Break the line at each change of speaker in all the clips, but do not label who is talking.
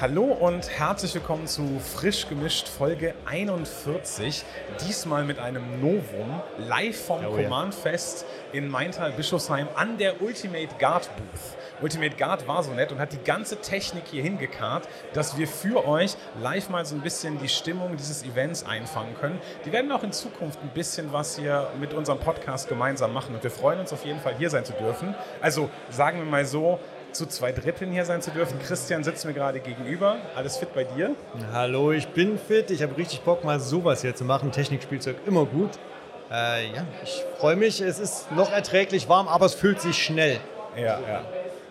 Hallo und herzlich willkommen zu Frisch gemischt Folge 41. Diesmal mit einem Novum, live vom
Oh ja.
Command Fest in Maintal Bischofsheim an der Ultimate Guard Booth. Ultimate Guard war so nett und hat die ganze Technik hier hingekarrt, dass wir für euch live mal so ein bisschen die Stimmung dieses Events einfangen können. Die werden auch in Zukunft ein bisschen was hier mit unserem Podcast gemeinsam machen und wir freuen uns auf jeden Fall hier sein zu dürfen. Also sagen wir mal so, zu zwei Dritteln hier sein zu dürfen. Christian sitzt mir gerade gegenüber. Alles fit bei dir?
Hallo, ich bin fit. Ich habe richtig Bock, mal sowas hier zu machen. Technikspielzeug immer gut. Äh, ja, ich freue mich. Es ist noch erträglich warm, aber es fühlt sich schnell.
Ja, ja.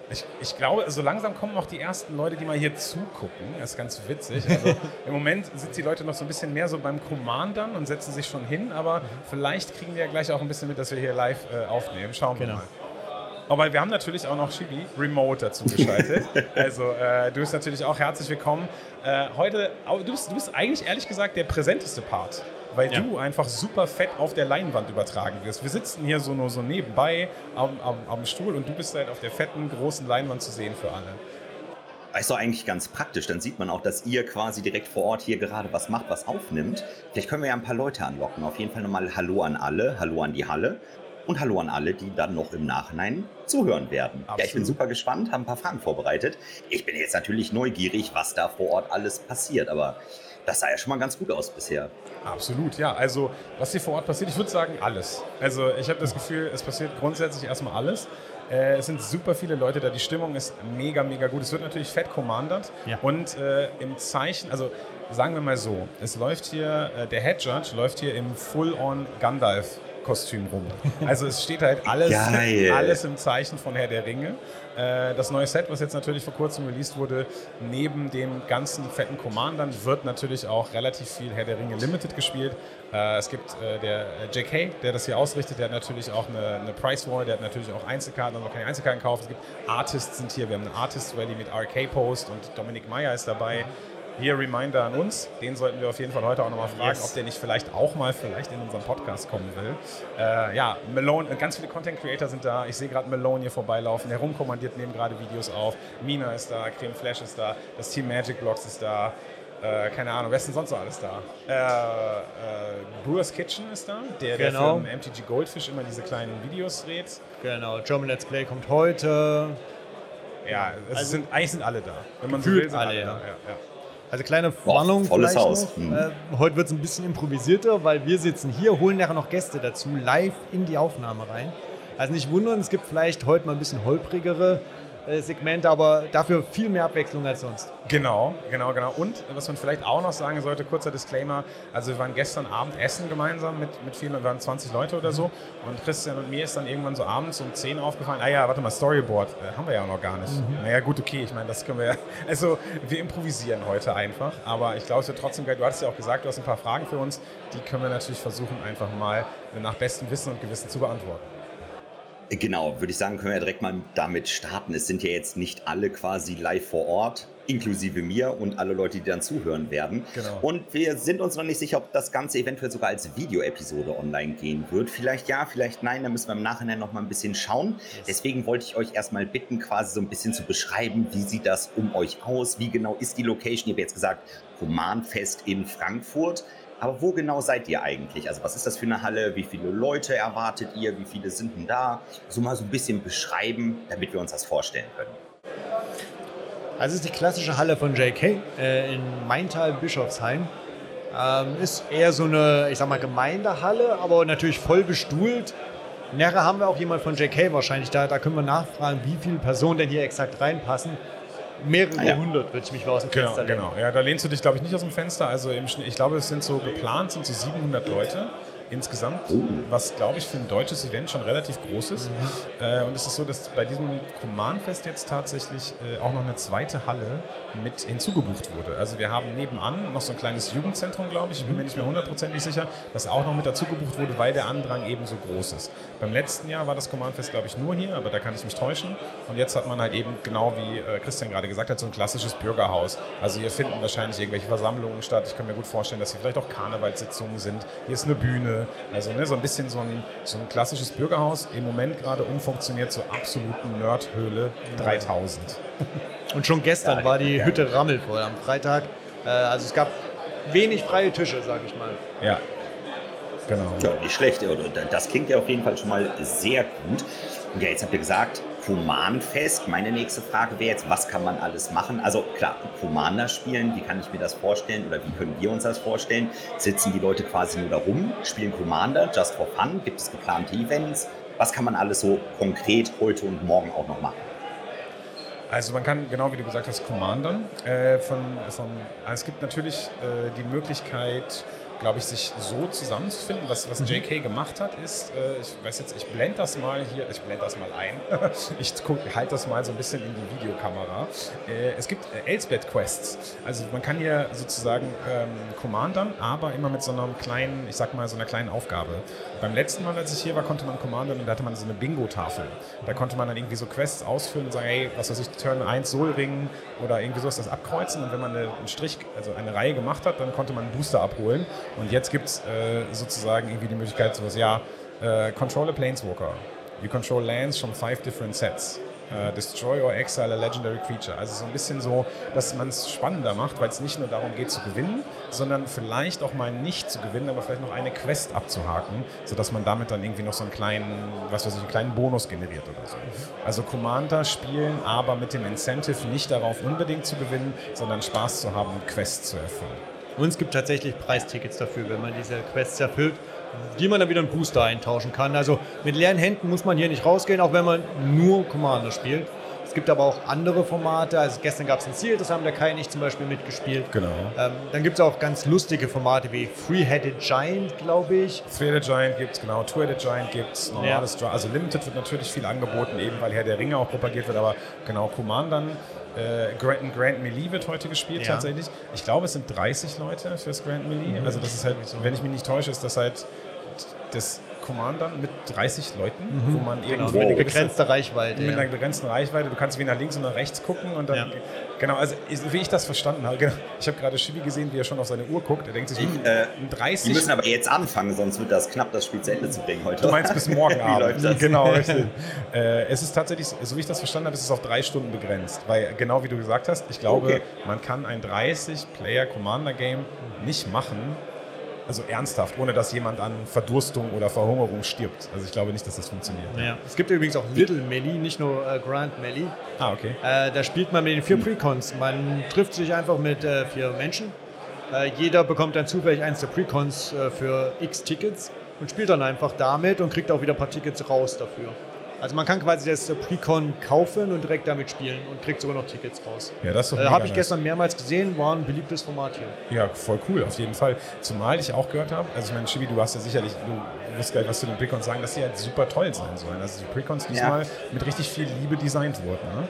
Ich, ich glaube, so langsam kommen auch die ersten Leute, die mal hier zugucken. Das ist ganz witzig. Also, Im Moment sind die Leute noch so ein bisschen mehr so beim Commandern und setzen sich schon hin, aber vielleicht kriegen wir ja gleich auch ein bisschen mit, dass wir hier live äh, aufnehmen. Schauen wir
Genau.
mal. Aber wir haben natürlich auch noch Chibi remote dazu geschaltet. also äh, du bist natürlich auch herzlich willkommen. Äh, heute, du bist, du bist eigentlich ehrlich gesagt der präsenteste Part, weil
Ja.
du einfach super fett auf der Leinwand übertragen wirst. Wir sitzen hier so nur so nebenbei am, am, am Stuhl und du bist halt auf der fetten, großen Leinwand zu sehen für alle.
Ist doch eigentlich ganz praktisch. Dann sieht man auch, dass ihr quasi direkt vor Ort hier gerade was macht, was aufnimmt. Vielleicht können wir ja ein paar Leute anlocken. Auf jeden Fall nochmal Hallo an alle, Hallo an die Halle und Hallo an alle, die dann noch im Nachhinein zuhören werden. Ja, ich bin
Absolut.
super gespannt, habe ein paar Fragen vorbereitet. Ich bin jetzt natürlich neugierig, was da vor Ort alles passiert, aber das sah ja schon mal ganz gut aus bisher.
Absolut, ja. Also, was hier vor Ort passiert, ich würde sagen, alles. Also, ich habe das Gefühl, es passiert grundsätzlich erstmal alles. Äh, es sind super viele Leute da. Die Stimmung ist mega, mega gut. Es wird natürlich fett commandert.
Ja.
Und äh, im Zeichen, also sagen wir mal so, es läuft hier, äh, der Head Judge läuft hier im Full-on Gandalf. Kostüm rum. Also es steht halt alles,
Geil.
alles im Zeichen von Herr der Ringe. Äh, das neue Set, was jetzt natürlich vor kurzem released wurde, neben den ganzen fetten Commandern, wird natürlich auch relativ viel Herr der Ringe Limited gespielt. Äh, es gibt äh, der JK, der das hier ausrichtet, der hat natürlich auch eine, eine Price Wall, der hat natürlich auch Einzelkarten, also man kann Einzelkarten kaufen. Es gibt Artists sind hier, wir haben eine Artist Rally mit RK Post und Dominik Meyer ist dabei. Hier Reminder an uns, den sollten wir auf jeden Fall heute auch nochmal fragen,
Yes.
ob der nicht vielleicht auch mal vielleicht in unseren Podcast kommen will. Äh, ja, Malone, äh, ganz viele Content Creator sind da. Ich sehe gerade Malone hier vorbeilaufen. Der rumkommandiert, nehmen gerade Videos auf. Mina ist da, Creme Flash ist da, das Team Magic Blocks ist da. Äh, keine Ahnung, wer ist denn sonst noch alles da? Äh, äh, Brewers Kitchen ist da, der,
Genau.
der für MTG Goldfish immer diese kleinen Videos dreht.
Genau, German Let's Play kommt heute.
Ja, es
Also-
sind, eigentlich sind alle da. Wenn man so will, sind
alle,
alle,
ja.
da. Ja, ja.
Also kleine Warnung
volles
vielleicht
Haus.
noch.
Mhm.
Äh, heute wird es ein bisschen improvisierter, weil wir sitzen hier, holen nachher noch Gäste dazu, live in die Aufnahme rein. Also nicht wundern, es gibt vielleicht heute mal ein bisschen holprigere äh, Segmente, aber dafür viel mehr Abwechslung als sonst.
Genau, genau, genau. Und was man vielleicht auch noch sagen sollte, kurzer Disclaimer, also wir waren gestern Abend essen gemeinsam mit, mit vielen, wir waren 20 Leute oder so und Christian und mir ist dann irgendwann so abends um 10 aufgefallen, ah ja, warte mal, Storyboard, äh, haben wir ja auch noch gar nicht. Naja, gut, okay, ich meine, das können wir ja, also wir improvisieren heute einfach, aber ich glaube, es wird trotzdem geil. Du hattest ja auch gesagt, du hast ein paar Fragen für uns, die können wir natürlich versuchen, einfach mal nach bestem Wissen und Gewissen zu beantworten.
Genau, würde ich sagen, können wir ja direkt mal damit starten. Es sind ja jetzt nicht alle quasi live vor Ort, inklusive mir und alle Leute, die dann zuhören werden.
Genau.
Und wir sind uns noch nicht sicher, ob das Ganze eventuell sogar als Videoepisode online gehen wird. Vielleicht ja, vielleicht nein, da müssen wir im Nachhinein noch mal ein bisschen schauen. Deswegen wollte ich euch erstmal bitten, quasi so ein bisschen zu beschreiben, wie sieht das um euch aus, wie genau ist die Location. Ich habe jetzt gesagt, Humanfest in Frankfurt. Aber wo genau seid ihr eigentlich? Also was ist das für eine Halle? Wie viele Leute erwartet ihr? Wie viele sind denn da? So mal so ein bisschen beschreiben, damit wir uns das vorstellen können.
Also es ist die klassische Halle von JK äh, in Maintal-Bischofsheim. Ähm, ist eher so eine, ich sag mal, Gemeindehalle, aber natürlich voll bestuhlt. Nachher haben wir auch jemand von JK wahrscheinlich da. Da können wir nachfragen, wie viele Personen denn hier exakt reinpassen. Mehrere
Ah ja.
hundert, würde ich mich mal aus dem
Genau,
Fenster lehnen.
genau. Ja, da lehnst du dich, glaube ich, nicht aus dem Fenster. Also im ich glaube, es sind so geplant, sind so 700 Leute insgesamt, was, glaube ich, für ein deutsches Event schon relativ groß ist. Äh, und es ist so, dass bei diesem Command-Fest jetzt tatsächlich äh, auch noch eine zweite Halle mit hinzugebucht wurde. Also wir haben nebenan noch so ein kleines Jugendzentrum, glaube ich, ich bin mir nicht mehr hundertprozentig sicher, das auch noch mit dazu gebucht wurde, weil der Andrang eben so groß ist. Beim letzten Jahr war das Command-Fest, glaube ich, nur hier, aber da kann ich mich täuschen. Und jetzt hat man halt eben, genau wie äh, Christian gerade gesagt hat, so ein klassisches Bürgerhaus. Also hier finden wahrscheinlich irgendwelche Versammlungen statt. Ich kann mir gut vorstellen, dass hier vielleicht auch Karnevalssitzungen sind. Hier ist eine Bühne. Also ne, so ein bisschen so ein, so ein klassisches Bürgerhaus. Im Moment gerade umfunktioniert zur absoluten Nerdhöhle 3000.
Und schon gestern ja, war die ja. Hütte rammelvoll am Freitag. Äh, also es gab wenig freie Tische, sage ich mal.
Ja, genau.
Ja, nicht schlecht. Das klingt ja auf jeden Fall schon mal sehr gut. Und ja, jetzt habt ihr gesagt, Humanfest. Meine nächste Frage wäre jetzt, was kann man alles machen? Also klar, Commander spielen, wie kann ich mir das vorstellen oder wie können wir uns das vorstellen? Sitzen die Leute quasi nur da rum, spielen Commander, just for fun? Gibt es geplante Events? Was kann man alles so konkret heute und morgen auch noch machen?
Also man kann, genau wie du gesagt hast, Commandern. Äh, von, von, es gibt natürlich äh, die Möglichkeit, glaube ich, sich so zusammenzufinden. Was, was mhm. JK gemacht hat, ist, äh, ich weiß jetzt, ich blende das mal hier, ich blende das mal ein. ich halte das mal so ein bisschen in die Videokamera. Äh, es gibt äh, Elsbeth-Quests. Also man kann hier sozusagen ähm, commandern, aber immer mit so einer kleinen, ich sag mal, so einer kleinen Aufgabe. Beim letzten Mal, als ich hier war, konnte man commandern und da hatte man so eine Bingo-Tafel. Da konnte man dann irgendwie so Quests ausfüllen und sagen, hey, was weiß ich, Turn 1 Soulring oder irgendwie sowas das abkreuzen. Und wenn man eine, einen Strich, also eine Reihe gemacht hat, dann konnte man einen Booster abholen. Und jetzt gibt es äh, sozusagen irgendwie die Möglichkeit, sowas, ja, äh, control a Planeswalker. You control lands from five different sets. Uh, destroy or exile a legendary creature. Also so ein bisschen so, dass man es spannender macht, weil es nicht nur darum geht zu gewinnen, sondern vielleicht auch mal nicht zu gewinnen, aber vielleicht noch eine Quest abzuhaken, sodass man damit dann irgendwie noch so einen kleinen, was weiß ich, einen kleinen Bonus generiert oder so. Also Commander spielen, aber mit dem Incentive nicht darauf unbedingt zu gewinnen, sondern Spaß zu haben und Quests zu erfüllen.
Und es gibt tatsächlich Preistickets dafür, wenn man diese Quests erfüllt, die man dann wieder einen Booster eintauschen kann. Also mit leeren Händen muss man hier nicht rausgehen, auch wenn man nur Commander spielt. Es gibt aber auch andere Formate. Also gestern gab es ein Ziel, das haben der Kai und ich zum Beispiel mitgespielt.
Genau.
Ähm, dann gibt es auch ganz lustige Formate wie Three-Headed Giant, glaube ich.
Three-Headed Giant gibt es, genau. Two-Headed Giant gibt es. Normales ja. Also Limited wird natürlich viel angeboten, eben weil Herr der Ringe auch propagiert wird. Aber genau, Commandern äh, Grand, Grand Melee wird heute gespielt ja. tatsächlich. Ich glaube, es sind 30 Leute fürs Grand Melee. Mhm. Also das ist halt, wenn ich mich nicht täusche, ist das halt das Commandern mit 30 Leuten, mhm. wo man
genau, irgendwie mit einer begrenzten Reichweite.
Mit einer begrenzten Reichweite. Du kannst wie nach links und nach rechts gucken und dann. Ja. Genau, also wie ich das verstanden habe. Genau, ich habe gerade Shibi gesehen, wie er schon auf seine Uhr guckt. Er denkt sich, ich,
äh, 30. Wir müssen aber jetzt anfangen, sonst wird das knapp, das Spiel zu Ende zu bringen heute.
Du meinst bis morgen Abend. Genau, richtig. äh, es ist tatsächlich, so wie ich das verstanden habe, ist es auf drei Stunden begrenzt. Weil genau wie du gesagt hast, ich glaube, okay. man kann ein 30-Player-Commander-Game nicht machen, also ernsthaft, ohne dass jemand an Verdurstung oder Verhungerung stirbt. Also ich glaube nicht, dass das funktioniert.
Ja. Es gibt übrigens auch Little Melee, nicht nur äh, Grand Melee.
Ah, okay.
Äh, da spielt man mit den vier Precons. Man trifft sich einfach mit äh, vier Menschen. Äh, jeder bekommt dann zufällig eins der Precons äh, für x Tickets und spielt dann einfach damit und kriegt auch wieder ein paar Tickets raus dafür. Also man kann quasi das Precon kaufen und direkt damit spielen und kriegt sogar noch Tickets raus.
Ja, das ist
äh, Habe ich gestern mehrmals gesehen, war ein beliebtes Format hier.
Ja, voll cool, auf jeden Fall. Zumal ich auch gehört habe, also ich meine, Chibi, du hast ja sicherlich, du wirst gleich was zu den Precons sagen, dass die halt super toll sein sollen. Also die Precons diesmal ja. mit richtig viel Liebe designt wurden. Ne?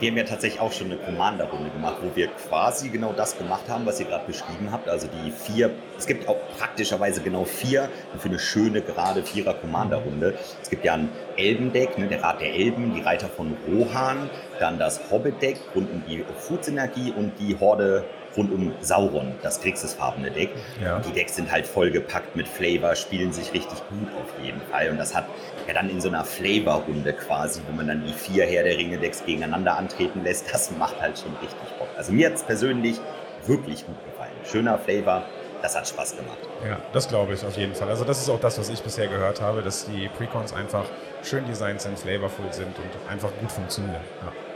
Wir haben ja tatsächlich auch schon eine Commander-Runde gemacht, wo wir quasi genau das gemacht haben, was ihr gerade beschrieben habt. Also die vier, es gibt auch praktischerweise genau vier für eine schöne, gerade Vierer-Commander-Runde. Es gibt ja ein Elbendeck, ne, der Rat der Elben, die Reiter von Rohan, dann das Hobbit-Deck um die Foods-Energie und die Horde rund um Sauron, das kriegsesfarbene Deck. Ja. Die Decks sind halt vollgepackt mit Flavor, spielen sich richtig gut auf jeden Fall. Und das hat ja dann in so einer Flavor-Runde quasi, wo man dann die vier Herr der Ringe-Decks gegeneinander antreten lässt, das macht halt schon richtig Bock. Also mir hat es persönlich wirklich gut gefallen. Schöner Flavor, das hat Spaß gemacht.
Ja, das glaube ich auf jeden Fall. Also das ist auch das, was ich bisher gehört habe, dass die Precons einfach schön designt sind, flavorful sind und einfach gut funktionieren. Ja.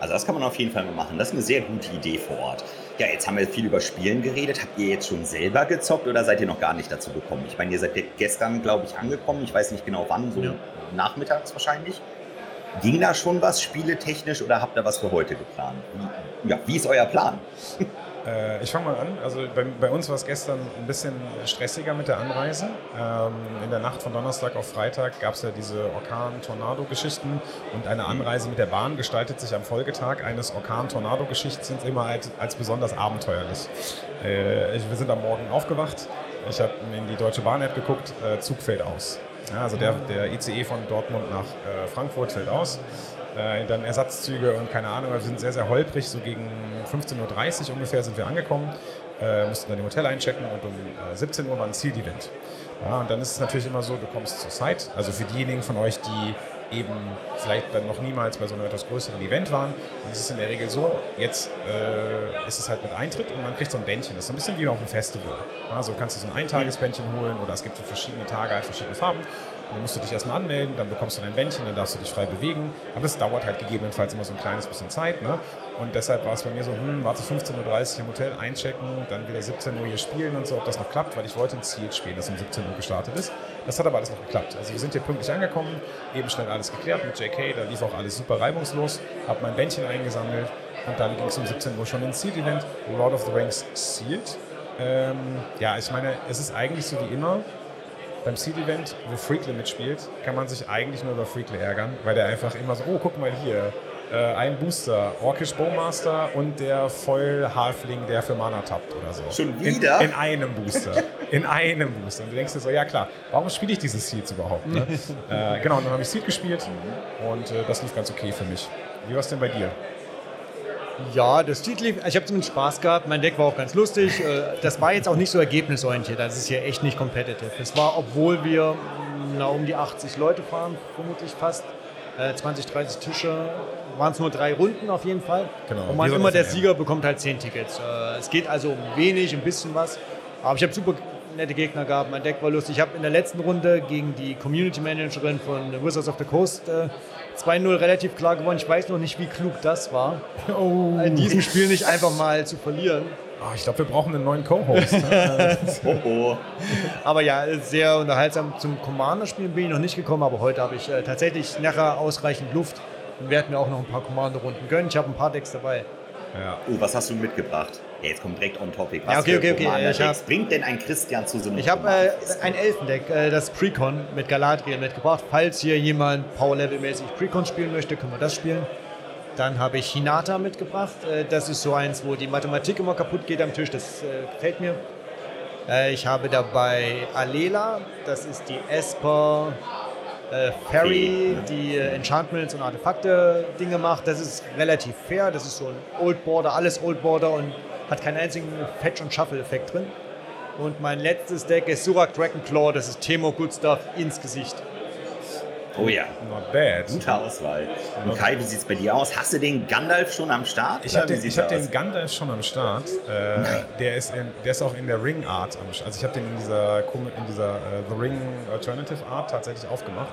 Also das kann man auf jeden Fall mal machen. Das ist eine sehr gute Idee vor Ort. Ja, jetzt haben wir viel über Spielen geredet. Habt ihr jetzt schon selber gezockt oder seid ihr noch gar nicht dazu gekommen? Ich meine, ihr seid gestern, glaube ich, angekommen. Ich weiß nicht genau wann, so ja. nachmittags wahrscheinlich. Ging da schon was spieletechnisch oder habt ihr was für heute geplant? Ja, wie ist euer Plan?
Äh, ich fange mal an. Also bei, bei uns war es gestern ein bisschen stressiger mit der Anreise. Ähm, in der Nacht von Donnerstag auf Freitag gab es ja diese Orkan-Tornado-Geschichten und eine Anreise mit der Bahn gestaltet sich am Folgetag eines Orkan-Tornado-Geschichts immer als, als, besonders abenteuerlich. Äh, wir sind am Morgen aufgewacht. Ich habe in die Deutsche Bahn-App geguckt, äh, Zug fällt aus. Ja, also der, der ICE von Dortmund nach äh, Frankfurt fällt aus. Äh, dann Ersatzzüge und keine Ahnung, wir sind sehr, sehr holprig, so gegen 15.30 Uhr ungefähr sind wir angekommen. äh, mussten dann im Hotel einchecken und um äh, 17 Uhr war ein Ziel-Event. Ja, und dann ist es natürlich immer so, du kommst zur Site. Also für diejenigen von euch, die eben vielleicht dann noch niemals bei so einem etwas größeren Event waren. Und es ist in der Regel so, jetzt äh, ist es halt mit Eintritt und man kriegt so ein Bändchen. Das ist ein bisschen wie auf einem Festival. Also kannst du so ein Eintagesbändchen holen oder es gibt für verschiedene Tage halt verschiedene Farben. Dann musst du dich erstmal anmelden, dann bekommst du dein Bändchen, dann darfst du dich frei bewegen. Aber es dauert halt gegebenenfalls immer so ein kleines bisschen Zeit. Ne? Und deshalb war es bei mir so, hm, warte 15.30 Uhr im Hotel einchecken, dann wieder 17 Uhr hier spielen und so, ob das noch klappt, weil ich wollte ein Ziel spielen, das um 17 Uhr gestartet ist. Das hat aber alles noch geklappt. Also wir sind hier pünktlich angekommen, eben schnell alles geklärt mit JK, da lief auch alles super reibungslos, habe mein Bändchen eingesammelt und dann ging es um 17 Uhr schon ins Ziel-Event, Lord of the Rings Sealed. Ähm, ja, ich meine, es ist eigentlich so wie immer, beim Seed-Event, wo Freakle mitspielt, kann man sich eigentlich nur über Freakle ärgern, weil der einfach immer so, oh, guck mal hier, äh, ein Booster, Orkish Bowmaster und der Foil-Halfling, der für Mana tappt oder so.
Schon wieder?
In, in einem Booster. in einem Booster. Und du denkst dir so, ja klar, warum spiele ich diese Seeds überhaupt? Ne? äh, genau, und dann habe ich Seed gespielt und äh, das lief ganz okay für mich. Wie war es denn bei dir?
Ja, das Lied lief, ich habe zumindest Spaß gehabt. Mein Deck war auch ganz lustig. Äh, Das war jetzt auch nicht so ergebnisorientiert. Das ist hier echt nicht competitive. Es war, obwohl wir na, um die 80 Leute fahren, vermutlich fast, äh, 20, 30 Tische, waren es nur drei Runden auf jeden Fall.
Genau,
Und man immer der. Sieger bekommt halt 10 Tickets. Äh, Es geht also um wenig, ein bisschen was. Aber ich habe super nette Gegner gehabt. Mein Deck war lustig. Ich habe in der letzten Runde gegen die Community Managerin von Wizards of the Coast äh, 2-0 relativ klar gewonnen. Ich weiß noch nicht, wie klug das war,
Oh,
in diesem Spiel nicht einfach mal zu verlieren.
Ah, ich glaube, wir brauchen einen neuen Co-Host.
Oh, oh.
Aber ja, sehr unterhaltsam. Zum Commander-Spielen bin ich noch nicht gekommen, aber heute habe ich äh, tatsächlich nachher ausreichend Luft und werde mir auch noch ein paar Commander-Runden gönnen. Ich habe ein paar Decks dabei.
ja.
Oh, was hast du mitgebracht? Ja, jetzt kommt direkt on topic. Was
Ja, okay, okay, okay, ich hab-
bringt denn ein Christian zu so einem
Ich habe äh, ein Elfendeck, äh, das Precon mit Galadriel mitgebracht. Falls hier jemand Power-Level-mäßig Precon spielen möchte, können wir das spielen. Dann habe ich Hinata mitgebracht. Äh, das ist so eins, wo die Mathematik immer kaputt geht am Tisch. Das äh, gefällt mir. Äh, ich habe dabei Alela. Das ist die Esper äh, Fairy, die äh, Enchantments und Artefakte Dinge macht. Das ist relativ fair. Das ist so ein Old Border, alles Old Border und hat keinen einzigen Fetch- und Shuffle-Effekt drin. Und mein letztes Deck ist Surak Dragonclaw. Das ist Temo Good Stuff ins Gesicht.
Oh ja,
Not bad.
gute Auswahl. Und Kai, wie sieht es bei dir aus? Hast du den Gandalf schon am Start?
Ich habe den, ich hab den Gandalf schon am Start. Äh, der, ist in, der ist auch in der Ring Art am Start. Also ich habe den in dieser, in dieser äh, The Ring Alternative Art tatsächlich aufgemacht.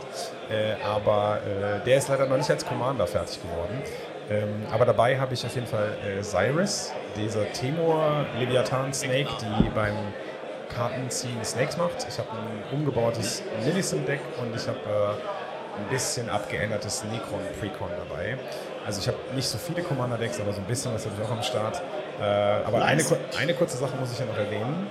Äh, aber äh, der ist leider noch nicht als Commander fertig geworden. Ähm, aber dabei habe ich auf jeden Fall äh, Cyrus, dieser Temur Leviathan Snake, die beim Kartenziehen Snakes macht. Ich habe ein umgebautes Millicent-Deck und ich habe äh, ein bisschen abgeändertes Necron Precon dabei. Also ich habe nicht so viele Commander-Decks, aber so ein bisschen was habe ich auch am Start. Äh, aber eine,
Nice.
eine kurze Sache muss ich ja noch erwähnen.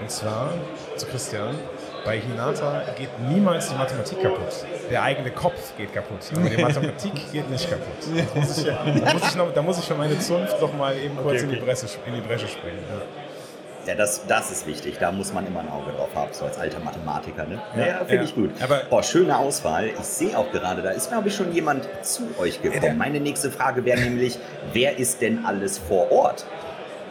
Und zwar zu Christian. Bei Hinata geht niemals die Mathematik kaputt. Der eigene Kopf geht kaputt. Aber die Mathematik geht nicht kaputt. Da muss ich, da muss ich, noch, da muss ich für meine Zunft noch mal eben kurz in, die Bresche, in die Bresche springen. Ja.
Ja, das, das ist wichtig. Da muss man immer ein Auge drauf haben, so als alter Mathematiker. Ne?
Ja,
Ja, finde
ja.
ich gut.
Aber-
Boah, schöne Auswahl. Ich sehe auch gerade, da ist, glaube ich, schon jemand zu euch gekommen. Meine nächste Frage wäre nämlich, wer ist denn alles vor Ort?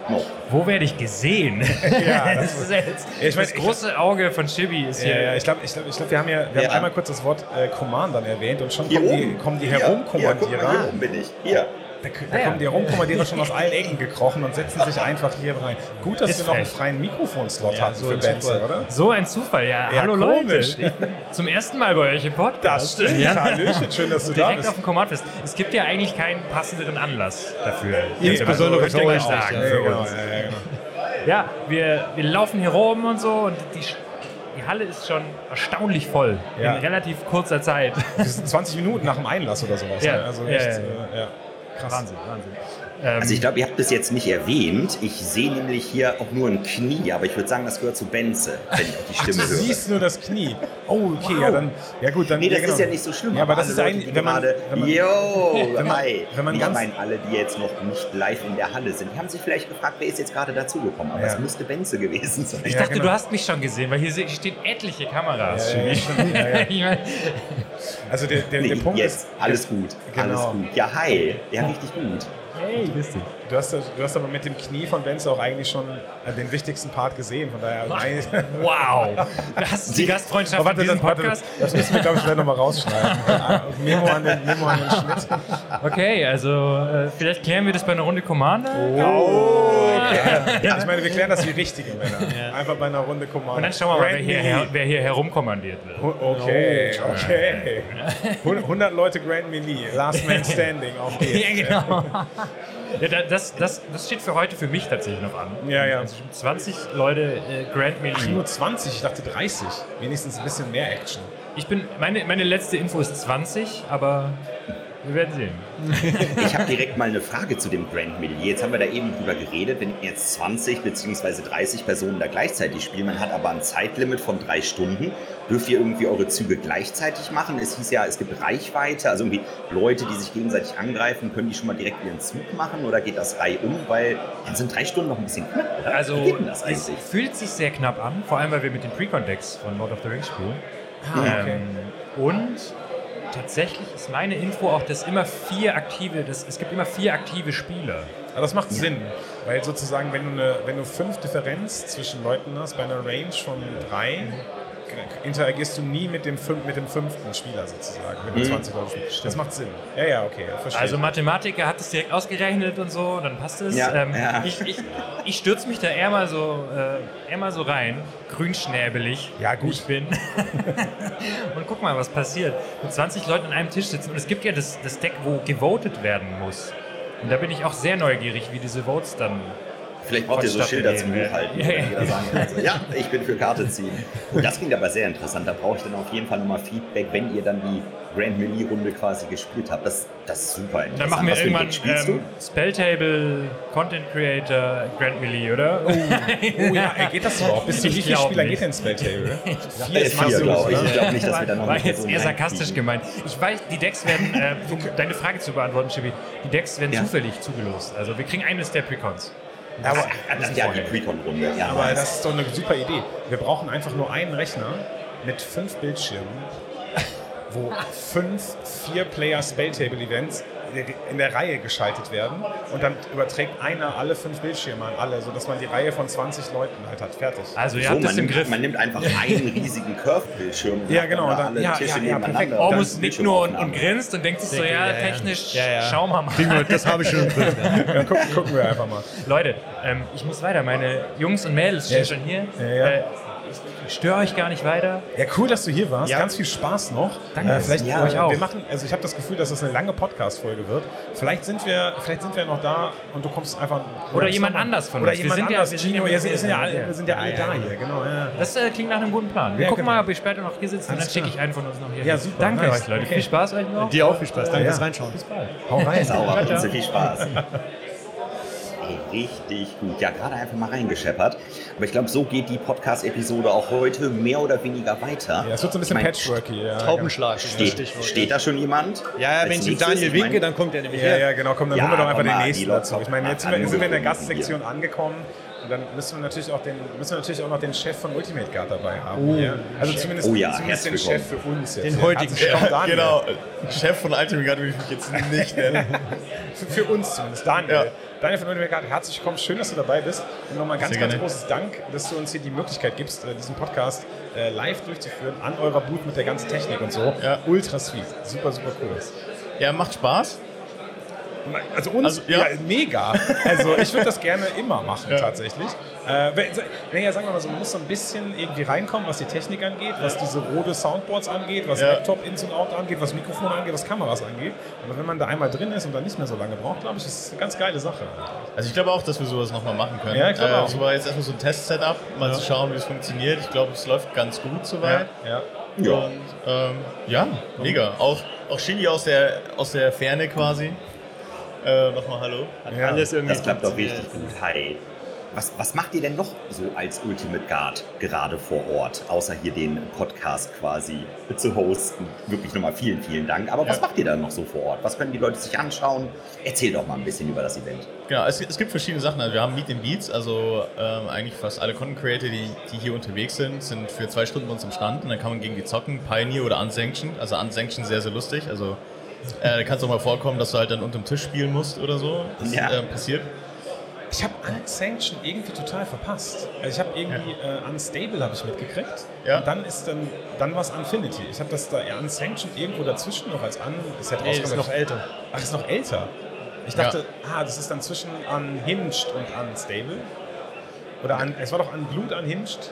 Noch.
Wo werde ich gesehen?
Ja,
das ist jetzt,
ich weiß,
das große Auge von Chibi ist
Ja,
hier.
ja, ich glaube, ich glaub, ich glaub, wir haben ja wir
Ja.
haben einmal kurz das Wort äh, Commandern erwähnt und schon
Hier
kommen die,
oben.
kommen die
Hier, hier, guck mal, hier
Herumkommandierer.
oben bin ich. Hier.
Da, da
Ja.
kommen die Herumkommandierer schon aus allen Ecken gekrochen und setzen sich einfach hier rein. Gut, dass
Ist
wir noch einen freien Mikrofonslot
Ja,
hatten
so
für
Zufall.
oder?
So ein Zufall, ja.
Ja,
Hallo
komisch.
Leute. Ich zum ersten Mal bei euch im Podcast.
Ja. Hallöchen, schön, dass du da
Direkt
bist.
auf dem Command-Fest. Es gibt ja eigentlich keinen passenderen Anlass dafür.
Insbesondere
also,
für euch
sagen.
ja.
für
genau,
uns.
ja, ja, genau.
Ja, wir, wir laufen hier rum und so und die, die Halle ist schon erstaunlich voll
Ja.
in relativ kurzer Zeit.
Das sind 20 Minuten nach dem Einlass oder sowas.
Ja,
ne? Also echt,
ja,
Äh, ja. krass.
Wahnsinn, Wahnsinn. Ähm,
Also ich glaube, ihr habt es jetzt nicht erwähnt. Ich sehe nämlich hier auch nur ein Knie, aber ich würde sagen, das gehört zu Benze, wenn ich auch die
Ach,
Stimme
du
höre.
siehst nur das Knie. Oh, okay, ja dann. Ja gut, dann.
Nee, das
ja, genau.
ist ja nicht so schlimm.
Ja, aber das ist eigentlich,
die
wenn man,
gerade,
wenn man,
yo,
wenn man-
hi.
wenn man
ich
ganz-
meine, alle, die jetzt noch nicht live in der Halle sind, die haben sich vielleicht gefragt, wer ist jetzt gerade dazugekommen. Aber
Ja.
es müsste Benze gewesen sein.
ich
Ja,
dachte,
genau.
du hast mich schon gesehen, weil hier stehen etliche Kameras.
Also der, der,
Nee,
der Punkt
jetzt,
ist.
alles gut, alles
Genau.
gut. Ja, hi. Ja, richtig gut.
Hey, grüß dich.
Du hast, du hast aber mit dem Knie von Benz auch eigentlich schon äh, den wichtigsten Part gesehen. Von daher.
Wow. Du die Gastfreundschaft
Oh, warte, das,
Podcast?
das müssen wir, glaube ich, vielleicht nochmal rausschneiden. Memo an den, Memo an den Schnitt.
Okay, also äh, vielleicht klären wir das bei einer Runde Commander.
Ja, ich meine, wir klären das wie richtige Männer. Einfach bei einer Runde Commander.
Und dann schauen wir mal, wer hier, her, wer hier herumkommandiert wird.
Hu- Okay, okay. 100 Leute Grand Melee, Last Man Standing, auf geht's.
Ja, genau. Ja, da- das, das, das steht für heute für mich tatsächlich noch an.
Ja, ja.
Also 20 Leute äh, Grand Melee.
Nur 20, ich dachte 30. Wenigstens ein bisschen mehr Action.
Ich bin, meine, meine letzte Info ist 20, aber wir werden sehen.
Ich habe direkt mal eine Frage zu dem Grand Melee. Jetzt haben wir da eben drüber geredet, wenn jetzt 20 bzw. 30 Personen da gleichzeitig spielen, man hat aber ein Zeitlimit von drei Stunden. Dürft ihr irgendwie eure Züge gleichzeitig machen? Es hieß ja, es gibt Reichweite, also irgendwie Leute, die sich gegenseitig angreifen, können die schon mal direkt ihren Zug machen oder geht das reihum? Weil dann sind drei Stunden noch ein bisschen knapp, oder?
Also es fühlt sich sehr knapp an, vor allem weil wir mit den Precon-Decks von Lord of the Rings spielen.
Ah, okay.
Ähm, und tatsächlich ist meine Info auch, dass immer vier aktive, dass, es gibt immer vier aktive Spieler.
Aber das macht Sinn, weil sozusagen, wenn du, eine, wenn du fünf Differenz zwischen Leuten hast, bei einer Range von drei, interagierst du nie mit dem, mit dem fünften Spieler sozusagen, mit den 20 Leuten. Das macht Sinn. Ja, ja, okay, verstehe.
Also Mathematiker hat es direkt ausgerechnet und so, dann passt es.
Ja,
ähm,
ja.
Ich, ich, ich stürze mich da eher mal so, äh, eher mal so rein, grünschnäbelig.
Ja, gut.
Ich bin. und guck mal, was passiert. Mit 20 Leuten an einem Tisch sitzen und es gibt ja das, das Deck, wo gewotet werden muss. Und da bin ich auch sehr neugierig, wie diese Votes dann.
Vielleicht braucht ihr so Schilder zum. Hochhalten,
Ja, ja.
sagen kann, also, ja, ich bin für Karte ziehen. Und das klingt aber sehr interessant. Da brauche ich dann auf jeden Fall nochmal Feedback, wenn ihr dann die Grand Melee-Runde quasi gespielt habt. Das, das ist super interessant.
Dann machen wir
Was
irgendwann ähm, Spelltable, Content Creator, Grand Melee, oder?
oh ja, ey, geht das überhaupt? Bis wie viele Spieler
nicht.
geht denn Spelltable? Vier
Äh,
ist
vier, glaube ich. Ich glaube nicht, dass wir da noch
War jetzt eher sarkastisch gemeint. Ich weiß, die Decks werden, äh, um deine Frage zu beantworten, Chibi, die Decks werden
Ja.
zufällig zugelost. Also wir kriegen eines der Precons.
Aber,
das- Ja, die Precon-Runde. Ja,
aber das ist doch eine super Idee. Wir brauchen einfach nur einen Rechner mit fünf Bildschirmen, wo fünf Vier-Player-Spelltable-Events in der Reihe geschaltet werden und dann überträgt einer alle fünf Bildschirme an alle, sodass man die Reihe von 20 Leuten halt hat. Fertig.
Also ihr
so,
habt
man,
das im
nimmt,
Griff.
man nimmt einfach einen riesigen Curve-Bildschirm und
Ja, genau,
dann da
dann-
alle
ja,
Tische
ja, ja,
nebeneinander
perfekt.
und dann
muss nickt nur und, und grinst und denkt sich so, ja,
Ja, ja.
technisch,
Ja, ja.
schau mal mal.
Wir- Das habe ich schon im Griff. Ja.
Ja, gucken, gucken wir einfach mal.
Leute, ähm, ich muss weiter. Meine Jungs und Mädels stehen
Ja,
schon hier.
ja, ja.
Äh, ich störe euch gar nicht weiter.
Ja, cool, dass du hier warst.
Ja.
Ganz viel Spaß noch.
Danke.
Äh, vielleicht
Ja,
euch
auch.
Wir machen, also ich habe das Gefühl, dass das eine lange Podcast-Folge wird. Vielleicht sind wir, vielleicht sind wir noch da und du kommst einfach.
Oder
bist
jemand anders von
Oder
uns. Wir
jemand
sind ja-
anders.
wir sind
Gino,
ja-
wir sind, ja alle,
ja.
wir sind ja alle
Ja,
da
ja.
hier. Genau. Ja.
Das äh, klingt nach einem guten Plan. Wir
Ja,
gucken
genau.
mal, ob wir später noch hier sitzen und
Alles
dann schicke ich einen von uns noch hier.
Ja, super,
Danke
nice.
euch, Leute.
Okay.
Viel Spaß euch noch.
Dir auch viel Spaß. Danke
Ja.
fürs Reinschauen.
Bis bald.
Hau rein.
Sauber, viel Spaß. Richtig gut. Ja, gerade einfach mal reingescheppert. Aber ich glaube, so geht die Podcast-Episode auch heute mehr oder weniger weiter.
Ja, es wird so ein bisschen
Ich mein,
patchworky. Ja,
Taubenschlag ist das
Steht, steht da schon jemand?
Ja, ja, wenn
nächstes?
Daniel
Ich
winke,
mein-
dann kommt er nämlich
Ja,
her.
ja, genau. Komm, dann
Ja,
holen wir doch einfach den nächsten dazu. Ich meine, jetzt sind wir, in der Gastsektion angekommen. Und dann müssen wir natürlich auch den, müssen wir natürlich auch noch den Chef von Ultimate Guard dabei haben. hier. Also zumindest,
Oh ja,
zumindest den Chef für uns jetzt.
Den
hier.
heutigen
willkommen, Daniel.
Genau, Chef von Ultimate Guard will ich mich jetzt nicht nennen.
Für, für uns zumindest. Daniel.
Ja.
Daniel von Ultimate Guard, herzlich willkommen. Schön, dass du dabei bist. Und nochmal ganz,
Sehr
ganz
gerne.
großes Dank, dass du uns hier die Möglichkeit gibst, äh, diesen Podcast äh, live durchzuführen, an eurer Booth mit der ganzen Technik und so.
Ja.
Ultra sweet. Super, super cool.
Ja, macht Spaß.
Also uns,
Also,
ja.
ja.
mega. Also ich würde das gerne immer machen,
Ja.
tatsächlich. Äh, wenn- naja, sagen wir mal so, man muss so ein bisschen irgendwie reinkommen, was die Technik angeht, was diese rote Soundboards angeht, was
Ja.
Laptop ins und out angeht, was Mikrofon angeht, was Kameras angeht. Aber wenn man da einmal drin ist und dann nicht mehr so lange braucht, glaube ich, ist es eine ganz geile Sache.
Also ich glaube auch, dass wir sowas nochmal machen können.
Ja, ich glaube
äh,
auch.
So war jetzt erstmal so ein Test-Setup, mal zu schauen, wie es funktioniert. Ich glaube, es läuft ganz gut soweit.
Ja.
Ja.
Und ähm, ja, mega. Auch, auch Shindy aus der, aus der Ferne quasi. Äh, Nochmal Hallo.
Ja.
Alles irgendwie
Das klappt doch richtig gut. Hi. Was, was macht ihr denn noch so als Ultimate Guard gerade vor Ort, außer hier den Podcast quasi zu hosten? Wirklich nochmal vielen, vielen Dank. Aber was
Ja.
macht ihr dann noch so vor Ort? Was können die Leute sich anschauen? Erzähl doch mal ein bisschen über das Event.
Genau, es, es gibt verschiedene Sachen. Also wir haben Meet and Beats, also ähm, eigentlich fast alle Content Creator, die, die hier unterwegs sind, sind für zwei Stunden bei uns am Stand und dann kann man gegen die zocken, Pioneer oder Unsanctioned. Also Unsanctioned sehr, sehr lustig. Also Äh, da kann es auch mal vorkommen, dass du halt dann unterm Tisch spielen musst oder so. Das
Ja.
äh, passiert.
Ich habe Unsanctioned irgendwie total verpasst. Also ich habe irgendwie äh, Unstable habe ich mitgekriegt.
Ja.
Und dann ist dann, dann was Unfinity. Ich habe das da ja, Unsanctioned irgendwo dazwischen noch als an ist ja
Nee, ist noch älter.
Ach, ist noch älter. Ich
Ja.
dachte, ah, das ist dann zwischen Unhinged und Unstable. Oder an, es war doch an Blut Unhinged.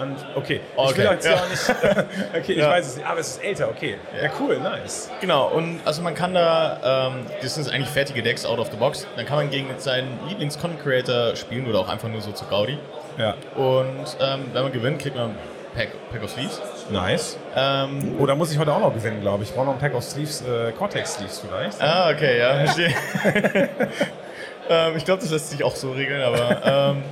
Un, okay. Ich will
Okay,
jetzt
ja.
ja nicht. okay, ich
Ja.
weiß es nicht. Aber es ist älter, okay. Ja, cool, nice.
Genau, und also man kann da, ähm, das sind eigentlich fertige Decks out of the box, dann kann man gegen seinen Lieblings-Content-Creator spielen oder auch einfach nur so zu Gaudi.
Ja.
Und ähm, wenn man gewinnt, kriegt man ein Pack, Pack of Sleeves.
Nice.
Ähm,
Oh, da muss ich heute auch noch gewinnen, glaube ich. Ich brauche noch ein Pack of Sleeves, äh, Cortex Sleeves vielleicht.
ah, okay, ja, verstehe. ähm, ich glaube, das lässt sich auch so regeln, aber ähm,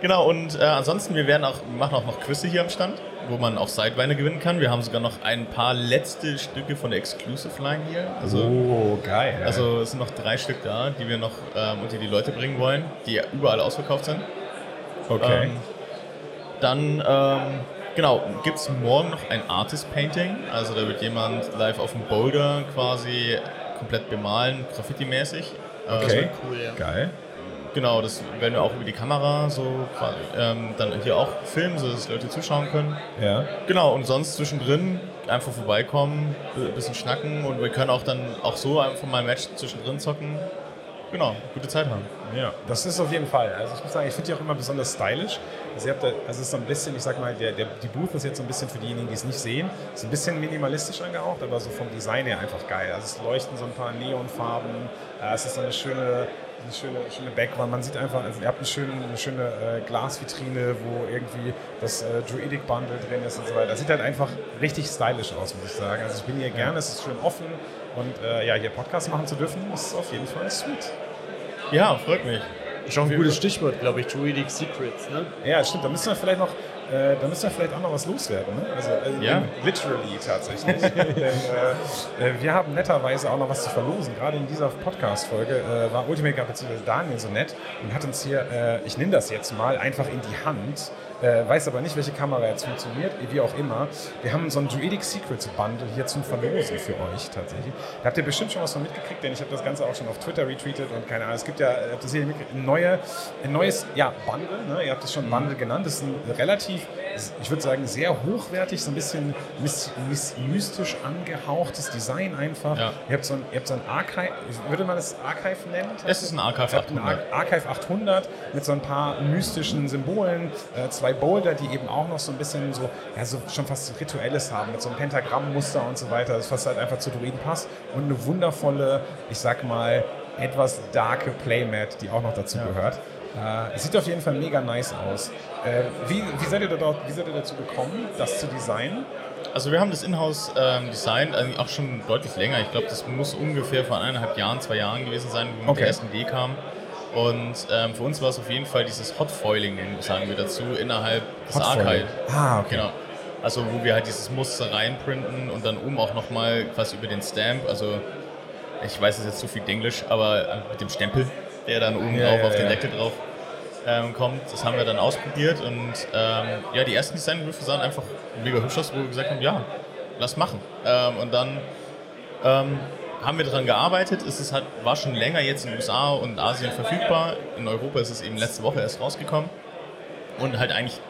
genau, und äh, ansonsten, wir werden auch, machen auch noch Quizze hier am Stand, wo man auch Sidebeine gewinnen kann. Wir haben sogar noch ein paar letzte Stücke von der Exclusive Line hier. Also,
oh, geil.
Also es sind noch drei Stück da, die wir noch ähm, unter die Leute bringen wollen, die überall ausverkauft sind.
okay.
Ähm, dann, ähm, genau, gibt es morgen noch ein Artist Painting. Also da wird jemand live auf dem Boulder quasi komplett bemalen, Graffiti-mäßig. Äh,
okay.
cool, ja.
Geil.
Genau, das werden wir auch über die Kamera so quasi, ähm, dann hier auch filmen, sodass Leute zuschauen können.
Ja.
Genau, und sonst zwischendrin einfach vorbeikommen, ein bisschen schnacken und wir können auch dann auch so einfach mal ein Match zwischendrin zocken. Genau, gute Zeit haben.
Ja, das ist auf jeden Fall. Also ich muss sagen, ich finde die auch immer besonders stylisch. Also, ihr habt da, also es ist so ein bisschen, ich sag mal, der, der, die Booth ist jetzt so ein bisschen für diejenigen, die es nicht sehen, ist ein bisschen minimalistisch angehaucht, aber so vom Design her einfach geil. Also es leuchten so ein paar Neonfarben, äh, es ist so eine schöne, eine schöne, schöne Background. Man sieht einfach, also ihr habt eine schöne, eine schöne äh, Glasvitrine, wo irgendwie das äh, Druidic Bundle drin ist und so weiter. Das sieht halt einfach richtig stylisch aus, muss ich sagen. Also ich bin hier gerne, es ist schön offen und äh, ja, hier Podcast machen zu dürfen, ist auf jeden Fall sweet.
Ja, freut mich.
Ist auch ein gutes Stichwort, glaube ich. Druidic Secrets, ne?
Ja, stimmt. Da müssen wir vielleicht noch, äh, da müssen wir vielleicht auch noch was loswerden. Ne? Also äh,
Ja.
literally tatsächlich. Denn äh, äh, wir haben netterweise auch noch was zu verlosen. Gerade in dieser Podcast-Folge äh, war Ultimate Guard bzw. Daniel so nett und hat uns hier, äh, ich nehme das jetzt mal, einfach in die Hand. Äh, weiß aber nicht, welche Kamera jetzt funktioniert, wie auch immer. Wir haben so ein Druidic Secrets Bundle hier zum Verlosen für euch tatsächlich. Da habt ihr bestimmt schon was von mitgekriegt, denn ich habe das Ganze auch schon auf Twitter retweetet und keine Ahnung. Es gibt ja, ihr habt das hier ein, neue, ein neues ja, Bundle. Ne? Ihr habt es schon Bundle genannt. Das ist ein relativ, ich würde sagen, sehr hochwertig, so ein bisschen mys- mys- mystisch angehauchtes Design einfach.
Ja.
Ihr habt so ein, ihr habt so ein Archive, würde man das Archive nennen?
Es ist ein Archive
Ihr habt ein
800.
Ar Archive 800 mit so ein paar mystischen Symbolen, äh, zwei Boulder, die eben auch noch so ein bisschen so, ja, so schon fast Rituelles haben, mit so einem Pentagrammmuster und so weiter, das fast halt einfach zu Druiden passt und eine wundervolle, ich sag mal, etwas darke Playmat, die auch noch dazu gehört. Äh, sieht auf jeden Fall mega nice aus. Äh, wie, wie, seid ihr da wie seid ihr dazu gekommen, das zu designen?
Also wir haben das Inhouse ähm, designt, eigentlich auch schon deutlich länger. Ich glaube, das muss ungefähr vor eineinhalb Jahren, zwei Jahren gewesen sein, wo wir mit
Okay.
der ersten Idee kamen. Und ähm, für uns war es auf jeden Fall dieses Hot Foiling, sagen wir dazu, innerhalb des
Hotfoiling.
Archive.
Ah, okay.
Genau. Also wo wir halt dieses Muster reinprinten und dann oben auch nochmal quasi über den Stamp, also ich weiß es jetzt zu viel Englisch, aber äh, mit dem Stempel, der dann oben
Ja,
drauf
ja,
auf den
ja.
Deckel drauf ähm, kommt, das haben wir dann ausprobiert und ähm, ja, die ersten Designwürfe sahen einfach mega hübsch aus, wo wir gesagt haben, ja, lass machen. Ähm, und dann ähm, haben wir daran gearbeitet. Es ist halt, war schon länger jetzt in den USA und Asien verfügbar. In Europa ist es eben letzte Woche erst rausgekommen. Und halt eigentlich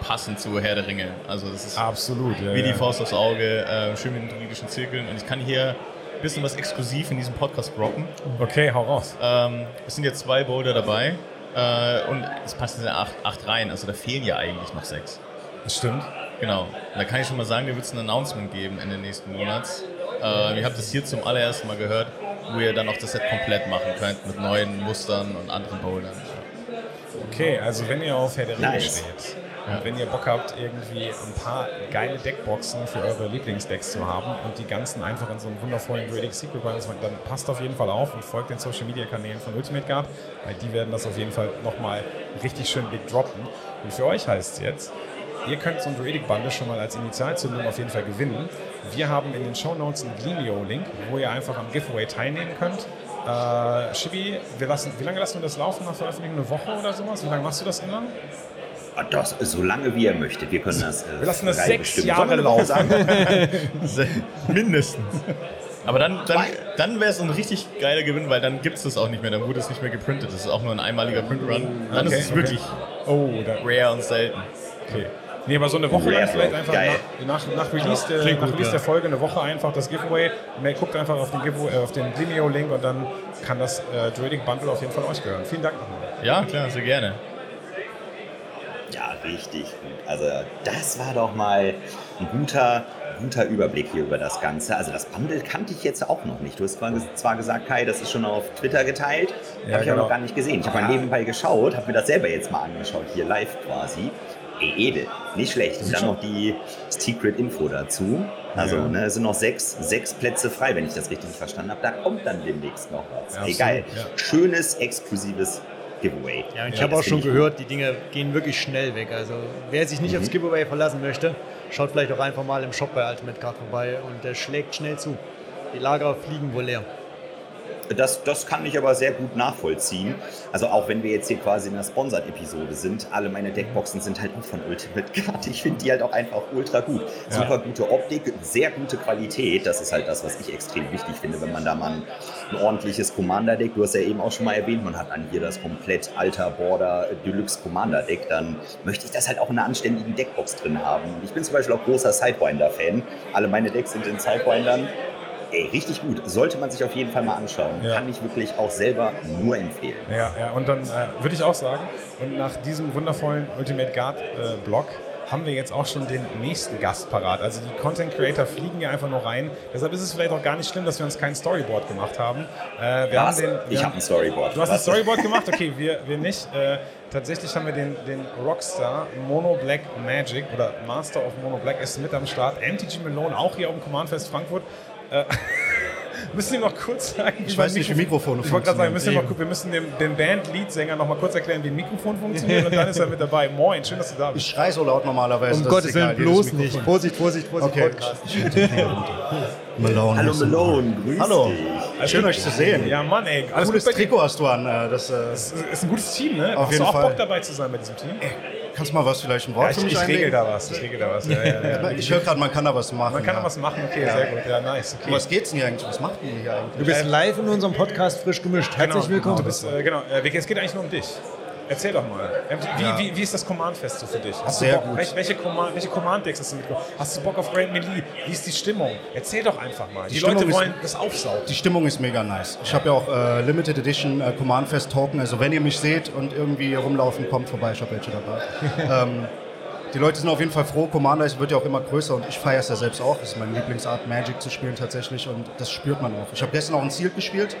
passend zu Herr der Ringe. Also es ist
Absolut. Ja,
wie die. Faust aufs Auge, äh, schön mit den druidischen Zirkeln. Und ich kann hier ein bisschen was exklusiv in diesem Podcast droppen.
Okay, hau raus.
Ähm, es sind jetzt zwei Boulder dabei. Äh, und es passen ja acht, acht rein. Also da fehlen ja eigentlich noch sechs.
Das stimmt.
Genau. Und da kann ich schon mal sagen, da wird es ein Announcement geben Ende nächsten Monats. Äh, ihr habt es hier zum allerersten Mal gehört, wo ihr dann auch das Set komplett machen könnt mit neuen Mustern und anderen Bouldern.
Okay, also wenn ihr auf Herr der Ringe
Nice.
steht
Ja.
und wenn ihr Bock habt, irgendwie ein paar geile Deckboxen für eure Lieblingsdecks zu haben und die ganzen einfach in so einem wundervollen Druidic Secret Run, dann passt auf jeden Fall auf und folgt den Social Media Kanälen von Ultimate Guard, weil die werden das auf jeden Fall nochmal richtig schön big droppen. Und für euch heißt es jetzt, Ihr könnt so ein Druidic Bundle schon mal als Initialzündung auf jeden Fall gewinnen. Wir haben in den Show Notes einen Gleamio-Link, wo ihr einfach am Giveaway teilnehmen könnt. Äh, Shibi, wir lassen, wie lange lassen wir das laufen nach Veröffentlichung? Eine Woche oder sowas? Wie lange machst du das immer?
Ah, Das, so lange wie ihr möchtet. Wir können das. äh,
Wir lassen das sechs
bestimmen.
Jahre laufen.
Mindestens. Aber dann, dann, dann wäre es ein richtig geiler Gewinn, weil dann gibt es das auch nicht mehr. Dann wurde es nicht mehr geprintet. Das ist auch nur ein einmaliger Printrun. Dann
Okay,
ist es
okay.
wirklich
Oh,
rare und selten.
okay. Nee, aber so eine Woche lang vielleicht einfach
geil.
nach, nach, nach Release, der, nach Release der Folge eine Woche einfach das Giveaway. Mehr- Guckt einfach auf den, Giveaway, äh, auf den Vimeo-Link und dann kann das äh, Druidic Bundle auf jeden Fall euch gehören. Vielen Dank nochmal.
Ja, klar, sehr gerne.
Ja, richtig gut. Also das war doch mal ein guter, guter Überblick hier über das Ganze. Also das Bundle kannte ich jetzt auch noch nicht. Du hast zwar- gesagt, Kai, das ist schon auf Twitter geteilt.
Ja,
habe ich aber
genau.
noch gar nicht gesehen. Ich habe mal nebenbei geschaut, habe mir das selber jetzt mal angeschaut, hier live quasi. Ey, edel, nicht schlecht. Und dann noch die Secret Info dazu. Also,
Ja.
ne, es sind noch sechs, sechs Plätze frei, wenn ich das richtig verstanden habe. Da kommt dann demnächst noch was.
Ja,
geil.
ja.
Schönes, exklusives Giveaway.
Ja, und ich habe auch schon gehört, die Dinge gehen wirklich schnell weg. Also wer sich nicht aufs Giveaway verlassen möchte, schaut vielleicht auch einfach mal im Shop bei Ultimate Card vorbei und der schlägt schnell zu. Die Lager fliegen wohl leer.
Das, das kann ich aber sehr gut nachvollziehen. Also auch wenn wir jetzt hier quasi in einer Sponsored-Episode sind, alle meine Deckboxen sind halt auch von Ultimate Card. Ich finde die halt auch einfach ultra gut. Super gute Optik, sehr gute Qualität. Das ist halt das, was ich extrem wichtig finde, wenn man da mal ein, ein ordentliches Commander-Deck, du hast ja eben auch schon mal erwähnt, man hat dann hier das komplett alter Border Deluxe Commander-Deck, dann möchte ich das halt auch in einer anständigen Deckbox drin haben. Ich bin zum Beispiel auch großer Sidewinder-Fan. Alle meine Decks sind in Sidewindern. Ey, richtig gut. Sollte man sich auf jeden Fall mal anschauen.
Ja.
Kann ich wirklich auch selber nur empfehlen.
Ja, ja, und dann äh, würde ich auch sagen, und nach diesem wundervollen Ultimate Guard äh, Blog haben wir jetzt auch schon den nächsten Gast parat. Also die Content Creator fliegen ja einfach nur rein. Deshalb ist es vielleicht auch gar nicht schlimm, dass wir uns kein Storyboard gemacht haben. Äh, wir
Was?
haben den,
ich habe ein Storyboard.
Du hast ein? Storyboard gemacht? Okay, wir, wir nicht. Äh, tatsächlich haben wir den, den Rockstar Mono Black Magic oder Master of Mono Black ist mit am Start. MTG Malone auch hier auf dem Command Fest Frankfurt. Äh, müssen wir noch kurz sagen,
Ich
wie
weiß nicht, wie
Mikrofon-
Mikrofone
Ich wollte gerade sagen, wir müssen,
funktionieren.
mal, wir müssen dem, dem Band-Leadsänger noch mal kurz erklären, wie ein Mikrofon funktioniert und dann ist er mit dabei. Moin, schön, dass du da bist.
Ich schrei so laut normalerweise.
Um
das
Gottes Willen bloß nicht. Vorsicht, Vorsicht, Vorsicht,
Okay. Malone.
Hallo Malone, grüß
Hallo.
dich.
Schön euch zu sehen.
Ja, Mann, ey. Alles
Cooles
gut bei dir?
Trikot hast du an. äh, Das, äh,
Das ist- ist ein gutes Team, ne?
Auf
Hast
jeden
du auch
Fall.
Bock dabei zu sein bei diesem Team?
Kannst du mal was vielleicht ein
Ja,
Wort
ich,
für mich
ich regel
einlegen?
da was. Ich regel da was. Ja, ja, ja.
Ich höre gerade, man kann da was machen.
Man kann
ja.
da was machen, okay, sehr gut. Ja, nice. Okay.
Um was geht's denn hier eigentlich? Was macht denn ihr hier eigentlich?
Du bist live in unserem Podcast frisch gemischt. Herzlich
genau,
willkommen.
Du bist, äh, genau, äh, es geht eigentlich nur um dich. Erzähl doch mal. Ähm, Wie, wie, wie ist das Command-Fest so für dich? Hast
Sehr
du Bock?
gut.
Welche, welche, Command, welche Command-Decks hast du mitgebracht? Hast du Bock auf Grand Melee? Wie ist die Stimmung? Erzähl doch einfach mal. Die,
Stimmung
Leute
ist-
wollen das aufsaugen.
Die Stimmung ist mega nice. Ich habe ja auch äh, Limited Edition äh, Command Fest Token. Also wenn ihr mich seht und irgendwie rumlaufen, kommt vorbei. Ich habe welche dabei. ähm, die Leute sind auf jeden Fall froh. Commander ist- wird ja auch immer größer und ich feiere es ja selbst auch. Das ist meine Lieblingsart, Magic zu spielen tatsächlich und das spürt man auch. Ich habe gestern auch ein Sealed gespielt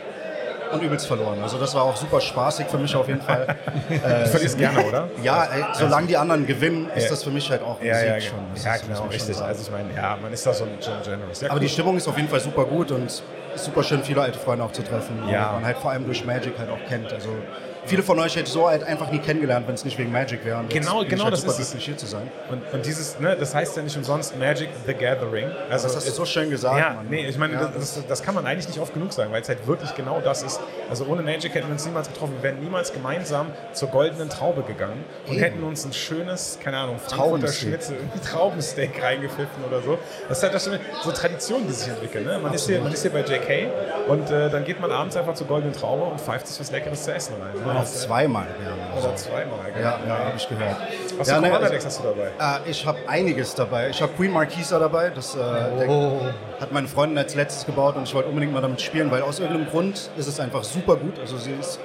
und übelst verloren. Also das war auch super spaßig für mich auf jeden Fall.
Du verlierst gerne, oder?
Ja, ey, solange die anderen gewinnen, ist das für mich halt auch ein
Ja, ja,
Sieg schon. Das
ja genau, richtig. Also ich meine, ja, man ist da so ein Generous. Ja,
Aber
cool.
die Stimmung ist auf jeden Fall super gut und es ist super schön, viele alte Freunde auch zu treffen.
Ja.
Und man halt vor allem durch Magic halt auch kennt. Also viele von euch hätte ich so halt einfach nie kennengelernt, wenn es nicht wegen Magic wäre. Und
Genau, genau
ich halt
das ist es.
glücklich hier zu sein.
Und, und dieses, ne, das heißt ja nicht umsonst Magic the Gathering. Also
Das hast du so schön gesagt.
Ja,
Mann.
nee, ich meine,
Ja,
das, das, kann man eigentlich nicht oft genug sagen, weil es halt wirklich genau das ist. Also ohne Magic hätten wir uns niemals getroffen. Wir wären niemals gemeinsam zur goldenen Traube gegangen und hätten uns ein schönes, keine Ahnung, Frankfurter
Traubensteak.
Schnitzel, Traubensteak reingepfiffen oder so. Das ist halt das schon so Traditionen, die sich entwickeln. Ne? Man, ist hier, man ist hier bei JK und äh, dann geht man abends einfach zur goldenen Traube und pfeift sich was Leckeres zu essen rein. Ne?
Und auch
äh,
zweimal gerne.
Oder zweimal. gell?
Ja, ja, habe ich gehört.
Was
ja,
für
ne,
Commander-Decks hast du dabei?
Äh, ich habe einiges dabei. Ich habe Queen Marquisa dabei. Das äh, Deck hat meine Freundin als letztes gebaut und ich wollte unbedingt mal damit spielen, weil aus irgendeinem Grund ist es einfach super gut. Also sie, ist,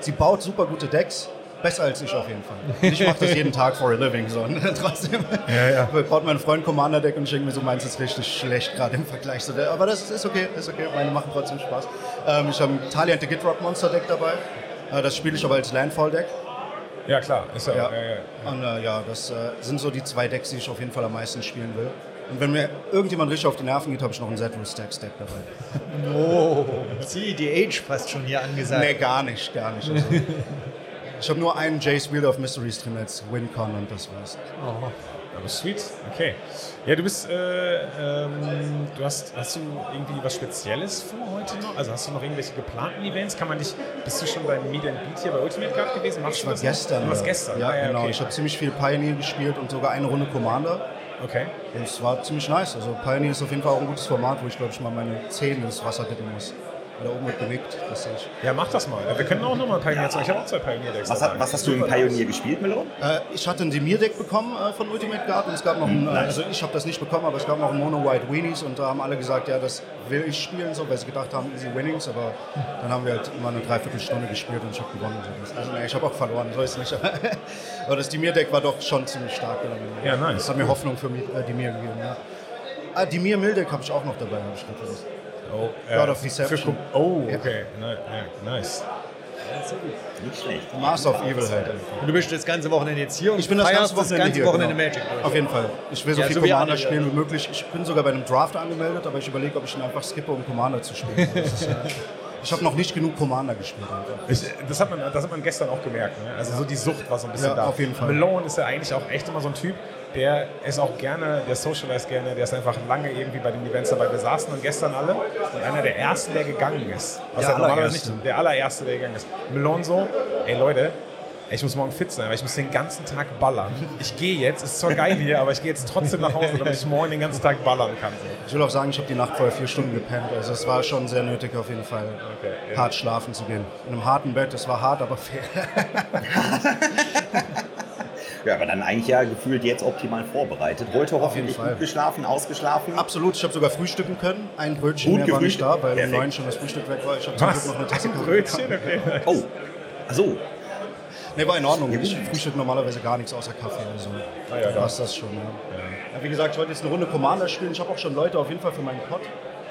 sie baut super gute Decks. Besser als ich auf jeden Fall. Und ich mache das jeden Tag for a living. So. Und trotzdem
Ja, ja.
baut mein Freund Commander-Deck und ich denke mir so, meins ist richtig schlecht gerade im Vergleich. zu der- Aber das ist, okay, ist okay. Meine machen trotzdem Spaß. Ähm, ich habe ein Taliant the Gitrock Monster Deck dabei. Äh, das spiele ich aber als Landfall-Deck.
Ja, klar. Ist ja,
Ja.
ja, ja.
Und äh, ja, das äh, sind so die zwei Decks, die ich auf jeden Fall am meisten spielen will. Und wenn mir irgendjemand richtig auf die Nerven geht, habe ich noch ein Zedrus Stacks Deck dabei.
Oh, sieh, die Age fast schon hier angesagt.
Nee, gar nicht, gar nicht. Also, ich habe nur einen Jace Wheel of Mysteries drin als WinCon und das war's.
Aber sweet, okay. Ja, du bist, äh, ähm, du hast, hast du irgendwie was Spezielles vor heute noch? Also hast du noch irgendwelche geplanten Events? Kann man dich, bist du schon beim Meet and Beat hier bei Ultimate Guard gewesen? Machst
Ich
du
war gestern.
Du warst gestern?
Ja,
Ah,
genau.
okay.
Ich habe ziemlich viel Pioneer gespielt und sogar eine Runde Commander.
Okay.
Und es war ziemlich nice. Also Pioneer ist auf jeden Fall auch ein gutes Format, wo ich glaube ich mal meine Zähne ins Wasser dippen muss. Da oben wird genickt, das sehe ich.
Ja, mach das mal. Wir können auch nochmal Pioneer zeigen. Ich habe auch zwei Pioneer-Decks.
Was, hat, was hast du im Pioneer gespielt, Melon?
Äh, ich hatte ein Demir-Deck bekommen äh, von Ultimate Guard und es gab noch ein, äh, also ich habe das nicht bekommen, aber es gab noch ein Mono White Weenies und da haben alle gesagt, ja, das will ich spielen, so, weil sie gedacht haben, easy Winnings, aber dann haben wir halt immer eine Dreiviertelstunde gespielt und ich habe gewonnen. So. Also nee, ich habe auch verloren, so ist nicht. aber das Demir-Deck war doch schon ziemlich stark.
Ja, nice.
Das hat mir Hoffnung für äh, Demir gegeben, ja. Ah, Demir Mildeck habe ich auch noch dabei, habe ich gerade
Oh,
God of Deception.
Für, oh, okay. Ja, nice.
Nicht schlecht.
Master of Evil halt.
Und du bist das ganze Wochenende jetzt hier und
Ich bin das ganze Wochenende, hier,
Wochenende
genau.
Magic durch.
Auf jeden Fall. Ich will so
Ja,
viel
so
Commander
alle,
spielen wie möglich. Ich bin sogar bei einem Draft angemeldet, aber ich überlege, ob ich ihn einfach skippe, um Commander zu spielen. Das ist, äh, ich habe noch nicht genug Commander gespielt.
Ich, das, hat man, das hat man gestern auch gemerkt. Ne? Also so die Sucht war so ein bisschen
Ja,
da.
auf jeden Fall.
Malone ist ja eigentlich auch echt immer so ein Typ, der ist auch gerne, der socialize gerne, der ist einfach lange irgendwie bei den Events dabei. Wir saßen dann gestern alle und einer der ersten, der gegangen ist. Was
Der
ja normalerweise nicht, der allererste, der gegangen ist. Malone so, ey Leute, ich muss morgen fit sein, aber ich muss den ganzen Tag ballern. Ich gehe jetzt, ist zwar geil hier, aber ich gehe jetzt trotzdem nach Hause, damit ich morgen den ganzen Tag ballern kann.
Ich will auch sagen, ich habe die Nacht vorher vier Stunden gepennt. Also es war schon sehr nötig, auf jeden Fall
Okay, ja.
hart schlafen zu gehen. In einem harten Bett, es war hart, aber fair.
Ja, aber dann eigentlich ja gefühlt jetzt optimal vorbereitet. Heute hoffentlich
Fall.
gut geschlafen, ausgeschlafen.
Absolut, ich habe sogar frühstücken können. Ein Brötchen
Gut
mehr war nicht da, weil um neun schon das Frühstück weg war. Ich habe zum Glück
Was?
noch eine Tasse
Ein Brötchen? Okay.
Oh, also
Nee, war in Ordnung. Ich frühstücke normalerweise gar nichts außer Kaffee. Also
Ah ja,
passt das schon. Ja. Ja, wie gesagt, ich wollte jetzt eine Runde Commander spielen. Ich habe auch schon Leute auf jeden Fall für meinen Pod.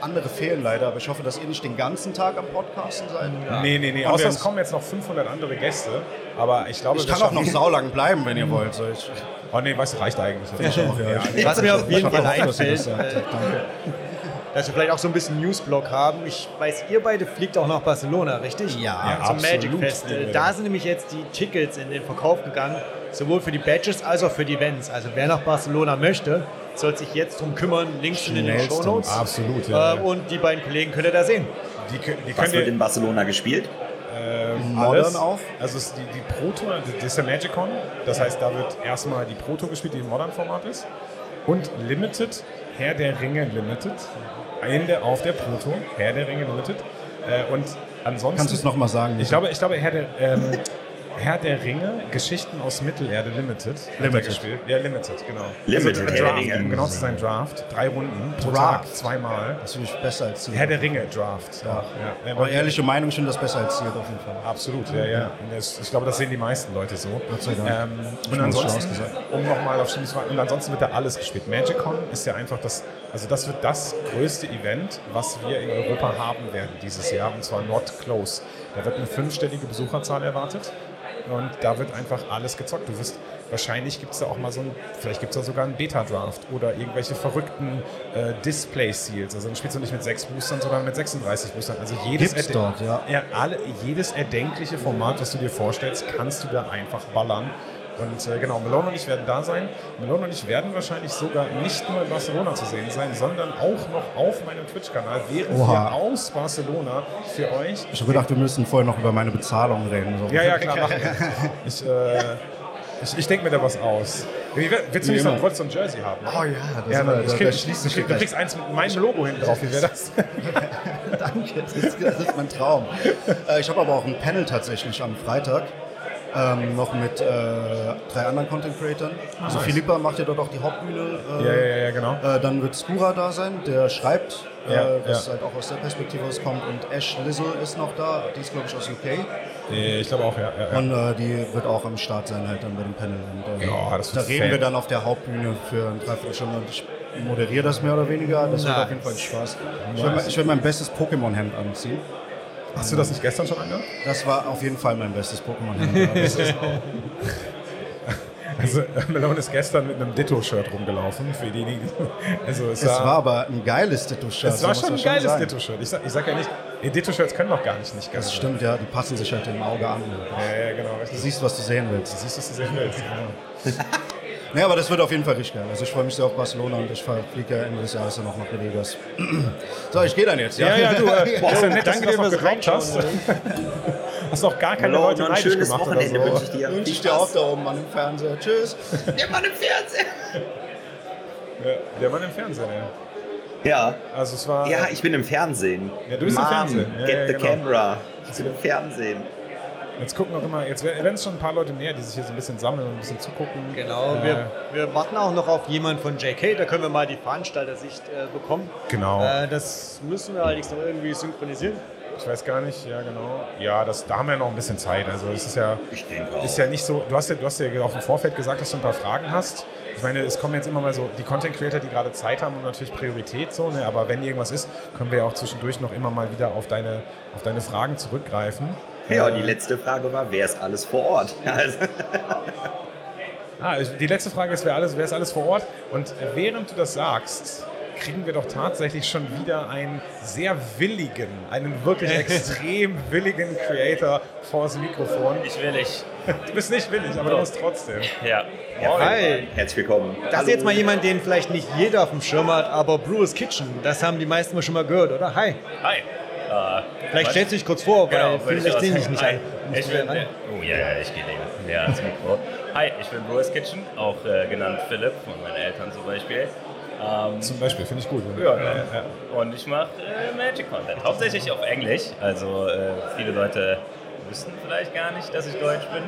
Andere fehlen leider, aber ich hoffe, dass ihr nicht den ganzen Tag am Podcasten seid.
Nee, nee, nee.
Haben
Außer es kommen jetzt noch 500 andere Gäste. Aber ich glaube,
Ich kann auch noch saulang bleiben, wenn ihr wollt. So, ich,
Oh nee, weißt du, reicht eigentlich.
ich auch, ja. Ich,
Was mir auf jeden Fall einfällt, äh, dass wir vielleicht auch so ein bisschen Newsblock haben. Ich weiß, ihr beide fliegt auch nach Barcelona, richtig?
Ja,
Zum
absolut
Magic Fest. da. sind nämlich jetzt die Tickets in den Verkauf gegangen, sowohl für die Badges als auch für die Events. Also wer nach Barcelona möchte, soll sich jetzt drum kümmern. Links in den
Schnellstens.
Show Notes.
Absolut, ja.
Äh, und die beiden Kollegen könnt ihr da sehen.
Die, die
was wird in Barcelona gespielt?
Modern
alles.
auch?
Also die, die Pro-Tour, das ist der Magicon. Das heißt, da wird erstmal die Pro-Tour gespielt, die im Modern-Format ist. Und Limited, Herr der Ringe Limited. Ende auf der Pro-Tour, Herr der Ringe Limited. Äh, und ansonsten...
Kannst du es nochmal sagen?
Ich glaube, ich glaube Herr, der, ähm, Herr der Ringe, Geschichten aus Mittelerde Limited.
Limited.
Gespielt. Ja, Limited, genau.
Limited,
also,
Herr der
Draft,
Ringe.
um genau zu sein, Draft. Drei Runden pro
Draft.
Tag, zweimal.
Das finde ich besser als Ziel.
Herr der Ringe Draft. Ja. Ja.
Aber ehrliche Meinung, ich finde das besser als Ziel auf jeden Fall.
Absolut, ja, ja. Das, ich glaube, das sehen die meisten Leute so.
Gott sei Dank.
Ähm, und ansonsten, um nochmal auf Stimmt zu warten, und ansonsten wird da alles gespielt. MagicCon ist ja einfach das, also das wird das größte Event, was wir in Europa haben werden dieses Jahr, und zwar not close. Da wird eine fünfstellige Besucherzahl erwartet. Und da wird einfach alles gezockt. Du wirst, wahrscheinlich gibt es da auch mal so ein, vielleicht gibt es da sogar einen Beta-Draft oder irgendwelche verrückten äh, Display-Seals. Also dann spielst du nicht mit sechs Boostern, sondern mit 36 Boostern. Also jedes
Gibt's dort, ja.
ja, alle, jedes erdenkliche Format, was du dir vorstellst, kannst du da einfach ballern. Und äh, genau, Malone und ich werden da sein. Malone und ich werden wahrscheinlich sogar nicht nur in Barcelona zu sehen sein, sondern auch noch auf meinem Twitch-Kanal, während
Oha.
wir aus Barcelona für euch.
Ich habe gedacht, wir müssen vorher noch über meine Bezahlung reden. So.
Ja, ja, klar, machen wir. Ich, äh, ich, ich denke mir da was aus. Willst du nicht so,
immer.
du wolltest so ein Jersey haben?
Oh ja, das
Ja,
ist,
ich krieg,
da
ich,
schließt
ich,
sich
du kriegst eins mit meinem Logo hinten drauf. Wie wäre das?
Danke, das ist, das ist mein Traum. Äh, ich habe aber auch ein Panel tatsächlich am Freitag. Ähm, noch mit äh, drei anderen Content Creatern. Also
nice.
Philippa macht ja dort auch die Hauptbühne. Äh,
Ja, ja, ja, genau.
Äh, dann wird Skura da sein, der schreibt,
Ja,
äh, was
ja.
halt auch aus der Perspektive auskommt. Und Ash Lizzle ist noch da, die ist glaube ich aus UK.
Ich glaube auch, ja. ja, ja.
Und äh, die wird auch am Start sein halt dann bei dem Panel. Und, äh,
Ja, das
da
wird
reden wir dann auf der Hauptbühne für eine Dreiviertelstunde und ich moderiere das mehr oder weniger. Das wird
Nice.
auf jeden Fall Spaß. Ich werde werd mein bestes Pokémon-Hemd anziehen.
Hast du das nicht gestern schon angehabt?
Das war auf jeden Fall mein bestes ist-
Also, Malone ist gestern mit einem Ditto-Shirt rumgelaufen. Für diejenigen. Also, es,
es
war,
war aber ein geiles Ditto-Shirt.
es war schon ein geiles. Ditto-Shirt. Ich ich sag ja nicht, Ditto-Shirts können doch gar nicht nicht geil
Das stimmt, ja, die passen sich halt im Auge an.
Ja, ja, genau.
Du siehst, was du sehen willst.
Siehst du, was du sehen willst. Ja.
Nee, aber das wird auf jeden Fall richtig geil. Also ich freue mich sehr auf Barcelona und ich fliege ja Ende des Jahres dann noch nach Vegas. So, ich gehe dann jetzt.
Ja, ja, du, äh,
Boah,
ja nett, dass
danke
du das
dir
noch
fürs
gedroppt hast. Hast auch gar keine
Hallo,
Leute
noch ein
neidisch
schönes
gemacht oder
Wochenende
so.
wünsche ich dir.
Wünsche ich dir auch da oben an dem Fernseher. Tschüss.
Der Mann im Fernsehen.
Ja, der war im Fernsehen, ja.
Ja.
Also es war.
Ja, ich bin im Fernsehen.
Ja, du bist im
Mom,
Fernsehen. Ja,
get
ja,
the
genau.
camera. Ich bin im Fernsehen.
Jetzt gucken auch immer, jetzt werden es schon ein paar Leute mehr, die sich hier so ein bisschen sammeln und ein bisschen zugucken.
Genau,
Äh,
wir, wir warten auch noch auf jemanden von JK, da können wir mal die Veranstaltersicht äh, bekommen.
Genau.
Äh, das müssen wir allerdings noch irgendwie synchronisieren.
Ich weiß gar nicht, ja genau. Ja, das, da haben wir noch ein bisschen Zeit. Also es ist ja,
Ich denke auch.
ist ja nicht so, du hast ja, du hast ja auch im Vorfeld gesagt, dass du ein paar Fragen hast. Ich meine, es kommen jetzt immer mal so, die Content Creator, die gerade Zeit haben, haben natürlich Priorität so, ne? aber wenn irgendwas ist, können wir ja auch zwischendurch noch immer mal wieder auf deine, auf deine Fragen zurückgreifen.
Ja,
Äh,
die letzte Frage war, wer ist alles vor Ort? Also,
Ah, ich- die letzte Frage ist, wer, alles, wer ist alles vor Ort? Und während du das sagst, kriegen wir doch tatsächlich schon wieder einen sehr willigen, einen wirklich extrem willigen Creator vors Mikrofon.
Ich will nicht.
Du bist nicht willig, aber du musst trotzdem.
Ja.
Hi,
herzlich willkommen.
das ist jetzt mal jemand, den vielleicht nicht jeder auf dem Schirm hat, aber Brewers Kitchen, das haben die meisten mal schon mal gehört, oder? Hi,
Hi. Äh,
vielleicht stellst du dich kurz vor, weil
Genau,
vielleicht
auch
sehen dich nicht
Hi. Ich bin, oh ja, ja, ich gehe näher, ans Mikro. Hi, ich bin Brewers Kitchen, auch äh, genannt Philipp, von meinen Eltern zum Beispiel. Ähm,
Zum Beispiel, finde ich gut.
Ja, ja. Und ich mache äh, Magic Content, hauptsächlich auf Englisch. Also äh, viele Leute wissen vielleicht gar nicht, dass ich Deutsch bin.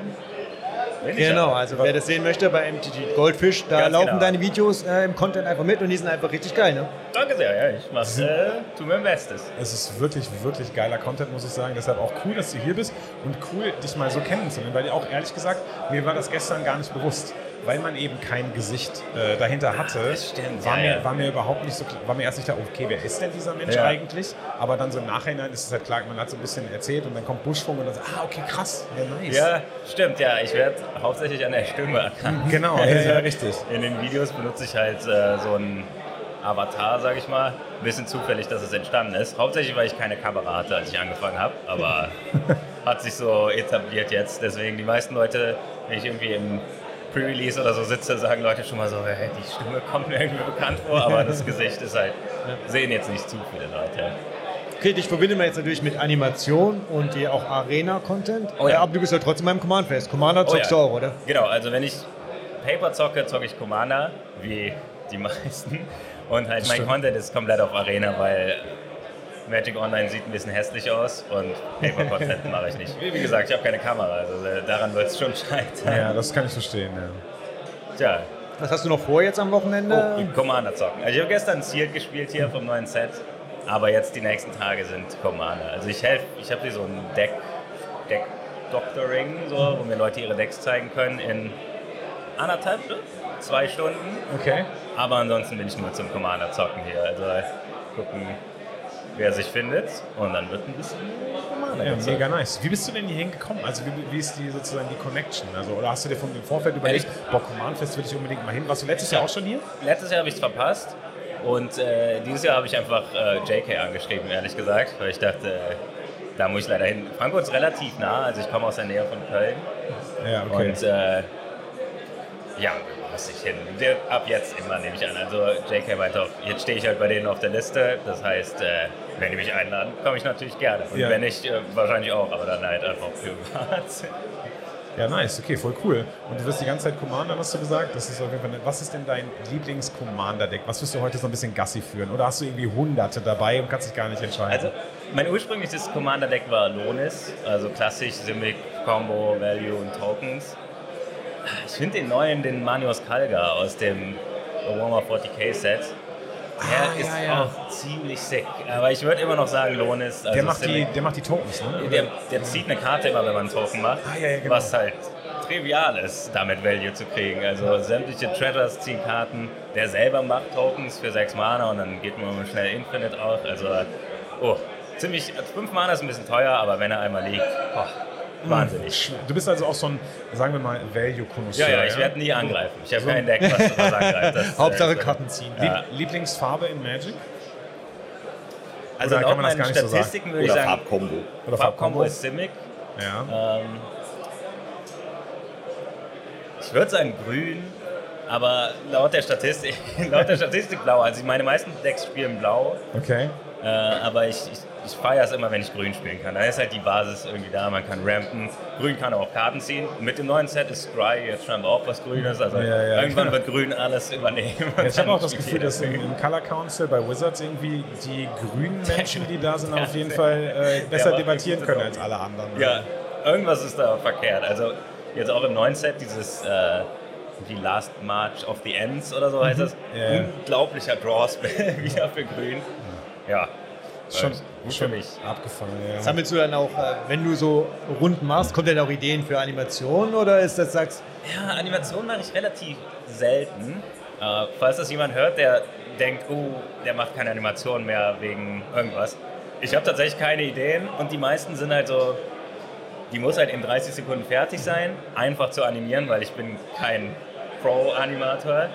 Genau, also wer das sehen möchte bei MTG Goldfish, da
Ganz
laufen
genau.
deine Videos äh, im Content einfach mit und die sind einfach richtig geil, ne?
Danke sehr, ja, ich mache, äh, tu mein Bestes.
Es ist wirklich, wirklich geiler Content, muss ich sagen. Deshalb auch cool, dass du hier bist und cool, dich mal so kennenzulernen. Weil auch ehrlich gesagt, mir war das gestern gar nicht bewusst. Weil man eben kein Gesicht äh, dahinter hatte,
stimmt,
war,
ja,
mir, war mir überhaupt nicht so klar, war mir erst nicht klar, okay, wer ist denn dieser Mensch
Ja.
eigentlich? Aber dann so im Nachhinein ist es halt klar, man hat so ein bisschen erzählt und dann kommt Buschfunk und dann so, ah, okay, krass, ja, nice.
Ja, stimmt, ja, ich werde hauptsächlich an der Stimme erkannt.
Genau, ja, ja, richtig.
In den Videos benutze ich halt äh, so einen Avatar, sage ich mal. Ein bisschen zufällig, dass es entstanden ist. Hauptsächlich, weil ich keine Kamera hatte, als ich angefangen habe. Aber hat sich so etabliert jetzt. Deswegen die meisten Leute, wenn ich irgendwie im Pre-Release oder so sitze, sagen Leute schon mal so, hey, die Stimme kommt mir irgendwie bekannt vor. Aber das Gesicht ist halt, sehen jetzt nicht zu viele Leute.
Okay, dich verbindet man jetzt natürlich mit Animation und dir auch Arena-Content.
Oh ja.
Äh, aber du bist ja trotzdem beim Command-Fest. Commander
Oh
zockst
ja.
du auch, oder?
Genau, also wenn ich Paper zocke, zocke ich Commander, wie die meisten. Und halt mein. Content ist komplett auf Arena, weil Magic Online sieht ein bisschen hässlich aus und Paper Content mache ich nicht. Wie wie gesagt, ich habe keine Kamera, also äh, daran wird es schon scheitern.
Ja, das kann ich verstehen, ja.
Tja,
Was hast du noch vor jetzt am Wochenende?
oh, Commander zocken. Also ich habe gestern Sealed gespielt hier vom neuen Set, aber jetzt die nächsten Tage sind Commander. Also ich helfe, ich habe hier so ein Deck, Deck Doctoring, so, wo mir Leute ihre Decks zeigen können in anderthalb, zwei Stunden.
Okay.
Aber ansonsten bin ich nur zum Commander zocken hier. Also gucken, wer sich findet. Und dann wird ein bisschen Commander
Ja, mega nice. Wie bist du denn hier hingekommen? Also wie, wie ist die sozusagen die Connection? Also, oder hast du dir von im Vorfeld überlegt, boah, Command Fest will ich unbedingt mal hin? Warst du letztes Jahr auch schon hier?
Letztes Jahr habe ich es verpasst. Und äh, dieses Jahr habe ich einfach äh, JK angeschrieben, ehrlich gesagt. Weil ich dachte, äh, da muss ich leider hin. Frankfurt ist relativ nah, also ich komme aus der Nähe von Köln.
Ja, okay.
Und äh, ja, muss ich hin. Ab jetzt immer, nehme ich an. Also JK meinte auch, jetzt stehe ich halt bei denen auf der Liste. Das heißt, äh, wenn die mich einladen, komme ich natürlich gerne. Und
Ja.
wenn nicht, äh, wahrscheinlich auch, aber dann halt einfach privat.
Ja, nice, okay, voll cool. Und du wirst die ganze Zeit Commander, hast du gesagt? Das ist auf jeden Fall. Was ist denn dein Lieblings-Commander-Deck? Was wirst du heute so ein bisschen Gassi führen? Oder hast du irgendwie Hunderte dabei und kannst dich gar nicht entscheiden?
Also, mein ursprüngliches Commander-Deck war Lonis, also klassisch, Simic, Combo, Value und Tokens. Ich finde den neuen, den Manios Kalga aus dem Warhammer 40k Set, der
Ah,
ist
ja, ja.
auch ziemlich sick. Aber ich würde immer noch sagen Lonis. Also
der, macht die, der macht die Tokens, ne?
Der, der zieht eine Karte immer, wenn man einen Token macht,
Ah, ja, genau.
was halt trivial ist, damit Value zu kriegen. Also sämtliche Treasures ziehen Karten, der selber macht Tokens für 6 Mana und dann geht man schnell Infinite auch. Also, oh, ziemlich, 5 Mana ist ein bisschen teuer, aber wenn er einmal liegt, oh, wahnsinnig.
Du bist also auch so ein, sagen wir mal, Value-Konnoisseur.
Ja, ja, ich werde nie angreifen. Ich habe kein Deck, was, was angreift. Das,
Hauptsache Karten ziehen.
Ja.
Lieblingsfarbe in Magic?
Also
Oder
laut
kann man das
meinen
gar nicht so sagen?
Statistiken würde ich
Oder
sagen,
Farbkombo.
Oder
Farbkombo ist Simic.
Ja.
Ähm, ich würde sagen grün, Aber laut der Statistik, laut der Statistik blau. Also meine meisten Decks spielen blau,
Okay.
äh, aber ich, ich, ich feiere es immer, wenn ich grün spielen kann. Da ist halt die Basis irgendwie da, man kann rampen. Grün kann auch Karten ziehen. Mit dem neuen Set ist Scry jetzt scheinbar auch was Grünes. Also
Ja, ja,
irgendwann
genau.
wird Grün alles übernehmen.
Ja, ich habe auch das Gefühl, dass im, im Color Council bei Wizards irgendwie die grünen Menschen, die da sind, auf jeden Fall äh, besser debattieren
das
können als alle anderen.
Ja, irgendwas ist da verkehrt. Also jetzt auch im neuen Set dieses äh, die Last March of the Ends oder so heißt das.
Mhm. Ja.
Unglaublicher Draw-Spell wieder für Grün. Ja,
schon,
gut für
schon
mich.
abgefahren. Ja.
Sammelst du dann auch, äh, wenn du so Runden machst, kommt dann auch Ideen für Animationen oder ist das, sagst
Ja, Animationen mache ich relativ selten. Äh, falls das jemand hört, der denkt, oh, der macht keine Animation mehr wegen irgendwas. Ich habe tatsächlich keine Ideen und die meisten sind halt so, die muss halt in 30 Sekunden fertig sein, einfach zu animieren, weil ich bin kein Pro-Animator.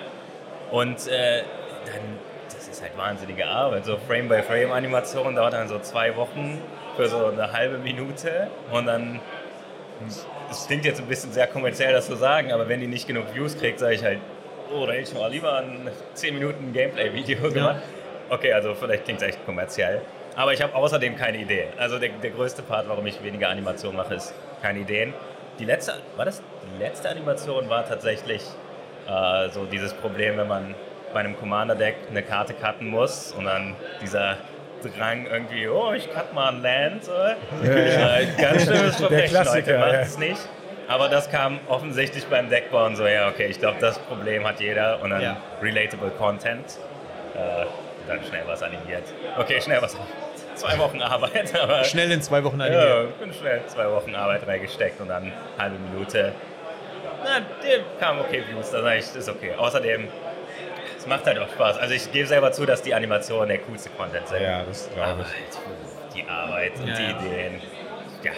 Und äh, dann, ist halt wahnsinnige Arbeit. So Frame-by-Frame-Animation dauert dann so zwei Wochen für so eine halbe Minute und dann es klingt jetzt ein bisschen sehr kommerziell, das zu sagen, aber wenn die nicht genug Views kriegt, sage ich halt, oh, da hätte ich mal lieber ein 10 Minuten Gameplay-Video gemacht. Okay, also vielleicht klingt es echt kommerziell. Aber ich habe außerdem keine Idee. Also der, der größte Part, warum ich weniger Animation mache, ist keine Ideen. Die letzte, war das die letzte Animation war tatsächlich äh, so dieses Problem, wenn man bei einem Commander-Deck eine Karte cutten muss und dann dieser Drang irgendwie, oh, ich cut mal ein Land. So. Äh, ganz schlimmes Verbrechen, Leute, macht
ja.
es nicht. Aber das kam offensichtlich beim Deckbauen so, ja, okay, ich glaube, das Problem hat jeder und dann
Ja.
relatable Content. Äh, dann schnell was animiert. Okay, schnell was. Zwei Wochen Arbeit, aber.
schnell in zwei Wochen animieren?
Ja, bin schnell zwei Wochen Arbeit reingesteckt und dann halbe Minute. Na, dem kam okay Views, das ist okay. Außerdem, es macht halt auch Spaß. Also ich gebe selber zu, dass die Animationen der coolste Content sind.
Ja, das glaube ich.
halt die Arbeit und
Ja,
die
ja.
Ideen. Ja,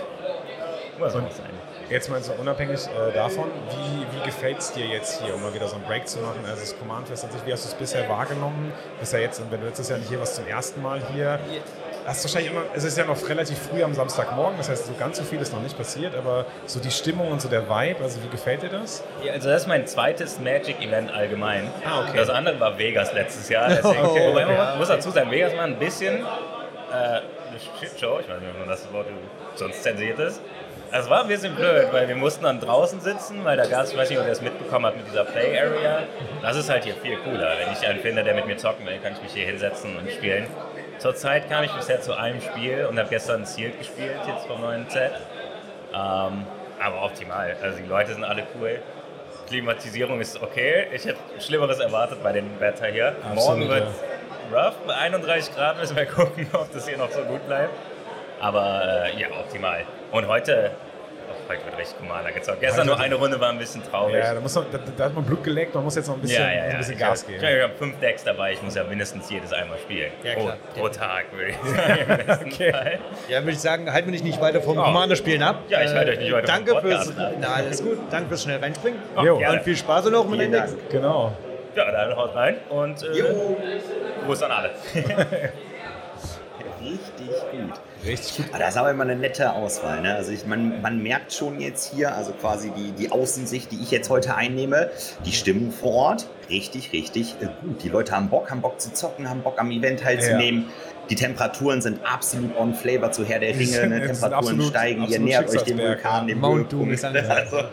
muss auch sein.
Jetzt mal so unabhängig äh, davon, wie, wie gefällt es dir jetzt hier, um mal wieder so einen Break zu machen? Also das Command Fest an sich, wie hast du es bisher wahrgenommen? Bist ja jetzt, und wenn du letztes Jahr nicht hier warst, zum ersten Mal hier. Hast wahrscheinlich immer, es ist ja noch relativ früh am Samstagmorgen, das heißt, so ganz so viel ist noch nicht passiert, aber so die Stimmung und so der Vibe, also wie gefällt dir das?
Ja, also das ist mein zweites Magic-Event allgemein.
Ah, okay.
Das andere war Vegas letztes Jahr. Deswegen,
Okay,
wobei man
okay.
muss dazu sagen, Vegas war ein bisschen äh, eine Shitshow. Ich weiß nicht, ob man das Wort sonst zensiert ist. Es war ein bisschen blöd, weil wir mussten dann draußen sitzen, weil da gab es, ich weiß nicht, ob ihr das mitbekommen habt mit dieser Play Area. Das ist halt hier viel cooler. Wenn ich einen finde, der mit mir zocken will, kann ich mich hier hinsetzen und spielen. Zurzeit kam ich bisher zu einem Spiel und habe gestern Sealed gespielt, jetzt vom neuen Set. Ähm, aber optimal. Also die Leute sind alle cool. Klimatisierung ist okay. Ich hätte Schlimmeres erwartet bei dem Wetter hier.
Absolut,
Morgen wird rough. Bei 31 Grad müssen wir gucken, ob das hier noch so gut bleibt. Aber äh, ja, optimal. Und heute, oh, heute wird richtig Commander gezockt. Gestern nur eine Runde war ein bisschen traurig.
Ja, da, muss man, da, da hat man Blut geleckt, man muss jetzt noch ein bisschen,
Ja, ja, ja.
ein bisschen
Ich
Gas
hab-
geben.
Ich habe fünf Decks dabei, ich muss ja mindestens jedes einmal spielen.
Ja, klar.
Pro, pro Tag, würde ich sagen.
Okay.
Fall.
Ja, würde ich sagen, halten wir dich nicht weiter vom Commander-Spielen ab.
Ja, ich halte euch nicht weiter vom
Danke fürs,
Podcast ab.
na, alles gut. Danke fürs schnell reinspringen.
Jo.
gerne.
Und viel Spaß noch mit den Decks.
Genau.
Ja, dann haut rein und äh, Gruß an alle.
Richtig gut.
Richtig gut.
Aber das ist aber immer eine nette Auswahl. Ne? Also ich, man, man merkt schon jetzt hier, also quasi die, die Außensicht, die ich jetzt heute einnehme, die Stimmung vor Ort, richtig, richtig äh, gut. Die Leute haben Bock, haben Bock zu zocken, haben Bock am Event teilzunehmen. Die Temperaturen sind absolut on flavor zu Herr der Ringe. Ne? Temperaturen
absolut-
steigen, ihr
absolut
nähert euch dem Vulkan,
ja.
dem
Mount Doom ist alles.
Also,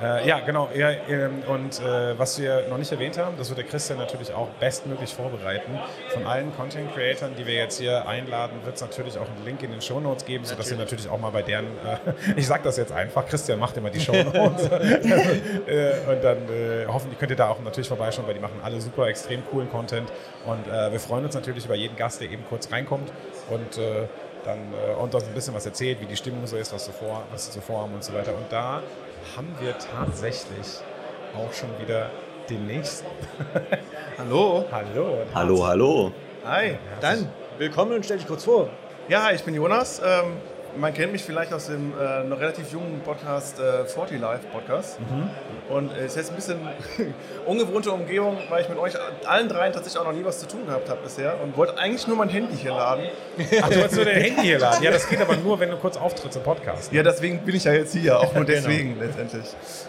Äh, ja, genau. Ja, ähm, und äh, was wir noch nicht erwähnt haben, das wird der Christian natürlich auch bestmöglich vorbereiten. Von allen Content-Creatern, die wir jetzt hier einladen, wird es natürlich auch einen Link in den Shownotes geben, sodass ihr natürlich auch mal bei deren, äh, ich sag das jetzt einfach, Christian macht immer die Shownotes. äh, und dann äh, hoffentlich könnt ihr da auch natürlich vorbeischauen, weil die machen alle super extrem coolen Content. Und äh, wir freuen uns natürlich über jeden Gast, der eben kurz reinkommt und dann äh, und uns ein bisschen was erzählt, wie die Stimmung so ist, was sie, vor, was sie so vorhaben und so weiter. Und da haben wir tatsächlich auch schon wieder den nächsten.
Hallo.
Hallo.
hallo, hallo.
Hi.
Dann, willkommen und stell dich kurz vor.
Ja, ich bin Jonas. Ähm, man kennt mich vielleicht aus dem äh, noch relativ jungen Podcast äh, 40 Live Podcast. Und äh, es ist jetzt ein bisschen ungewohnte Umgebung, weil ich mit euch allen dreien tatsächlich auch noch nie was zu tun gehabt habe bisher und wollte eigentlich nur mein Handy hier laden.
Ach, du wolltest nur dein Handy hier laden. Ja, das geht aber nur, wenn du kurz auftrittst im Podcast.
Ja, deswegen bin ich ja jetzt hier, auch nur deswegen letztendlich.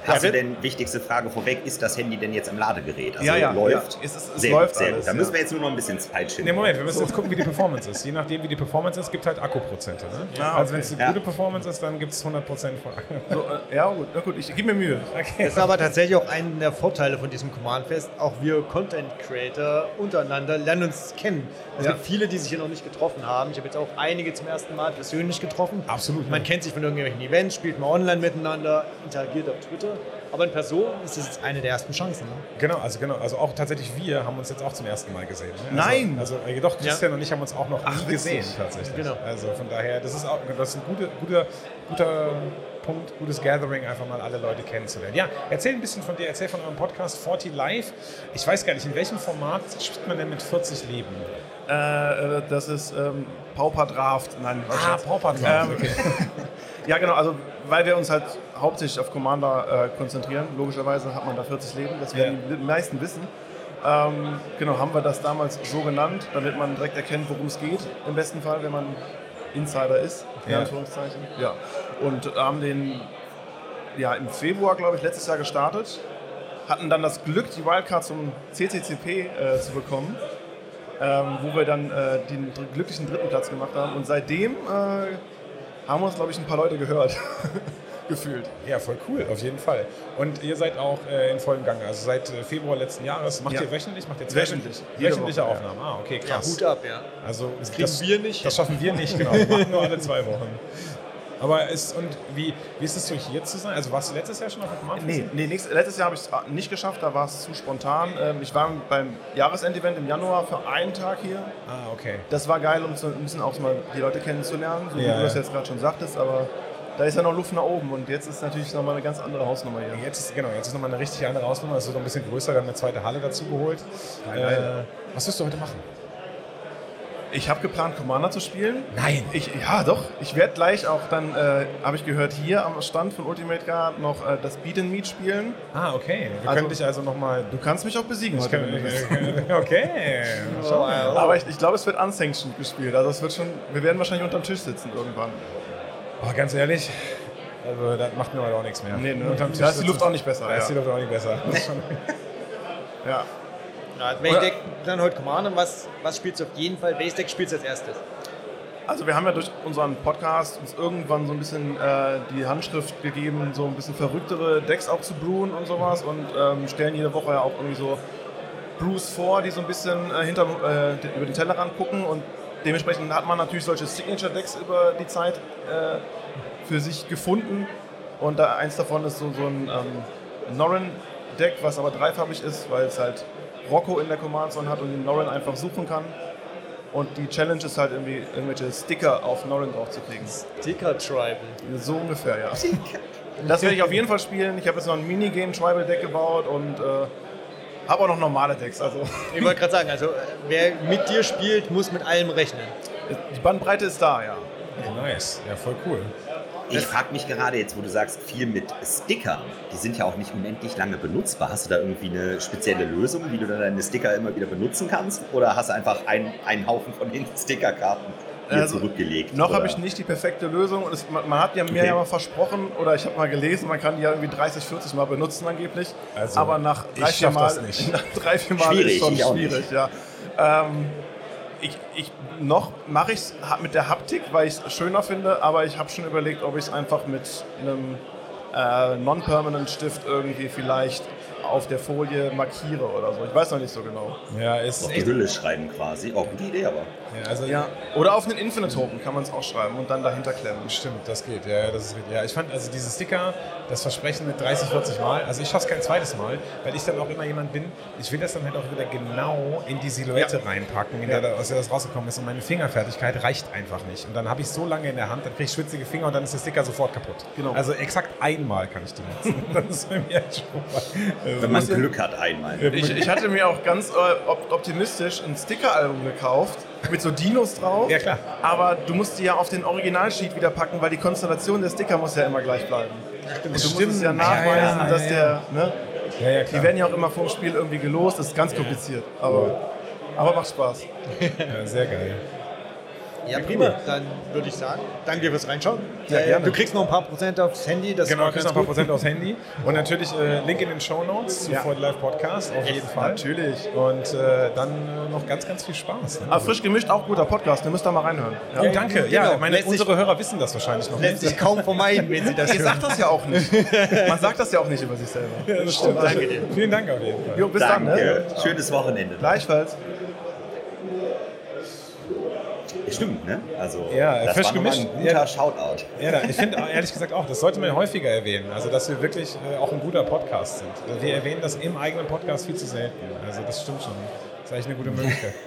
Hast du denn, wichtigste Frage vorweg, ist das Handy denn jetzt im Ladegerät? Also
Ja, ja,
läuft?
ja. Es ist- es
sehr
läuft
gut, sehr
alles,
gut. Da
ja.
müssen wir jetzt nur noch ein bisschen Zeit schinden.
Nee, Moment, wir müssen jetzt gucken, wie die Performance ist. Je nachdem, wie die Performance ist, gibt halt Akkuprozente. Ne?
Ah,
Also wenn es eine
Ja.
gute Performance ist, dann gibt es 100% von
So, äh, ja, gut, na gut, ich gebe mir Mühe.
Das ist aber tatsächlich auch einer der Vorteile von diesem Command Fest. Auch wir Content Creator untereinander lernen uns kennen. Es
Ja.
gibt viele, die sich hier noch nicht getroffen haben. Ich habe jetzt auch einige zum ersten Mal persönlich getroffen.
Absolut,
Man
ja.
kennt sich von irgendwelchen Events, spielt mal online miteinander, interagiert auf Twitter. Aber in Person ist das jetzt eine der ersten Chancen. Ne?
Genau, also genau, also auch tatsächlich wir haben uns jetzt auch zum ersten Mal gesehen. Ne?
Nein!
Also, also äh, doch, Christian und ich haben uns auch noch nie
witzig.
gesehen tatsächlich.
Genau.
Also von daher, das ist auch das ist ein guter, guter, guter Punkt, gutes Gathering, einfach mal alle Leute kennenzulernen. Ja, erzähl ein bisschen von dir, erzähl von eurem Podcast 40 Live. Ich weiß gar nicht, in welchem Format spielt man denn mit 40 Leben?
Äh, äh, das ist ähm, Pauper Draft. Nein, was
Ah? Pauper Draft,
Ähm,
okay.
Ja, genau, also weil wir uns halt hauptsächlich auf Commander äh, konzentrieren. Logischerweise hat man da 40 Leben, das werden die meisten wissen. Ähm, genau, haben wir das damals so genannt, damit man direkt erkennt, worum es geht. Im besten Fall, wenn man Insider ist, in
Ja.
Anführungszeichen. Ja. Und haben den ja, im Februar, glaube ich, letztes Jahr gestartet. Hatten dann das Glück, die Wildcard zum CCCP äh, zu bekommen ähm, wo wir dann äh, den dr- glücklichen dritten Platz gemacht haben. Und seitdem äh, haben uns, glaube ich, ein paar Leute gehört. Gefühlt.
Ja, voll cool, auf jeden Fall. Und ihr seid auch äh, in vollem Gange. Also seit äh, Februar letzten Jahres. Macht
Ja.
ihr wöchentlich? Macht ihr
Wöchentlich. Jede
Wöchentliche
Woche, ja.
Aufnahmen. Ah, okay, krass.
Hut ab, ja.
Also
Das kriegen wir nicht.
Das schaffen wir nicht, genau. Wir machen nur alle zwei Wochen. Aber ist, und wie, wie ist es so hier zu sein? Also warst du letztes Jahr schon auf dem Command
Nee, nee nächstes, letztes Jahr habe ich es nicht geschafft, da war es zu spontan. Ähm, ich war beim Jahresendevent im Januar für einen Tag hier.
Ah, okay.
Das war geil, um so ein bisschen auch mal die Leute kennenzulernen, so wie
Ja,
du das
ja.
jetzt gerade schon sagtest, aber da ist ja noch Luft nach oben und jetzt ist natürlich nochmal eine ganz andere Hausnummer hier.
Jetzt ist, genau, jetzt ist nochmal eine richtig andere Ausnummer. Es ist noch ein bisschen größer, wir haben eine zweite Halle dazu geholt.
geil.
Äh, was wirst du heute machen?
Ich habe geplant, Commander zu spielen.
Nein.
Ich, ja, doch. Ich werde gleich auch dann, äh, habe ich gehört, hier am Stand von Ultimate Guard noch äh, das Beat and Meet spielen.
Ah, okay. Wir
Also-
können dich also nochmal...
Du kannst mich auch besiegen
Ich kann,
willst.
okay. Schau mal.
Aber ich, ich glaube, es wird unsanctioned gespielt. Also es wird schon, wir werden wahrscheinlich unterm Tisch sitzen irgendwann.
Oh, ganz ehrlich, also das macht mir heute auch nichts mehr.
Nee, ne?
Unterm Tisch
Da ist die Luft auch nicht besser,
Da ist die
ja.
Luft auch nicht besser.
Ja.
Ja, ich denke, dann heute Commander, was, was spielst du auf jeden Fall? Base Deck spielst du als erstes.
Also wir haben ja durch unseren Podcast uns irgendwann so ein bisschen äh, die Handschrift gegeben, so ein bisschen verrücktere Decks auch zu brewen und sowas und ähm, stellen jede Woche ja auch irgendwie so Brews vor, die so ein bisschen äh, hinter, äh, den- über den Tellerrand gucken und dementsprechend hat man natürlich solche Signature-Decks über die Zeit äh, für sich gefunden und da eins davon ist so, so ein ähm, Norrin-Deck, was aber dreifarbig ist, weil es halt Rocco in der Command Zone hat und den Norrin einfach suchen kann. Und die Challenge ist halt irgendwie irgendwelche Sticker auf Norrin drauf zu kriegen.
Sticker Tribal.
So ungefähr, ja. Das werde ich auf jeden Fall spielen. Ich habe jetzt noch ein Minigame Tribal Deck gebaut und äh, habe auch noch normale Decks. Also
Ich wollte gerade sagen, also äh, wer mit dir spielt, muss mit allem rechnen.
die Bandbreite ist da, ja.
nice. Ja, voll cool.
Ich frage mich gerade jetzt, wo du sagst, viel mit Stickern. Die sind ja auch nicht unendlich lange benutzbar. Hast du da irgendwie eine spezielle Lösung, wie du dann deine Sticker immer wieder benutzen kannst? Oder hast du einfach einen, einen Haufen von den Stickerkarten hier
Also,
zurückgelegt?
Noch habe ich nicht die perfekte Lösung. Und es, man, man hat ja mir
Okay.
ja mal versprochen, oder ich habe mal gelesen, man kann die ja irgendwie 30, 40 Mal benutzen angeblich.
Also,
Aber nach drei, vier Mal, nach drei, vier Mal
Schwierig,
ist schon schwierig, ja. Ähm, ich, ich, noch mache ich es mit der Haptik, weil ich es schöner finde, aber ich habe schon überlegt, ob ich es einfach mit einem äh, Non-Permanent Stift irgendwie vielleicht auf der Folie markiere oder so. Ich weiß noch nicht so genau.
Ja, ist
auf die. Hülle schreiben quasi. Oh, gute Idee aber.
Ja, also,
Ja. Oder auf einen Infinite Token kann man es auch schreiben und dann dahinter klemmen.
Stimmt, das geht. Ja, ja, das ist richtig. Ja, ich fand also diese Sticker, das Versprechen mit 30, 40 Mal, also ich schaff's kein zweites Mal, weil ich dann auch immer jemand bin, ich will das dann halt auch wieder genau in die Silhouette reinpacken, in der, da- aus der das rausgekommen ist und meine Fingerfertigkeit reicht einfach nicht. Und dann habe ich so lange in der Hand, dann kriege ich schwitzige Finger und dann ist der Sticker sofort kaputt.
Genau.
Also exakt einmal kann ich die nutzen. das ist bei mir schon mal
Wenn man Glück hat einmal.
Ich, ich hatte mir auch ganz äh, op- optimistisch ein Sticker-Album gekauft mit so Dinos drauf.
Ja, klar.
Aber du musst die ja auf den Originalsheet wieder packen, weil die Konstellation der Sticker muss ja immer gleich bleiben. Und du musst es ja nachweisen,
Ja, ja,
dass
ja,
der. Ne?
Ja, ja,
Die werden ja auch immer vor dem Spiel irgendwie gelost. Das ist ganz kompliziert. Aber, aber macht Spaß.
Ja, sehr geil.
Ja, prima. Dann würde ich sagen, danke fürs Reinschauen.
Ja,
Äh,
gerne.
Du kriegst noch ein paar Prozent aufs Handy. Das
Genau,
war
kriegst noch ein paar. Prozent aufs Handy. Und natürlich äh, Link in den Show Notes zu
Ja.
For the Life Podcast, auf jeden Fall.
Natürlich.
Und äh, dann äh, noch ganz, ganz viel Spaß. Ne?
Aber frisch gemischt, auch guter Podcast. Ihr müsst da mal reinhören. Ja.
Oh, danke. Ja,
genau.
meine,
Lässt sich-
unsere Hörer wissen das wahrscheinlich noch
Lässt
nicht.
sich kaum vermeiden, wenn sie das
Ihr sagt
hören.
das ja auch nicht. Man sagt das ja auch nicht über sich selber.
Ja, das stimmt.
Danke dir.
Vielen Dank auf jeden Fall.
Jo, bis dann.
Danke.
Ne?
Schönes Wochenende.
Gleichfalls.
Stimmt, ne? Also,
Ja,
das
frisch
war
gemischt.
ein guter
Ja.
Shoutout.
Ja, ich finde ehrlich gesagt auch, das sollte man häufiger erwähnen. Also, dass wir wirklich äh, auch ein guter Podcast sind. Wir erwähnen das im eigenen Podcast viel zu selten. Also, das stimmt schon. Das ist eigentlich eine gute Möglichkeit.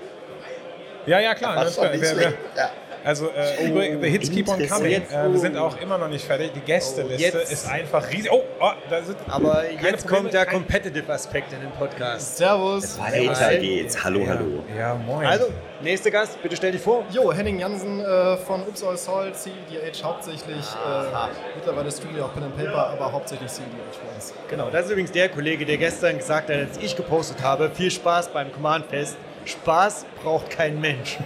Ja, ja, klar.
Das
ne, wer- wer-.
Ja.
Also, äh, übrigens, the hits keep on coming.
interessant.
Äh, wir sind auch immer noch nicht fertig. Die Gästeliste
Oh, jetzt.
ist einfach riesig. Oh, oh da sind.
Aber jetzt
Probleme,
kommt der Competitive Aspekt in den Podcast.
Servus.
Weiter geht's. Hallo, hallo.
Ja, moin.
Also, nächster Gast, bitte stell dich vor.
Jo, Henning Jansen äh, von Ups All Salt, CEDH hauptsächlich. Äh, mittlerweile streamen wir auch Pen and Paper, aber hauptsächlich CEDH für uns.
Genau, das ist übrigens der Kollege, der gestern gesagt hat, als ich gepostet habe, viel Spaß beim Command Fest. Spaß braucht kein Mensch.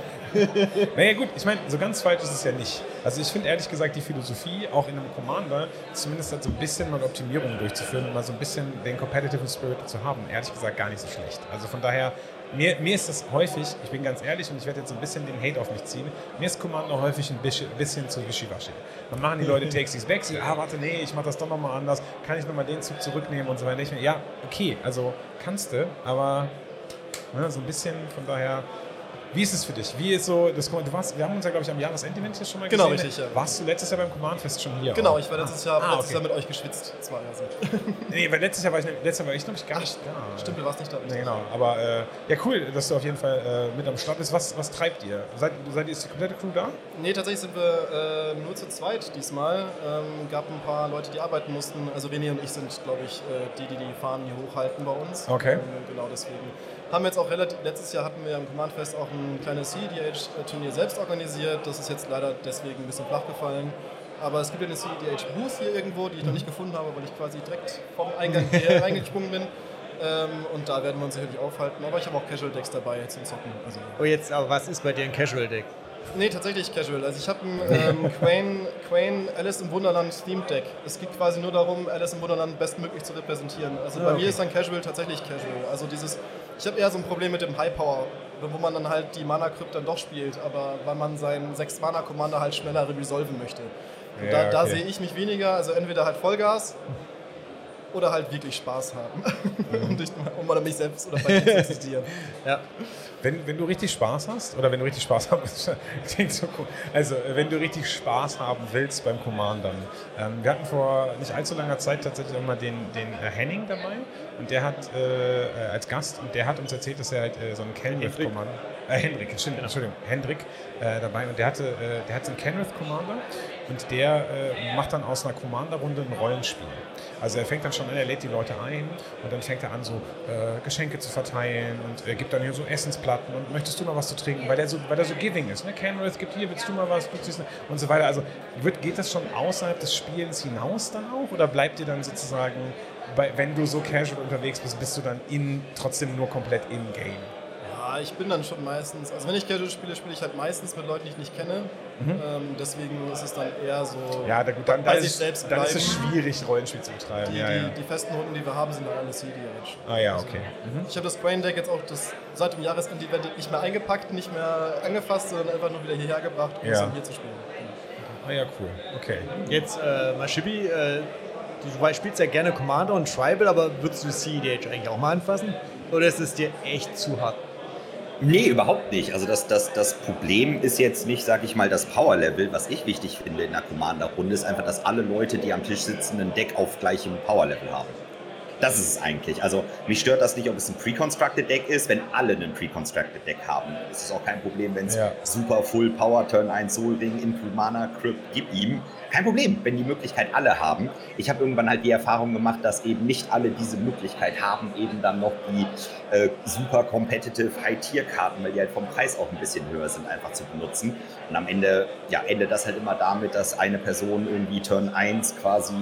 Naja gut, ich meine, so ganz falsch ist es ja nicht. Also ich finde ehrlich gesagt die Philosophie, auch in einem Commander, zumindest halt so ein bisschen mal Optimierungen durchzuführen und mal so ein bisschen den Competitive Spirit zu haben, ehrlich gesagt gar nicht so schlecht. Also von daher, mir, mir ist das häufig, ich bin ganz ehrlich und ich werde jetzt so ein bisschen den Hate auf mich ziehen, mir ist Commander häufig ein bisschen, zu wischiwaschi. Dann machen die Leute Takes back, sie, ah warte, nee, ich mach das doch nochmal anders, kann ich nochmal den Zug zurücknehmen und so weiter. Ja, okay, also kannst du, aber ne, so ein bisschen, von daher... Wie ist es für dich? Wie ist so das Du warst, wir haben uns ja, glaube ich, am Jahresendevent hier schon mal
Genau,
gesehen.
richtig, ja.
Warst du letztes Jahr beim Command-Fest schon hier?
Genau, ich war letztes Jahr,
Ah,
letztes
okay.
Jahr mit euch geschwitzt. Zwei Jahre sind.
Nee, weil letztes Jahr war ich, letztes Jahr war ich glaube ich, gar nicht da.
Stimmt, du warst nicht da.
Nee, genau. Aber äh, ja, cool, dass du auf jeden Fall äh, mit am Start bist. Was, was treibt ihr? Seid, seid ihr ist die komplette Crew da?
Nee, tatsächlich sind wir äh, nur zu zweit diesmal. Ähm, gab ein paar Leute, die arbeiten mussten. Also René und ich sind, glaube ich, äh, die, die die Fahnen hier hochhalten bei uns.
Okay.
Ähm, genau deswegen. Haben jetzt auch relativ, letztes Jahr hatten wir am Command Fest auch ein kleines CEDH-Turnier selbst organisiert. Das ist jetzt leider deswegen ein bisschen flach gefallen. Aber es gibt ja eine CEDH-Booth hier irgendwo, die ich noch nicht gefunden habe, weil ich quasi direkt vom Eingang hierher reingesprungen bin. Ähm, und da werden wir uns sicherlich aufhalten. Aber ich habe auch Casual Decks dabei zum Zocken. Also
Oh, jetzt, aber was ist bei dir ein Casual Deck?
Nee, tatsächlich casual. Also ich habe ein ähm, Quain, Quain Alice im Wunderland Themed Deck. Es geht quasi nur darum, Alice im Wunderland bestmöglich zu repräsentieren. Also bei mir ist dann Casual tatsächlich Casual. Also dieses, ich habe eher so ein Problem mit dem High Power, wo man dann halt die Mana Crypt dann doch spielt, aber weil man seinen 6 Mana Commander halt schneller resolven möchte. Und
Ja,
da, da
okay.
sehe ich mich weniger, also entweder halt Vollgas oder halt wirklich Spaß haben. um, dich, um mich selbst oder bei mir zu existieren.
Ja.
Wenn, wenn du richtig Spaß hast, oder wenn du richtig Spaß haben willst, klingt so cool. Also, äh, wenn du richtig Spaß haben willst beim Commandern. Ähm, wir hatten vor nicht allzu langer Zeit tatsächlich auch mal den, den äh, Henning dabei und der hat äh, äh, als Gast und der hat uns erzählt, dass er halt äh, so einen Kenrith Commander, äh, Hendrik, stimmt, Entschuldigung, Hendrik äh, dabei und der hatte, der hat so einen Kenrith Commander und der äh, macht dann aus einer Commander-Runde ein Rollenspiel. Also er fängt dann schon an, er lädt die Leute ein und dann fängt er an, so äh, Geschenke zu verteilen und er gibt dann hier so Essensplatten und möchtest du noch was zu trinken, weil der so, der so giving ist. Ne? Kenrith gibt hier, willst du mal was, willst du das? und so weiter. Also wird, geht das schon außerhalb des Spielens hinaus dann auch oder bleibt ihr dann sozusagen, bei, wenn du so casual unterwegs bist, bist du dann in, trotzdem nur komplett in-game?
Ja, ich bin dann schon meistens, also wenn ich Casual spiele, spiele ich halt meistens mit Leuten, die ich nicht kenne. Ähm, deswegen ist es dann eher so.
Mhm. Ja, da, gut, dann,
bei
dann,
sich
ist,
selbst
dann ist es
bleiben.
schwierig, Rollenspiel zu betreiben.
Die,
ja,
die,
ja.
die festen Runden, die wir haben, sind dann alle CDH.
Ah ja, okay.
Ich habe das Quain Deck jetzt auch das, seit dem Jahresend-Event nicht mehr eingepackt, nicht mehr angefasst, sondern einfach nur wieder hierher gebracht, um
Ja.
es dann hier zu spielen.
Ah ja, cool. Okay.
Jetzt, äh, Mashibi, äh, du spielst ja gerne Commander und Tribal, aber würdest du CEDH eigentlich auch mal anfassen? Oder ist es dir echt zu hart?
Nee, überhaupt nicht. Also das, das, das Problem ist jetzt nicht, sag ich mal, das Power-Level. Was ich wichtig finde in der Commander-Runde, ist einfach, dass alle Leute, die am Tisch sitzen, ein Deck auf gleichem Power-Level haben. Das ist es eigentlich. Also mich stört das nicht, ob es ein Pre-Constructed Deck ist, wenn alle einen Pre-Constructed Deck haben. Es ist auch kein Problem, wenn es
Ja.
super Full Power, Turn 1 Soul Ring, Input Mana, Crypt, gib ihm. Kein Problem, wenn die Möglichkeit alle haben. Ich habe irgendwann halt die Erfahrung gemacht, dass eben nicht alle diese Möglichkeit haben, eben dann noch die äh, super competitive High-Tier-Karten, weil die halt vom Preis auch ein bisschen höher sind, einfach zu benutzen. Und am Ende ja, endet das halt immer damit, dass eine Person irgendwie Turn 1 quasi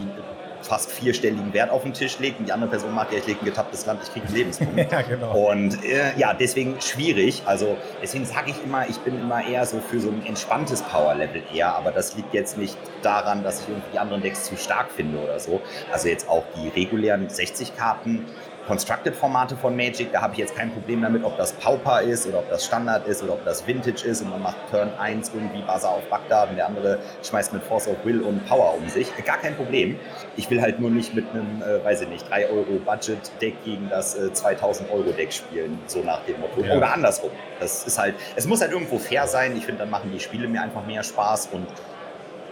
fast vierstelligen Wert auf den Tisch legt und die andere Person macht, ja, ich lege ein getapptes Land, ich kriege einen Lebenspunkt.
Ja, genau.
Und äh, ja, deswegen schwierig. Also deswegen sage ich immer, ich bin immer eher so für so ein entspanntes Power-Level eher, aber das liegt jetzt nicht daran, dass ich irgendwie die anderen Decks zu stark finde oder so. Also jetzt auch die regulären 60 Karten. Constructed-Formate von Magic, da habe ich jetzt kein Problem damit, ob das Pauper ist oder ob das Standard ist oder ob das Vintage ist und man macht Turn 1 irgendwie Buzzer auf Bagdad und der andere schmeißt mit Force of Will und Power um sich. Gar kein Problem. Ich will halt nur nicht mit einem, äh, weiß ich nicht, 3 Euro Budget-Deck gegen das äh, 2000 Euro Deck spielen, so nach dem Motto.
Ja.
Oder andersrum. Das ist halt, es muss halt irgendwo fair sein. Ich finde, dann machen die Spiele mir einfach mehr Spaß und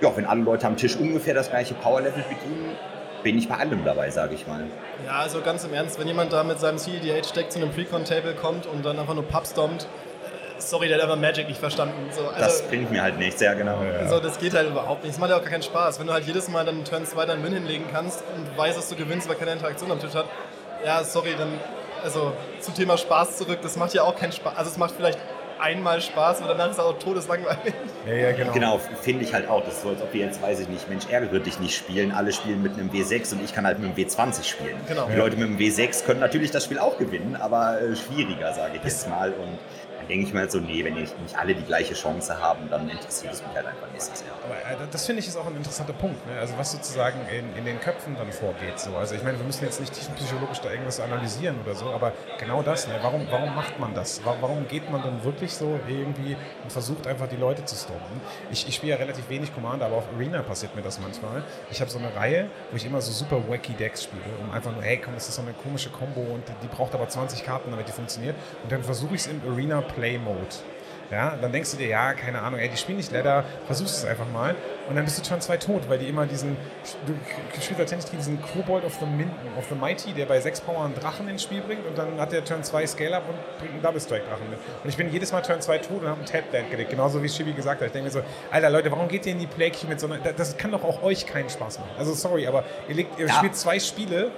ja, wenn alle Leute am Tisch ungefähr das gleiche Power-Level bedienen, bin ich bei allem dabei, sage ich mal.
Ja, also ganz im Ernst, wenn jemand da mit seinem CEDH-Deck zu einem Precon-Table kommt und dann einfach nur pubstompt, äh, sorry, der hat einfach Magic nicht verstanden. So, also,
Das bringt mir halt nichts, ja genau.
also das geht halt überhaupt nicht. Das macht ja auch gar keinen Spaß. Wenn du halt jedes Mal dann Turn 2 deinen Win hinlegen kannst und weißt, dass du gewinnst, weil keine Interaktion am Tisch hat, ja, sorry, dann, also zum Thema Spaß zurück, das macht ja auch keinen Spaß. Also es macht vielleicht einmal Spaß und danach ist es auch todeslangweilig.
Ja, ja, genau.
Genau, finde ich halt auch. Das ist so, als ob wir jetzt, weiß ich nicht, Mensch, Ärger wird dich nicht spielen. Alle spielen mit einem W6 und ich kann halt mit einem W20 spielen.
Genau.
Die Leute mit einem W6 können natürlich das Spiel auch gewinnen, aber äh, schwieriger, sage ich jetzt mal. Und dann denke ich mir halt so, nee, wenn nicht nicht alle die gleiche Chance haben, dann interessiert es mich halt einfach nicht so sehr.
Aber äh, das finde ich ist auch ein interessanter Punkt, ne? also was sozusagen in, in den Köpfen dann vorgeht. So. Also ich meine, wir müssen jetzt nicht tiefenpsychologisch da irgendwas analysieren oder so, aber genau das, ne? warum, warum macht man das? Wa- Warum geht man dann wirklich so irgendwie und versucht einfach die Leute zu stoppen? Ich, ich spiele ja relativ wenig Commander, aber auf Arena passiert mir das manchmal. Ich habe so eine Reihe, wo ich immer so super wacky Decks spiele, um einfach nur, hey komm, das ist so eine komische Combo und die braucht aber 20 Karten, damit die funktioniert. Und dann versuche ich es im Arena Play Mode. Ja, dann denkst du dir, ja, keine Ahnung, ey, die spielen nicht Leather, versuchst es einfach mal. Und dann bist du schon zwei tot, weil die immer diesen, du spielst tatsächlich diesen Kobold of the, Min, of the Mighty, der bei 6 Power einen Drachen ins Spiel bringt und dann hat der Turn 2 Scale Up und bringt einen Double Strike Drachen mit. Und ich bin jedes Mal Turn 2 tot und habe einen Tap Land gelegt, genauso wie Shibi gesagt hat. Ich denke mir so, Alter Leute, warum geht ihr in die Play mit so einer, das- kann doch auch euch keinen Spaß machen. Also sorry, aber ihr, legt, ihr
Ja.
spielt zwei Spiele,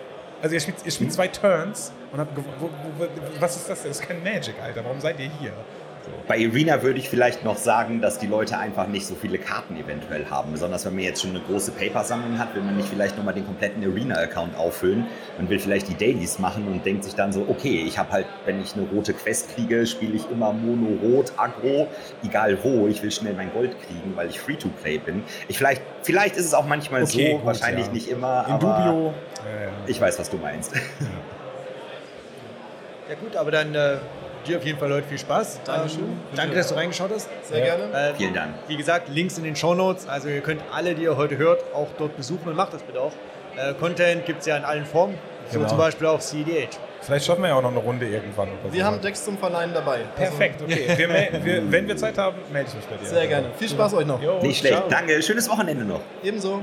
also ihr spielt, ihr spielt zwei Turns und habt, was ist das denn? Das ist kein Magic, Alter, warum seid ihr hier?
Bei Arena würde ich vielleicht noch sagen, dass die Leute einfach nicht so viele Karten eventuell haben. Besonders wenn man jetzt schon eine große Paper-Sammlung hat, will man nicht vielleicht nochmal den kompletten Arena-Account auffüllen. Man will vielleicht die Dailies machen und denkt sich dann so, okay, ich habe halt, wenn ich eine rote Quest kriege, spiele ich immer Mono-Rot, Aggro, egal wo. Ich will schnell mein Gold kriegen, weil ich Free-to-Play bin. Ich vielleicht, vielleicht ist es auch manchmal
Okay,
so,
gut,
wahrscheinlich
ja.
nicht immer,
In
aber
Dubio.
Ich weiß, was du meinst.
Ja gut, aber dann äh, dir auf jeden Fall heute viel Spaß.
Dankeschön.
Ähm, danke, dass du reingeschaut hast.
Sehr gerne.
Äh,
Vielen Dank.
Wie gesagt, Links in den Shownotes. Also ihr könnt alle, die ihr heute hört, auch dort besuchen und macht das bitte auch. Äh, Content gibt es ja in allen Formen. So
Genau.
zum Beispiel auch CDH.
Vielleicht schaffen wir ja auch noch eine Runde irgendwann. Oder
Wir
so.
haben Decks zum Verleihen dabei.
Perfekt, okay. Wir, wir, wenn wir Zeit haben, melde ich mich bei dir.
Also, sehr gerne. Viel Spaß euch noch.
Jo,
Nicht schlecht.
ciao.
Danke. Schönes Wochenende noch.
Ebenso.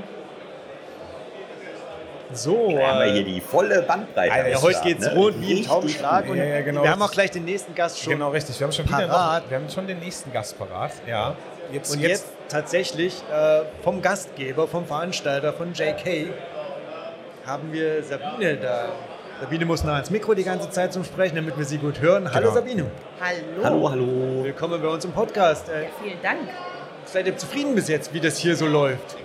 So,
Da haben wir
äh,
hier die volle Bandbreite.
Alter,
ja, heute
Start,
geht's
ne?
rund wie ein Taubenschlag. Und
Ja, ja, genau.
wir haben auch gleich den nächsten Gast schon.
Genau, richtig. Wir haben schon wieder
Parat.
noch, wir haben schon den nächsten Gast parat. Ja. Jetzt,
Und jetzt tatsächlich äh, vom Gastgeber, vom Veranstalter, von JK, haben wir Sabine da. Sabine muss nah ans Mikro die ganze Zeit zum Sprechen, damit wir sie gut hören. Hallo
Genau.
Sabine.
Hallo.
Hallo, hallo.
Willkommen bei uns im Podcast. Äh,
Ja, vielen Dank.
seid ihr zufrieden bis jetzt, wie das hier so läuft?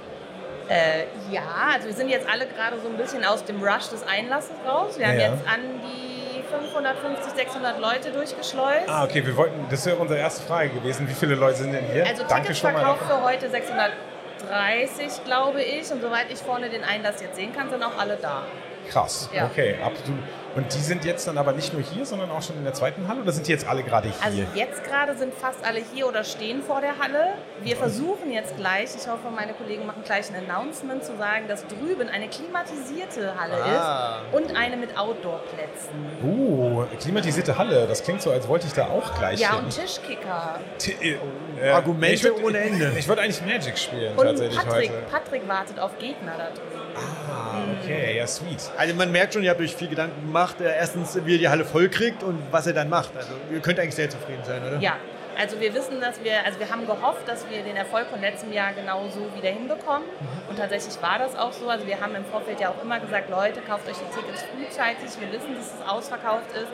Äh, ja, also wir sind jetzt alle gerade so ein bisschen aus dem Rush des Einlasses raus. Wir haben
Ja.
jetzt an die 550, 600 Leute durchgeschleust.
Ah, okay, wir wollten, das wäre unsere erste Frage gewesen. Wie viele Leute sind denn hier?
Also
Danke schon mal. Dafür.
für heute 630, glaube ich. Und soweit ich vorne den Einlass jetzt sehen kann, sind auch alle da.
Krass,
Ja.
okay. Absolut. Und die sind jetzt dann aber nicht nur hier, sondern auch schon in der zweiten Halle oder sind die jetzt alle gerade hier?
Also jetzt gerade sind fast alle hier oder stehen vor der Halle. Wir versuchen jetzt gleich, ich hoffe, meine Kollegen machen gleich ein Announcement, zu sagen, dass drüben eine klimatisierte Halle
Ah.
ist und eine mit Outdoor-Plätzen.
Uh, klimatisierte Halle. Das klingt so, als wollte ich da auch gleich
Ja,
hin.
und Tischkicker.
T- äh,
Argumente
ich würd-
ohne Ende.
Ich würde eigentlich Magic spielen
Und
tatsächlich
Patrick,
heute.
Patrick wartet auf Gegner da drüben.
Ah, okay, ja, sweet.
Also man merkt schon, ihr habt euch viel Gedanken gemacht. Äh, Erstens, wie ihr die Halle voll kriegt und was ihr dann macht. Also ihr könnt eigentlich sehr zufrieden sein, oder?
Ja, also wir wissen, dass wir, also wir haben gehofft, dass wir den Erfolg von letztem Jahr genauso wieder hinbekommen. Und tatsächlich war das auch so. Also wir haben im Vorfeld ja auch immer gesagt, Leute, kauft euch die Tickets frühzeitig. Wir wissen, dass es ausverkauft ist.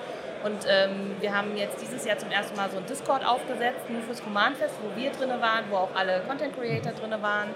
Und ähm, wir haben jetzt dieses Jahr zum ersten Mal so ein Discord aufgesetzt, nur fürs Command Fest, wo wir drin waren, wo auch alle Content Creator drin waren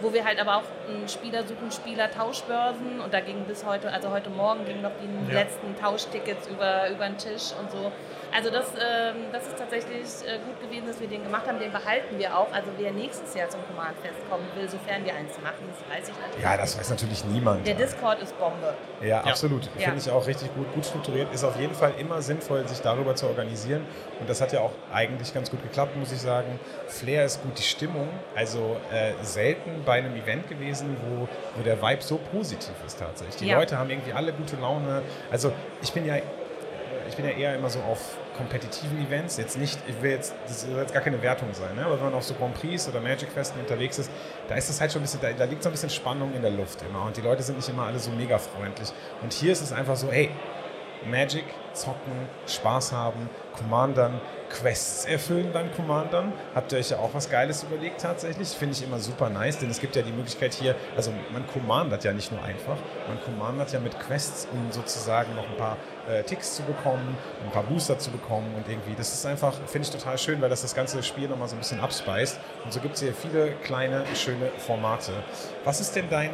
wo wir halt aber auch einen Spieler suchen, Spieler Tauschbörsen und da ging bis heute, also heute Morgen gingen noch die
Ja.
letzten Tauschtickets über, über den Tisch und so. Also das, ähm, das ist tatsächlich äh, gut gewesen, dass wir den gemacht haben, den behalten wir auch. Also wer nächstes Jahr zum Command Fest kommen will, sofern wir eins machen, das weiß ich natürlich.
Ja, das weiß natürlich niemand.
Der Discord ist Bombe.
Ja, absolut.
Ja.
Finde ich auch richtig gut, gut strukturiert. Ist auf jeden Fall immer sinnvoll, sich darüber zu organisieren. Und das hat ja auch eigentlich ganz gut geklappt, muss ich sagen. Flair ist gut, die Stimmung. Also äh, selten bei einem Event gewesen, wo, wo der Vibe so positiv ist tatsächlich. Die
Ja.
Leute haben irgendwie alle gute Laune. Also ich bin ja ich bin ja eher immer so auf kompetitiven Events. Jetzt nicht, ich will jetzt, das soll jetzt gar keine Wertung sein, ne? aber wenn man auf so Grand Prix oder Magic Festen unterwegs ist, da ist das halt schon ein bisschen, da, da liegt so ein bisschen Spannung in der Luft immer und die Leute sind nicht immer alle so mega freundlich. Und hier ist es einfach so, hey, Magic, zocken, Spaß haben, Commandern, Quests erfüllen beim Commandern. Habt ihr euch ja auch was Geiles überlegt tatsächlich? Finde ich immer super nice, denn es gibt ja die Möglichkeit hier, also man commandert ja nicht nur einfach, man commandert ja mit Quests, um sozusagen noch ein paar äh, Ticks zu bekommen, ein paar Booster zu bekommen und irgendwie, das ist einfach, finde ich total schön, weil das das ganze Spiel nochmal so ein bisschen abspeist. Und so gibt es hier viele kleine, schöne Formate. Was ist denn dein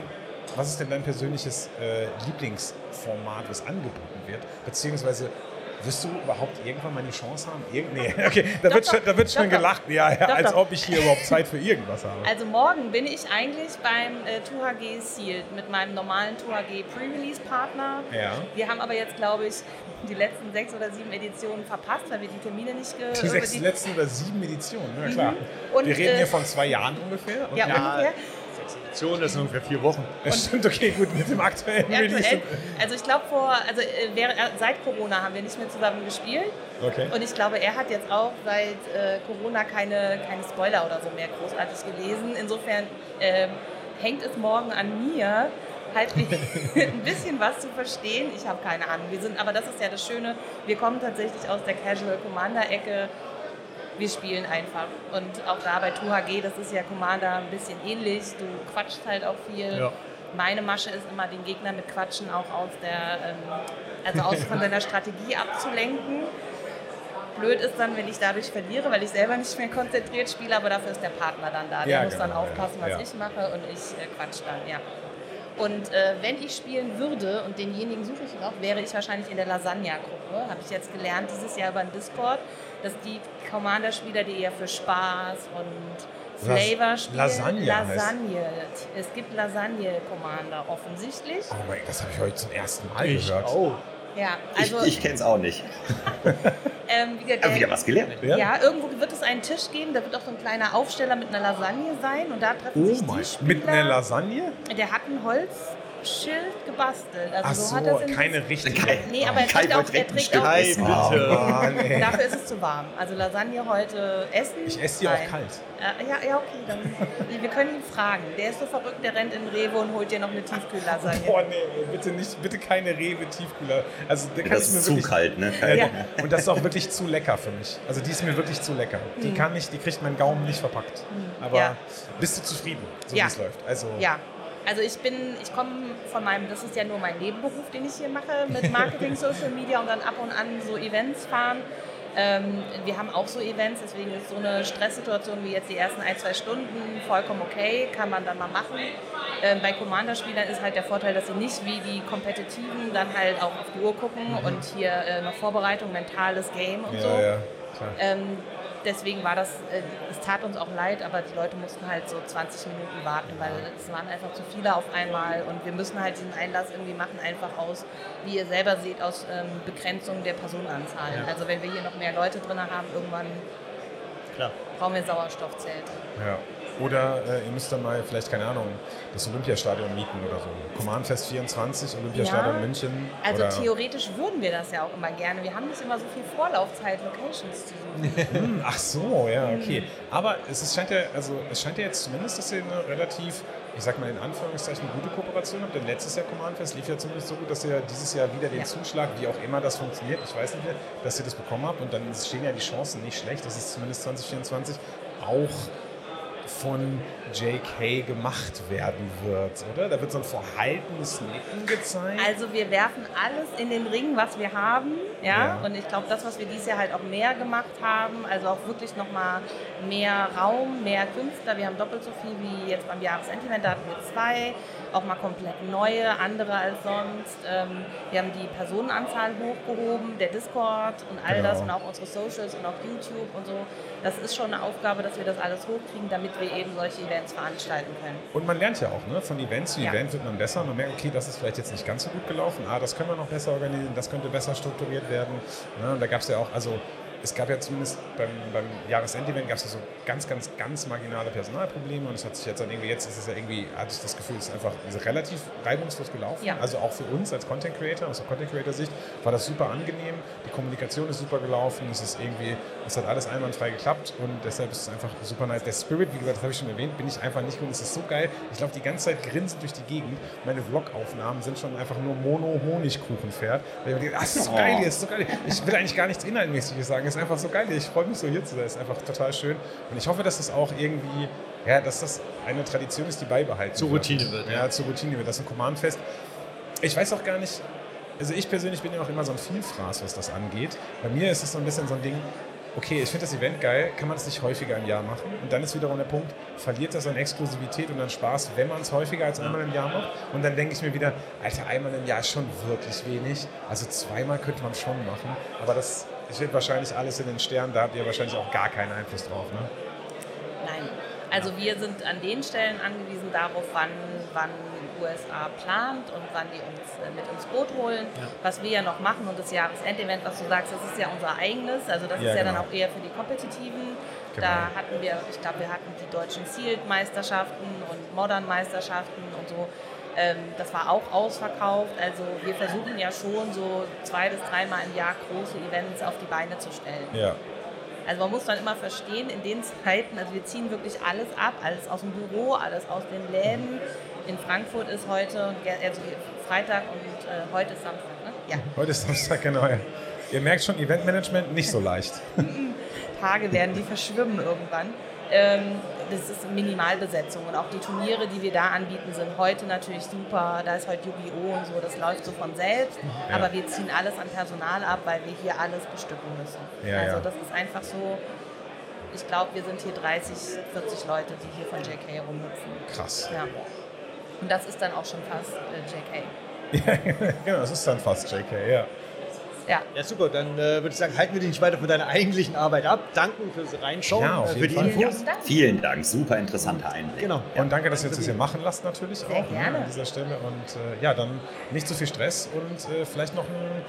was ist denn dein persönliches äh, Lieblingsformat, was angeboten wird? Beziehungsweise wirst du überhaupt irgendwann mal die Chance haben? Irgend nee, okay, da
Doch,
wird schon, da wird schon
Doch,
gelacht, ja, ja als ob ich hier überhaupt Zeit für irgendwas habe.
Also morgen bin ich eigentlich beim äh, 2HG Sealed mit meinem normalen 2HG Pre-Release-Partner.
Ja.
Wir haben aber jetzt, glaube ich, die letzten sechs oder sieben Editionen verpasst, weil wir die Termine nicht ge
Die sechs letzten oder sieben Editionen, ja klar.
Mhm. Und,
Wir reden
äh,
hier von zwei Jahren ungefähr. Und
Ja, ungefähr.
Edition, das sind ungefähr vier Wochen.
Es stimmt, okay, gut, mit dem aktuellen
Ja,
Release.
aktuell. Also ich glaube vor, also äh, während, äh, seit Corona haben wir nicht mehr zusammen gespielt.
Okay.
Und ich glaube, er hat jetzt auch seit äh, Corona keine, keine Spoiler oder so mehr großartig gelesen. Insofern ähm, hängt es morgen an mir, halt ein bisschen was zu verstehen. Ich habe keine Ahnung. Wir sind, aber das ist ja das Schöne. Wir kommen tatsächlich aus der Casual Commander Ecke. Wir spielen einfach. Und auch da bei 2HG, das ist ja Commander ein bisschen ähnlich. Du quatschst halt auch viel.
Ja.
Meine Masche ist immer, den Gegner mit Quatschen auch aus der, ähm, also aus von seiner Strategie abzulenken. Blöd ist dann, wenn ich dadurch verliere, weil ich selber nicht mehr konzentriert spiele, aber dafür ist der Partner dann da. Der
Ja,
muss
genau,
dann aufpassen, was
ja.
ich mache und ich äh, quatsch dann, ja. Und äh, wenn ich spielen würde, und denjenigen suche ich noch, wäre ich wahrscheinlich in der Lasagna-Gruppe. Habe ich jetzt gelernt dieses Jahr über den Discord, dass die Commander-Spieler, die eher für Spaß und
Las-
Flavor spielen.
Lasagne heißt-
Lasagne. Es gibt Lasagne-Commander offensichtlich.
Oh mein Gott, das habe ich heute zum ersten Mal
Ich
gehört.
auch.
Ja, also
ich ich kenne es auch nicht.
ähm, wie gesagt,
wieder was gelernt.
Ja?
Ja, irgendwo wird es einen Tisch geben, da wird auch so ein kleiner Aufsteller mit einer Lasagne sein und da treffen
Oh
sich die
mein,
Spieler.
mit einer Lasagne?
Der hat ein Holzschild gebastelt. Also
Ach
so,
so,
hat das in
keine richtige.
Kai-
Nee, aber er trägt auch, er trägt auch
essen.
bitte.
Oh.
Dafür ist es zu warm. Also Lasagne heute essen.
Ich esse die auch kalt.
Äh, ja, ja, okay, dann. Wir können ihn fragen. Der ist so verrückt, der rennt in Rewe und holt dir noch eine Tiefkühllasagne.
Boah, nee, bitte nicht, bitte keine Rewe-Tiefkühler. Also, da
Das ist zu
wirklich,
kalt, ne?
Ja.
Und das ist auch wirklich zu lecker für mich. Also die ist mir wirklich zu lecker. Die
Mhm.
kann ich, die kriegt mein Gaumen nicht verpackt. Aber
Ja.
bist du zufrieden, so
Ja.
wie es läuft? Also
Ja. Also ich bin, ich komme von meinem, das ist ja nur mein Nebenberuf, den ich hier mache, mit Marketing, Social Media und dann ab und an so Events fahren. Ähm, wir haben auch so Events, deswegen ist so eine Stresssituation wie jetzt die ersten ein, zwei Stunden vollkommen okay, kann man dann mal machen. Ähm, bei Commander-Spielern ist halt der Vorteil, dass sie nicht wie die Kompetitiven dann halt auch auf die Uhr gucken und hier äh, noch Vorbereitung, mentales Game und
ja,
so.
ja, klar.
Ähm, deswegen war das, äh, es tat uns auch leid, aber die Leute mussten halt so 20 Minuten warten, weil es waren einfach zu viele auf einmal und wir müssen halt diesen Einlass irgendwie machen, einfach aus, wie ihr selber seht, aus ähm, Begrenzung der Personenanzahl.
Ja.
Also wenn wir hier noch mehr Leute drin haben, irgendwann
Klar.
brauchen wir Sauerstoffzelte.
Ja. Oder äh, ihr müsst dann mal vielleicht, keine Ahnung, das Olympiastadion mieten oder so. Command Fest 24, Olympiastadion
Ja.
München.
Also theoretisch würden wir das ja auch immer gerne. Wir haben nicht immer so viel Vorlaufzeit, Locations zu suchen.
Hm, Ach so, ja, okay.
Mhm.
Aber es ist, scheint ja, also es scheint ja jetzt zumindest, dass ihr eine relativ ich sag mal in Anführungszeichen, gute Kooperation habt. Denn letztes Jahr Command Fest lief ja zumindest so gut, dass ihr dieses Jahr wieder den
Ja.
Zuschlag, wie auch immer das funktioniert, ich weiß nicht mehr, dass ihr das bekommen habt. Und dann stehen ja die Chancen nicht schlecht, dass es zumindest 2024 auch von JK gemacht werden wird, oder? Da wird so ein verhaltenes Nicken gezeigt.
Also wir werfen alles in den Ring, was wir haben. Ja?
Ja.
Und ich glaube, das, was wir dieses Jahr halt auch mehr gemacht haben, also auch wirklich nochmal mehr Raum, mehr Künstler. Wir haben doppelt so viel wie jetzt beim Jahresendevent, da hatten wir zwei, auch mal komplett neue, andere als sonst. Ähm, wir haben die Personenanzahl hochgehoben, der Discord und all
Genau.
das und auch unsere Socials und auch YouTube und so. Das ist schon eine Aufgabe, dass wir das alles hochkriegen, damit wir eben solche Events veranstalten können.
Und man lernt ja auch, ne? von Event zu
Ja.
Event wird man besser. Man merkt, okay, das ist vielleicht jetzt nicht ganz so gut gelaufen. Ah, das können wir noch besser organisieren, das könnte besser strukturiert werden. Ne? Und da gab es ja auch, also es gab ja zumindest beim, beim Jahresendevent gab es ja so ganz, ganz, ganz marginale Personalprobleme und es hat sich jetzt dann irgendwie, jetzt ist es ja irgendwie, hatte ich das Gefühl, es ist einfach relativ reibungslos gelaufen.
Ja.
Also auch für uns als Content Creator, aus der Content Creator Sicht, war das super angenehm. Die Kommunikation ist super gelaufen, es ist irgendwie, es hat alles einwandfrei geklappt und deshalb ist es einfach super nice. Der Spirit, wie gesagt, das habe ich schon erwähnt, bin ich einfach nicht gut. Es ist so geil. Ich laufe die ganze Zeit grinsend durch die Gegend. Meine Vlog-Aufnahmen sind schon einfach nur Mono-Honigkuchenpferd. Weil ich mir denke, es ist so geil hier, ist so geil. Ich will eigentlich gar nichts Inhaltmäßiges sagen. Es ist einfach so geil hier. Ich freue mich so hier zu sein. Es ist einfach total schön. Und ich hoffe, dass das auch irgendwie, ja, dass das eine Tradition ist, die beibehalten
Zur Routine wird,
Ja, zur Routine wird. Das ist ein Command-Fest. Ich weiß auch gar nicht, also ich persönlich bin ja auch immer so ein Vielfraß, was das angeht. Bei mir ist es so ein bisschen so ein Ding, okay, ich finde das Event geil, kann man es nicht häufiger im Jahr machen? Und dann ist wiederum der Punkt, verliert das an Exklusivität und an Spaß, wenn man es häufiger als einmal im Jahr macht? Und dann denke ich mir wieder, Alter, einmal im Jahr ist schon wirklich wenig. Also zweimal könnte man schon machen. Aber das steht wahrscheinlich alles in den Sternen, da habt ihr wahrscheinlich auch gar keinen Einfluss drauf, ne?
Nein. Also wir sind an den Stellen angewiesen darauf, wann, wann USA plant und wann die uns äh, mit ins Boot holen. Was wir ja noch machen und das Jahresendevent, was du sagst, das ist ja unser eigenes. Also das
Ja,
ist ja
genau.
dann auch eher für die Kompetitiven.
Genau.
Da hatten wir, ich glaube, wir hatten die deutschen Sealed-Meisterschaften und Modern-Meisterschaften und so. Ähm, das war auch ausverkauft. Also wir versuchen ja schon so zwei bis dreimal im Jahr große Events auf die Beine zu stellen.
Ja.
Also man muss dann immer verstehen, in den Zeiten, also wir ziehen wirklich alles ab, alles aus dem Büro, alles aus den Läden. In Frankfurt ist heute, also Freitag und äh, heute ist Samstag, ne? Ja,
Heute ist Samstag, genau. Ja. Ihr merkt schon, Eventmanagement nicht so leicht.
Tage werden die verschwimmen irgendwann. Ähm, das ist Minimalbesetzung und auch die Turniere, die wir da anbieten, sind heute natürlich super. Da ist heute Yu-Gi-Oh! und so, das läuft so von selbst.
Ja.
Aber wir ziehen alles an Personal ab, weil wir hier alles bestücken müssen.
Ja,
also das ist einfach so. Ich glaube, wir sind hier 30, 40 Leute, die hier von JK rumhüpfen.
Krass.
Ja. Und das ist dann auch schon fast äh, JK.
Ja, genau, das ist dann fast JK, ja.
Ja.
Ja, super. Dann äh, würde ich sagen, halten wir dich nicht weiter von deiner eigentlichen Arbeit ab. Danken fürs Reinschauen,
Ja, auf
äh, für die
Fall.
Infos.
Vielen Dank.
Vielen Dank, super interessanter Einblick.
Genau.
Und danke, dass ihr uns das hier machen lasst natürlich
Sehr
auch ne,
gerne.
an dieser Stelle. Und äh, ja, dann nicht zu viel Stress und äh, vielleicht noch ein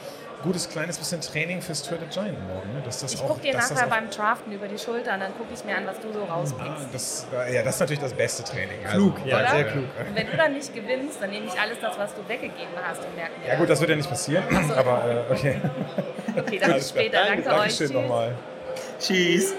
gutes kleines bisschen Training fürs Tour de Giant morgen. Ne? Dass das
Ich gucke dir
dass
nachher beim Draften über die Schulter und dann gucke ich mir an, was du so
ah,
rauspickst.
das, ja, das ist natürlich das beste Training. Also,
Klug, ja,
Oder?
sehr klug.
Und wenn du dann nicht gewinnst, dann nehme ich alles das, was du weggegeben hast und merke mir
Ja gut, das wird ja nicht passieren, aber äh, okay.
Okay, dann bis später. Danke, euch.
Dankeschön
Tschüss.
nochmal.
Tschüss.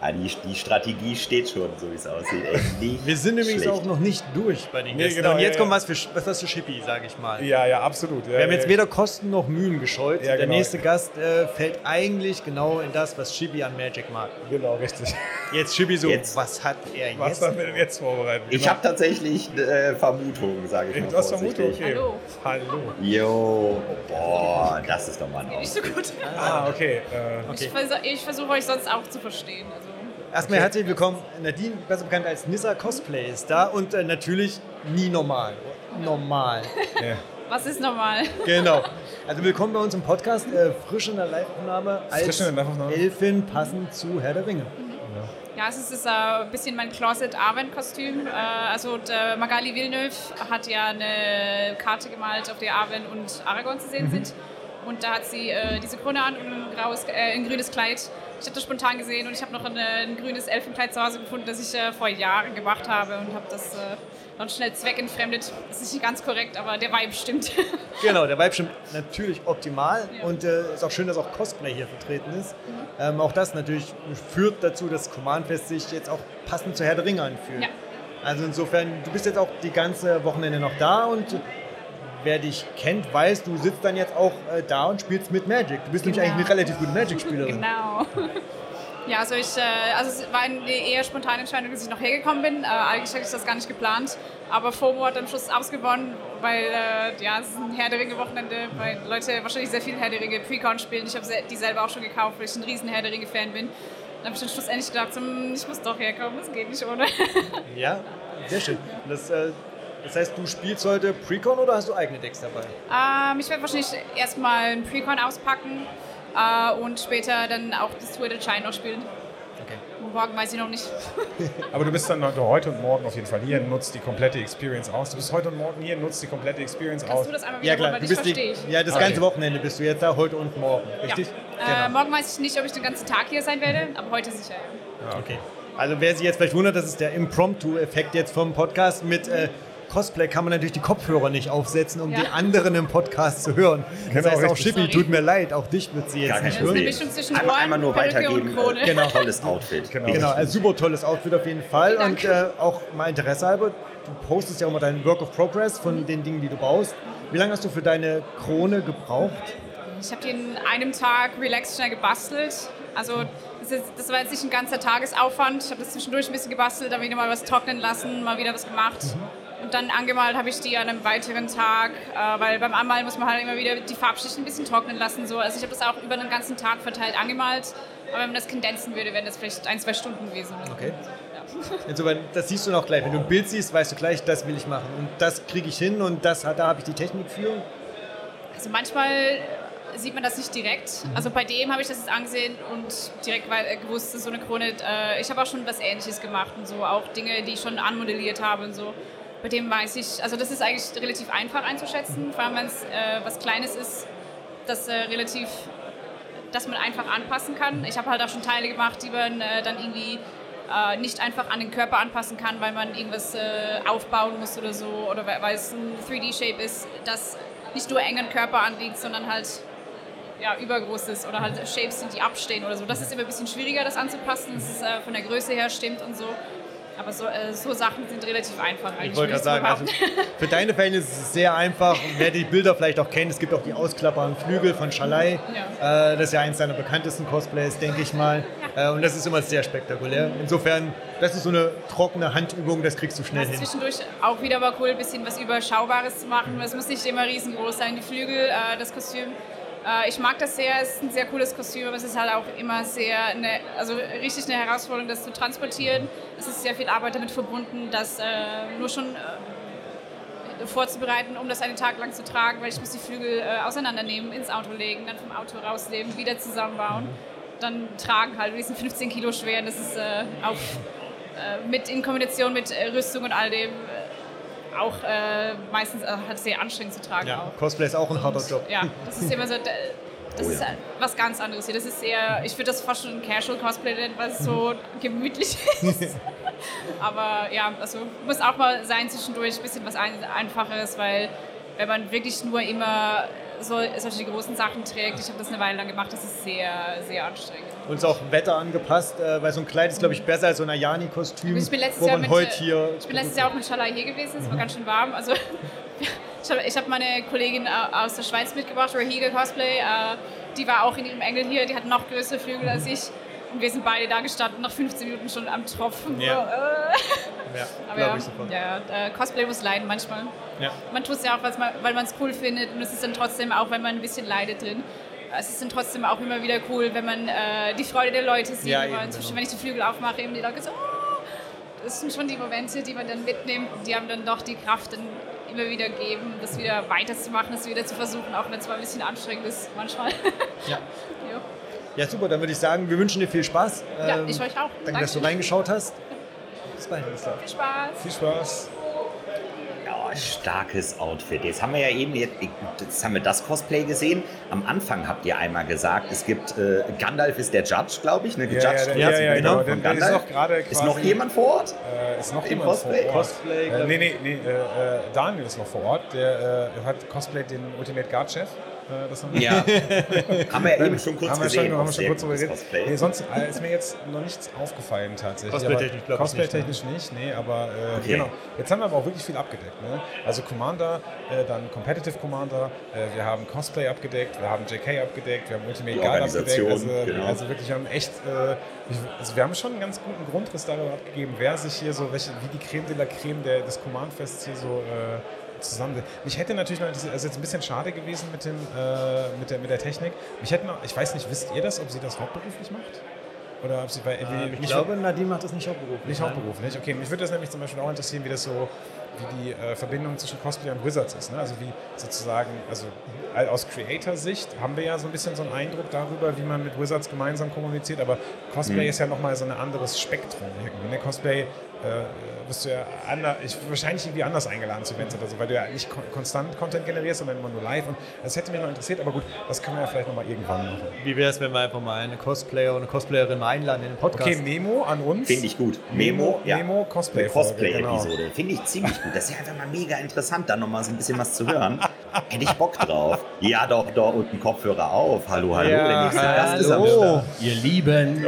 Ah, die, die Strategie steht schon, so wie es aussieht. Ey,
Wir sind übrigens
schlecht.
auch noch nicht durch bei den
Nee,
Gästen.
genau,
und jetzt
ja,
kommt was für, was was für Schippi, sage ich mal.
Ja, ja, absolut. Ja,
Wir haben
ja,
jetzt weder Kosten noch Mühen gescheut.
Ja,
Der
genau.
nächste Gast äh, fällt eigentlich genau in das, was Chibi an Magic mag.
Genau, richtig.
Jetzt Chibi so,
Jetzt.
was hat er
Was
jetzt?
haben wir denn jetzt vorbereitet?
Ich habe tatsächlich äh, Vermutungen, sage ich mal
Du hast Vermutung?
vorsichtig.
Okay.
Hallo.
Hallo.
Jo, boah, das ist doch mal ein
Nicht so gut.
Ah, okay. Äh,
Ich, vers ich versuche euch sonst auch zu verstehen. Also,
Erstmal herzlich willkommen. Nadine, besser bekannt als Nissa Cosplay, ist da und äh, natürlich nie normal. Normal.
ja.
was ist normal?
genau. Also willkommen bei uns im Podcast. Äh, frisch in der Live-Aufnahme als
Frisch in der Live-Aufnahme.
Elfin passend zu Herr der Ringe.
Ja, es ist äh, ein bisschen mein Closet-Arwen-Kostüm. Äh, also der Magali Villeneuve hat ja eine Karte gemalt, auf der Arwen und Aragorn zu sehen sind. Und da hat sie äh, diese Krone an und ein, graues, äh, ein grünes Kleid. Ich habe das spontan gesehen und ich habe noch ein, äh, ein grünes Elfenkleid zu Hause gefunden, das ich äh, vor Jahren gemacht habe und habe das äh, Noch schnell zweckentfremdet. Das ist nicht ganz korrekt, aber der Vibe stimmt.
Genau, der Vibe stimmt natürlich optimal und äh, ist auch schön, dass auch Cosplay hier vertreten ist. Ähm, auch das natürlich führt dazu, dass Command Fest sich jetzt auch passend zu Herr der Ringe anfühlt.
Ja.
Also insofern, du bist jetzt auch die ganze Wochenende noch da und wer dich kennt, weiß, du sitzt dann jetzt auch äh, da und spielst mit Magic. Du bist nämlich
Genau.
eigentlich eine relativ gute Magic-Spielerin.
Genau. Ja, also ich, äh, also es war eine eher spontane Entscheidung, dass ich noch hergekommen bin. Äh, eigentlich hatte ich das gar nicht geplant, aber FOMO hat am Schluss ausgewonnen, weil äh, ja, es ist ein Herr der Ringe Wochenende, weil Leute wahrscheinlich sehr viel Herr der Ringe Pre-Con spielen. Ich habe die selber auch schon gekauft, weil ich ein riesen Herr der Ringe Fan bin. Dann habe ich dann schlussendlich gedacht, hm, ich muss doch herkommen, das geht nicht ohne.
Ja, sehr schön. Das, äh, das heißt, du spielst heute Precon oder hast du eigene Decks dabei?
Ähm, ich werde wahrscheinlich erstmal ein Pre-Con auspacken äh, und später dann auch das der Shine noch spielen.
Okay.
Morgen weiß ich noch nicht.
Aber du bist dann heute und morgen auf jeden Fall hier, nutzt die komplette Experience aus. Du bist heute und morgen hier, nutzt die komplette Experience aus.
Kannst du das einmal wieder
Ja klar, du bist die,
ich.
ja, das
Okay.
ganze Wochenende bist du jetzt da, heute und morgen, richtig?
Ja. Äh,
Genau.
morgen weiß ich nicht, ob ich den ganzen Tag hier sein werde, aber heute sicher. ja.
Okay. Also wer sich jetzt vielleicht wundert, das ist der Impromptu-Effekt jetzt vom Podcast. Mit äh, Cosplay kann man natürlich die Kopfhörer nicht aufsetzen, um
Ja.
die anderen im Podcast zu hören. Das
Genau,
heißt auch. Shippy,
Sorry.
tut mir leid, auch dich wird sie jetzt
Gar
nicht
Das ist eine
hören.
Mischung zwischen
Einmal, einmal nur
Perücke
weitergeben.
Genau.
Tolles Outfit.
Genau.
Genau, also super tolles Outfit auf jeden Fall. Und äh, auch mal Interesse halber, du postest ja auch mal deinen Work of Progress von den Dingen, die du baust. Wie lange hast du für deine Krone gebraucht?
Ich habe die in einem Tag relaxed schnell gebastelt. Also das, ist, das war jetzt nicht ein ganzer Tagesaufwand. Ich habe das zwischendurch ein bisschen gebastelt, dann wieder mal was trocknen lassen, mal wieder was gemacht. Und dann angemalt habe ich die an einem weiteren Tag, äh, weil beim Anmalen muss man halt immer wieder die Farbschichten ein bisschen trocknen lassen. So. Also ich habe das auch über den ganzen Tag verteilt angemalt. Aber wenn man das kondensen würde, wären das vielleicht ein, zwei Stunden gewesen. So.
Okay.
Ja.
Insofern, das siehst du noch gleich. Wenn du ein Bild siehst, weißt du gleich, das will ich machen. Und das kriege ich hin und das, da habe ich die Technik für.
Also manchmal sieht man das nicht direkt. Also bei dem habe ich das jetzt angesehen und direkt äh, gewusst, so eine Krone. Äh, ich habe auch schon was Ähnliches gemacht und so, auch Dinge, die ich schon anmodelliert habe und so. Bei dem weiß ich, also das ist eigentlich relativ einfach einzuschätzen, vor allem wenn es äh, was Kleines ist, das äh, relativ, dass man einfach anpassen kann. Ich habe halt auch schon Teile gemacht, die man äh, dann irgendwie äh, nicht einfach an den Körper anpassen kann, weil man irgendwas äh, aufbauen muss oder so, oder weil es ein 3D-Shape ist, das nicht nur engen Körper anliegt, sondern halt ja, übergroß ist oder halt Shapes sind, die abstehen oder so. Das ist immer ein bisschen schwieriger, das anzupassen, dass es äh, von der Größe her stimmt und so. Aber so, äh, so Sachen sind relativ einfach eigentlich.
Ich wollte gerade sagen, also für deine Verhältnisse ist es sehr einfach. Wer die Bilder vielleicht auch kennt, es gibt auch die ausklappbaren Flügel von Schalai. Äh, das ist ja eins seiner bekanntesten Cosplays, denke ich mal. Äh, und das ist immer sehr spektakulär. Insofern, das ist so eine trockene Handübung, das kriegst du schnell
Also
hin.
zwischendurch auch wieder mal cool, ein bisschen was Überschaubares zu machen. Es muss nicht immer riesengroß sein, die Flügel, äh, das Kostüm. Äh, ich mag das sehr, es ist ein sehr cooles Kostüm, aber es ist halt auch immer sehr, eine, also richtig eine Herausforderung, das zu transportieren. Es ist sehr viel Arbeit damit verbunden, das äh, nur schon äh, vorzubereiten, um das einen Tag lang zu tragen, weil ich muss die Flügel äh, auseinandernehmen, ins Auto legen, dann vom Auto rausnehmen, wieder zusammenbauen, dann tragen halt, die sind 15 Kilo schwer, das ist äh, auf äh, mit in Kombination mit Rüstung und all dem auch äh, meistens äh, halt sehr anstrengend zu tragen.
Ja,
Auch.
Cosplay ist auch ein harter Job.
Ja, das ist immer so, da- das
Oh
ist
ja.
halt was ganz anderes hier. Das ist sehr, ich würde das fast schon ein Casual Cosplay nennen, weil es so gemütlich ist. Aber ja, also muss auch mal sein zwischendurch ein bisschen was ein, Einfacheres, weil wenn man wirklich nur immer so, solche großen Sachen trägt, ich habe das eine Weile lang gemacht, das ist sehr, sehr anstrengend.
Und ist auch Wetter angepasst, äh, weil so ein Kleid ist, glaube ich, besser als so ein Ayani-Kostüm,
Ich bin letztes Jahr mit,
heute
äh,
hier...
Ich bin letztes Jahr auch mit Schalai hier gewesen, es war ganz schön warm. Also, ich habe hab meine Kollegin äh, aus der Schweiz mitgebracht, Rahiga Cosplay. Äh, die war auch in ihrem Engel hier, die hat noch größere Flügel als ich. Und wir sind beide da gestanden, nach 15 Minuten schon am Tropfen.
Ja.
Äh.
Ja,
Aber ja,
ich sofort.
ja, äh, Cosplay muss leiden manchmal.
Ja.
Man tut es ja auch, weil man es cool findet. Und es ist dann trotzdem, auch wenn man ein bisschen leidet drin, es ist trotzdem auch immer wieder cool, wenn man äh, die Freude der Leute sieht.
Ja, eben,
inzwischen,
genau.
wenn ich die Flügel aufmache, eben die Leute so, oh, das sind schon die Momente, die man dann mitnimmt. Die haben dann doch die Kraft, dann immer wieder geben, das wieder weiterzumachen, das wieder zu versuchen, auch wenn es mal ein bisschen anstrengend ist manchmal.
Ja.
ja.
Ja, super, dann würde ich sagen, wir wünschen dir viel Spaß.
Ja,
Ähm,
ich euch auch.
Danke, dass du reingeschaut hast. Bis bald.
Viel Spaß.
Viel Spaß.
Ja, Starkes Outfit. Jetzt haben wir ja eben, jetzt, jetzt haben wir das Cosplay gesehen. Am Anfang habt ihr einmal gesagt, es gibt, äh, Gandalf ist der Judge, glaube ich, ne?
Ja,
Gejudged
ja, ja,
das
ja,
genau, von
Der- der ist
Gandalf.
auch gerade
Ist
quasi-
noch jemand vor Ort?
Äh, ist noch
Im
jemand
Cosplay?
vor Ort.
Cosplay,
Äh, nee, nee, nee. Äh, äh, Daniel ist noch vor Ort. Der äh, hat Cosplay den Ultimate Guard Chef. Äh, das haben wir
Ja. haben wir ja eben schon kurz
haben wir
gesehen.
Schon, haben wir schon kurz.
Cosplay.
Nee, sonst äh, ist mir jetzt noch nichts aufgefallen tatsächlich.
Cosplay-technisch, ich, nicht,
Cosplay-technisch nicht, nee, aber äh,
Okay.
genau. Jetzt haben wir aber auch wirklich viel abgedeckt. Ne? Also Commander, äh, dann Competitive Commander, äh, wir haben Cosplay abgedeckt, wir haben JK abgedeckt, wir haben Ultimate Guard abgedeckt. Also,
genau.
also wirklich, wir haben echt, äh, ich, also wir haben schon einen ganz guten Grundriss darüber abgegeben, wer sich hier so, welche, wie die Creme de la Creme der, des Command-Fests hier so äh, zusammen. Mich hätte natürlich noch, also jetzt ein bisschen schade gewesen mit, dem, äh, mit, der, mit der Technik. Mich hätte noch, ich weiß nicht, wisst ihr das, ob sie das hauptberuflich macht? Oder ob sie bei,
Ähm, ich glaube, Nadine macht das nicht hauptberuflich.
nicht
nein.
hauptberuflich, okay. Mich würde das nämlich zum Beispiel auch interessieren, wie das so, wie die äh, Verbindung zwischen Cosplay und Wizards ist. Ne? Also wie sozusagen, also aus Creator-Sicht haben wir ja so ein bisschen so einen Eindruck darüber, wie man mit Wizards gemeinsam kommuniziert, aber Cosplay
Mhm.
ist ja nochmal so ein anderes Spektrum irgendwie. Ne? Cosplay äh, wirst du ja ander, ich, wahrscheinlich irgendwie anders eingeladen zu Events oder so, weil du ja nicht kon konstant Content generierst, sondern immer nur live. Und das hätte mich noch interessiert, aber gut, das können wir ja vielleicht nochmal irgendwann machen.
Wie wäre es, wenn wir einfach mal eine Cosplayer oder eine Cosplayerin mal einladen in den Podcast?
Okay, Memo an uns.
Finde ich gut.
Memo,
Memo, ja.
Memo Cosplay-Folge,
Cosplay-Episode.
genau.
Finde ich ziemlich gut. Das ist ja einfach mal mega interessant, da nochmal so ein bisschen was zu hören. Hätte ich Bock drauf. Ja, doch, doch, und einen Kopfhörer auf. Hallo, hallo.
Ja,
der nächste Gast ist am
hallo.
Start.
Ihr Lieben.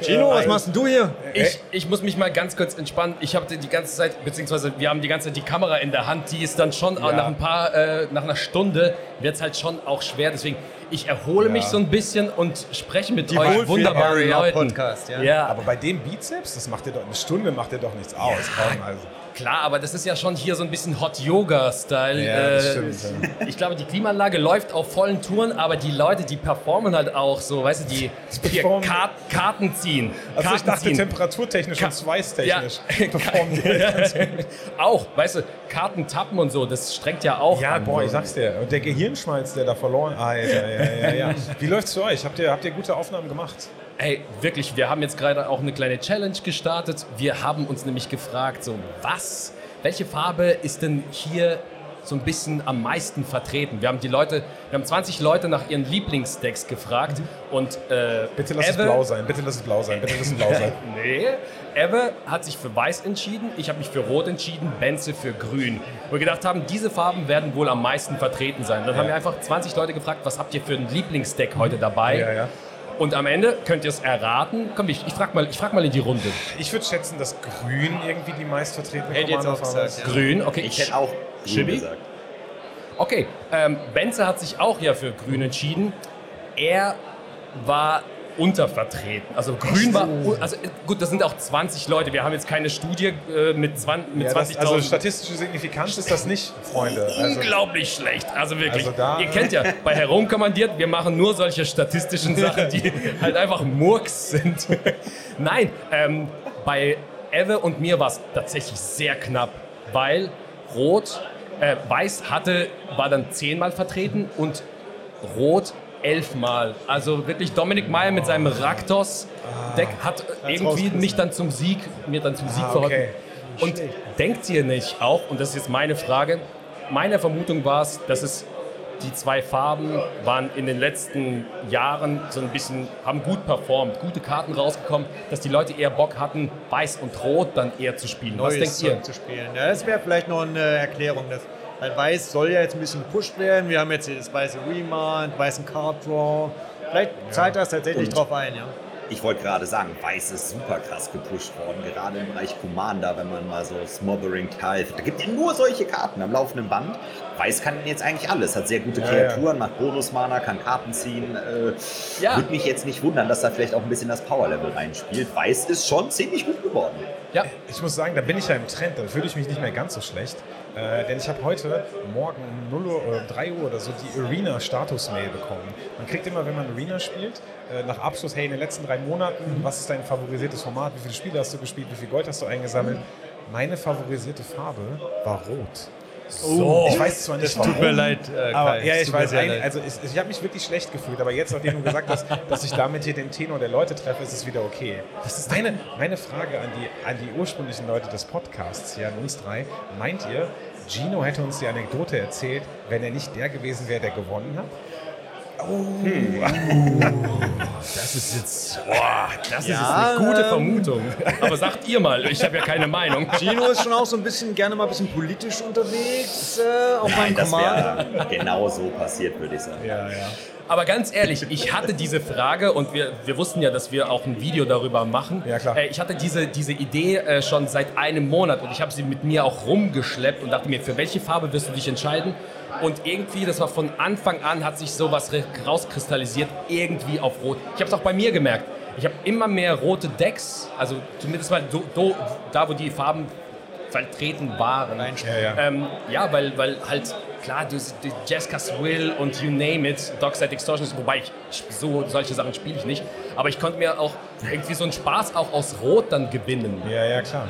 Gino, was machst denn du hier?
Ich, ich muss mich mal ganz kurz entspannen. Ich habe die ganze Zeit, beziehungsweise wir haben die ganze Zeit die Kamera in der Hand. Die ist dann schon auch nach ein paar, äh, nach einer Stunde wird es halt schon auch schwer. Deswegen, ich erhole mich so ein bisschen und spreche mit euch wunderbaren Leuten.
Podcast, ja.
Ja,
Aber bei dem Bizeps, das macht dir doch eine Stunde, macht dir doch nichts aus. Komm, also.
Klar, aber das ist ja schon hier so ein bisschen Hot Yoga-Style.
Ja,
Äh,
stimmt,
Ich glaube, die Klimaanlage läuft auf vollen Touren, aber die Leute, die performen halt auch so, weißt du, die hier
performen-
Kar Karten ziehen.
Also ich
Karten
dachte
ziehen.
temperaturtechnisch
Ka-
und schweißtechnisch.
Ja.
performen die ganz gut.
auch, weißt du, Karten tappen und so, das strengt ja auch
Ja,
an.
boah,
so.
ich sag's dir. Und der Gehirnschmalz, der da verloren. Alter, ja, ja, ja. Wie läuft's für euch? Habt ihr, habt ihr gute Aufnahmen gemacht?
Ey, wirklich, wir haben jetzt gerade auch eine kleine Challenge gestartet. Wir haben uns nämlich gefragt, so, was, welche Farbe ist denn hier so ein bisschen am meisten vertreten? Wir haben die Leute, wir haben 20 Leute nach ihren Lieblingsdecks gefragt und äh,
Bitte lass es
Ewe-
blau sein, bitte lass es blau sein, bitte lass es blau sein.
Nee, Ewe hat sich für weiß entschieden, ich habe mich für rot entschieden, Benze für grün. Wo wir gedacht haben, diese Farben werden wohl am meisten vertreten sein. Dann haben wir einfach 20 Leute gefragt, was habt ihr für ein Lieblingsdeck heute dabei?
Ja, ja.
Und am Ende könnt ihr es erraten. Komm, ich, ich frag mal, ich frag mal in die Runde.
Ich würde schätzen, dass grün irgendwie die meistvertretene
Hätte jetzt auch
Commander-Farbe
gesagt,
ist.
Grün, okay.
Ich hätte auch grün
Chibi?
gesagt.
Okay, ähm, Benze hat sich auch ja für grün entschieden. Er war untervertreten. Also grün war, also äh, gut, das sind auch 20 Leute. Wir haben jetzt keine Studie äh, mit 20 mit
Ja, das,
20.000.
also statistische Signifikanz ist das nicht, Freunde. Also,
Unglaublich schlecht. Also wirklich.
Also da-
Ihr kennt ja, bei Herumkommandiert, wir machen nur solche statistischen Sachen, die halt einfach Murks sind. Nein, ähm, bei Ewe und mir war es tatsächlich sehr knapp, weil Rot, äh, Weiß hatte, war dann zehnmal vertreten und Rot elfmal. Also wirklich Dominik Meyer mit seinem Raktos-Deck hat irgendwie mich dann zum Sieg, mir dann zum Sieg
Ah,
verholfen.
okay.
Und denkt ihr nicht auch, und das ist jetzt meine Frage, meine Vermutung war es, dass es die zwei Farben waren in den letzten Jahren so ein bisschen, haben gut performt, gute Karten rausgekommen, dass die Leute eher Bock hatten, weiß und rot dann eher zu spielen. Was
Neues
denkt ihr?
Zu spielen. Ja, das wäre vielleicht noch eine Erklärung. Das, weil Weiß soll ja jetzt ein bisschen gepusht werden. Wir haben jetzt hier das weiße Remand, weißen Card Draw. Vielleicht zahlt das tatsächlich
Und-
drauf ein, ja.
Ich wollte gerade sagen, Weiß ist super krass gepusht worden, gerade im Bereich Commander, wenn man mal so Smothering Tide. Da gibt es nur solche Karten am laufenden Band. Weiß kann jetzt eigentlich alles, hat sehr gute
Ja,
Kreaturen, macht Bonus-Mana, kann Karten ziehen. Äh,
Ja.
Würde mich jetzt nicht wundern, dass da vielleicht auch ein bisschen das Power-Level reinspielt. Weiß ist schon ziemlich gut geworden.
Ja,
Ich muss sagen, da bin ich ja im Trend, da fühle ich mich nicht mehr ganz so schlecht. Äh, denn ich habe heute Morgen um 0 Uhr oder um 3 Uhr oder so die Arena-Status-Mail bekommen. Man kriegt immer, wenn man Arena spielt, äh, nach Abschluss, hey, in den letzten drei Monaten, was ist dein favorisiertes Format, wie viele Spiele hast du gespielt, wie viel Gold hast du eingesammelt? Meine favorisierte Farbe war rot.
So.
Ich weiß zwar nicht,
Das tut
warum,
mir leid, äh,
aber,
Kai.
ja, ich weiß, ein, also ich, ich habe mich wirklich schlecht gefühlt, aber jetzt, nachdem du gesagt hast, dass ich damit hier den Tenor der Leute treffe, ist es wieder okay. Das ist meine, meine Frage an die, an die ursprünglichen Leute des Podcasts hier, an uns drei. Meint ihr, Gino hätte uns die Anekdote erzählt, wenn er nicht der gewesen wäre, der gewonnen hat.
Das ist jetzt, boah, das ist
Ja,
jetzt eine gute
ähm,
Vermutung. Aber sagt ihr mal, ich habe ja keine Meinung.
Gino ist schon auch so ein bisschen gerne mal ein bisschen politisch unterwegs äh, auf
Nein,
meinem
das
Commander.
genau so passiert, würde ich sagen.
Ja, ja.
Aber ganz ehrlich, ich hatte diese Frage und wir, wir wussten ja, dass wir auch ein Video darüber machen.
Ja, klar.
Äh, ich hatte diese, diese Idee äh, schon seit einem Monat und ich habe sie mit mir auch rumgeschleppt und dachte mir, für welche Farbe wirst du dich entscheiden? Und irgendwie, das war von Anfang an, hat sich sowas rauskristallisiert, irgendwie auf Rot. Ich habe es auch bei mir gemerkt. Ich habe immer mehr rote Decks, also zumindest mal do, do, da, wo die Farben vertreten waren.
Ja, ja.
Ähm, ja, weil, weil halt, klar, du, du Jessica's Will und you name it, Dockside Extortion, ist- wobei ich so solche Sachen spiele ich nicht, aber ich konnte mir auch irgendwie so einen Spaß auch aus Rot dann gewinnen.
Ja, ja, klar.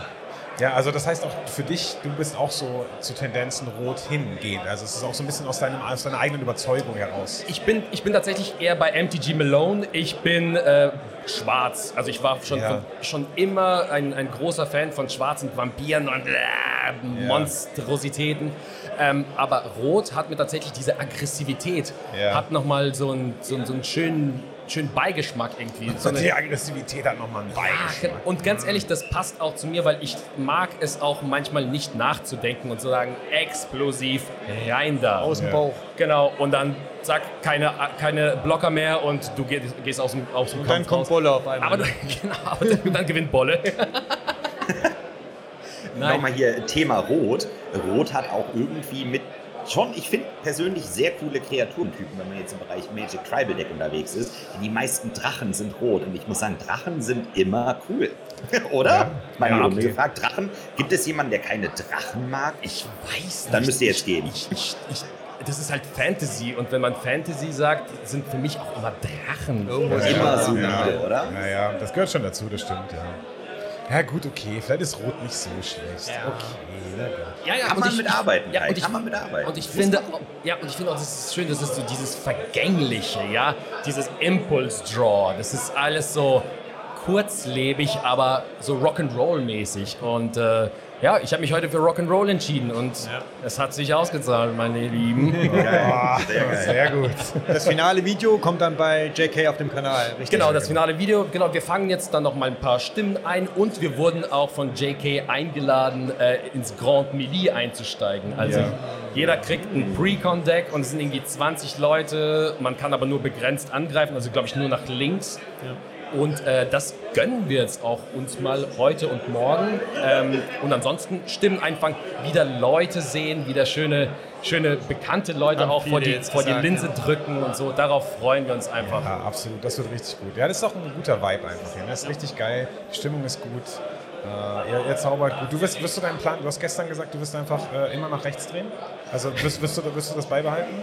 Ja, also das heißt auch für dich, du bist auch so zu Tendenzen rot hingehend. Also es ist auch so ein bisschen aus, deinem, aus deiner eigenen Überzeugung heraus.
Ich bin, ich bin tatsächlich eher bei MTG Malone. Ich bin äh, schwarz. Also ich war schon,
Ja.
von, schon immer ein, ein großer Fan von schwarzen Vampiren und äh, Monstrositäten. Ähm, aber Rot hat mir tatsächlich diese Aggressivität,
Ja.
hat nochmal so einen, so, so einen schönen, schönen Beigeschmack irgendwie. So eine-
Die Aggressivität hat nochmal einen Beigeschmack.
Und ganz ehrlich, das passt auch zu mir, weil ich mag es auch manchmal nicht nachzudenken und zu sagen, explosiv, rein da.
Aus dem
Ja.
Bauch.
Genau, und dann zack, keine, keine Blocker mehr und du gehst, gehst aus dem, aus dem
Und dann
Kampf
kommt
raus.
Bolle auf einmal.
Aber du, genau, aber dann, dann gewinnt Bolle. Nein.
Nochmal hier Thema Rot. Rot hat auch irgendwie mit schon, ich finde persönlich sehr coole Kreaturentypen, wenn man jetzt im Bereich Magic Tribal Deck unterwegs ist. Denn die meisten Drachen sind rot und ich muss sagen, Drachen sind immer cool. Oder?
Ja.
Meine
Ja,
Runde
okay.
gefragt. Drachen, gibt es jemanden, der keine Drachen mag?
Ich weiß nicht.
Dann müsst ihr jetzt gehen.
Ich, ich, ich, das ist halt Fantasy und wenn man Fantasy sagt, sind für mich auch immer Drachen.
Immer solide, oder?
Ja, ja, das gehört schon dazu, das stimmt, ja. Ja, gut, okay. Vielleicht ist Rot nicht so schlecht. Okay, na gut.
Ja, ja,
Kann
und
man
ich-
mitarbeiten,
Ja,
Kai,
und ich,
kann man mitarbeiten.
Und ich finde, auch- ja, und ich finde auch, das ist schön, das ist so dieses Vergängliche, ja, dieses Impulse Draw, das ist alles so kurzlebig, aber so Rock'n'Roll-mäßig. Und äh, ja, ich habe mich heute für Rock'n'Roll entschieden und es hat sich ausgezahlt, meine Lieben.
Ah, sehr gut.
Das finale Video kommt dann bei JK auf dem Kanal. Richtig?
Genau, das finale Video. Genau, wir fangen jetzt dann noch mal ein paar Stimmen ein und wir wurden auch von JK eingeladen, äh, ins Grand Melee einzusteigen. Also
Ja.
jeder kriegt ein Pre-Con-Deck und es sind irgendwie 20 Leute. Man kann aber nur begrenzt angreifen, also glaube ich nur nach links. Und äh, das gönnen wir jetzt auch uns mal heute und morgen. Ähm, und ansonsten Stimmen einfangen, wieder Leute sehen, wieder schöne, schöne bekannte Leute
Haben
auch vor die, vor die Linse drücken und so. Darauf freuen wir uns einfach.
Ja, absolut. Das wird richtig gut. Ja, das ist auch ein guter Vibe einfach hier. Das ist richtig geil. Die Stimmung ist gut. Äh, ihr, ihr zaubert gut. Du wirst, wirst du deinen Plan, du hast gestern gesagt, du wirst einfach äh, immer nach rechts drehen? Also wirst, wirst, du, wirst du das beibehalten?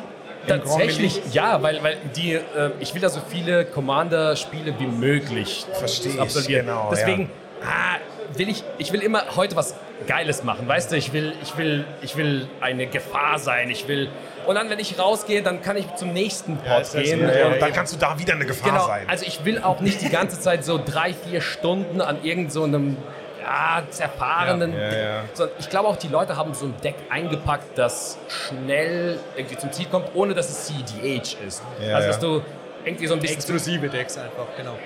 Tatsächlich ja, weil, weil die, äh, ich will da so viele Commander-Spiele wie möglich
Verstehe ich,
absolvieren.
genau,
Deswegen ah, will ich, ich will immer heute was Geiles machen, weißt du? Ich will, ich will, ich will eine Gefahr sein. Ich will und dann, wenn ich rausgehe, dann kann ich zum nächsten Pod
das
gehen.
Ja,
und
dann kannst du da wieder eine Gefahr
genau,
sein.
Also ich will auch nicht die ganze Zeit so drei, vier Stunden an irgendeinem so ja, zerfahrenen.
Ja, ja, ja.
So, ich glaube auch, die Leute haben so ein Deck eingepackt, das schnell irgendwie zum Ziel kommt, ohne dass es CDH ist.
Ja,
also
ja.
dass du irgendwie so ein bisschen
Exklusive Decks einfach, genau.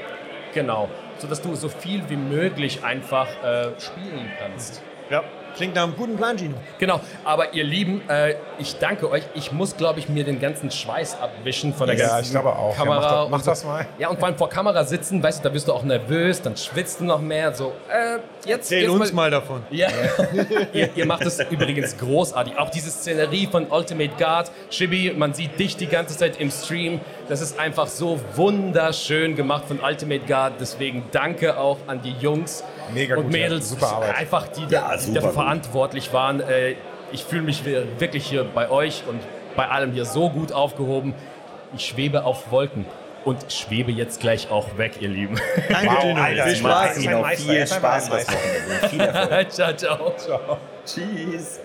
genau, so dass du so viel wie möglich einfach äh, spielen kannst.
Ja, klingt nach einem guten Plan, Gino.
Genau, aber ihr Lieben, äh, ich danke euch. Ich muss, glaube ich, mir den ganzen Schweiß abwischen von der
Ja,
ganzen
ich glaube auch. Ja,
Kamera.
mach doch- mach
so.
das mal.
Ja, und vor allem vor Kamera sitzen, weißt du, da wirst du auch nervös, dann schwitzt du noch mehr. So, äh, jetzt,
Erzähl
jetzt
uns mal davon.
Ja, ihr, ihr macht es übrigens großartig. Auch diese Szenerie von Ultimate Guard. Chibi, man sieht dich die ganze Zeit im Stream. Das ist einfach so wunderschön gemacht von Ultimate Guard. Deswegen danke auch an die Jungs
Mega
und
gut, ja.
Mädels,
Super Arbeit.
einfach die,
Ja,
die
super
dafür verantwortlich waren. Äh, Ich fühle mich wirklich hier bei euch und bei allem hier so gut aufgehoben. Ich schwebe auf Wolken. Und schwebe jetzt gleich auch weg, ihr Lieben.
Danke,
Wow. Alter,
Viel Spaß.
Ihnen noch viel Spaß das. Wochenende. Viel Erfolg.
ciao, ciao.
Tschüss.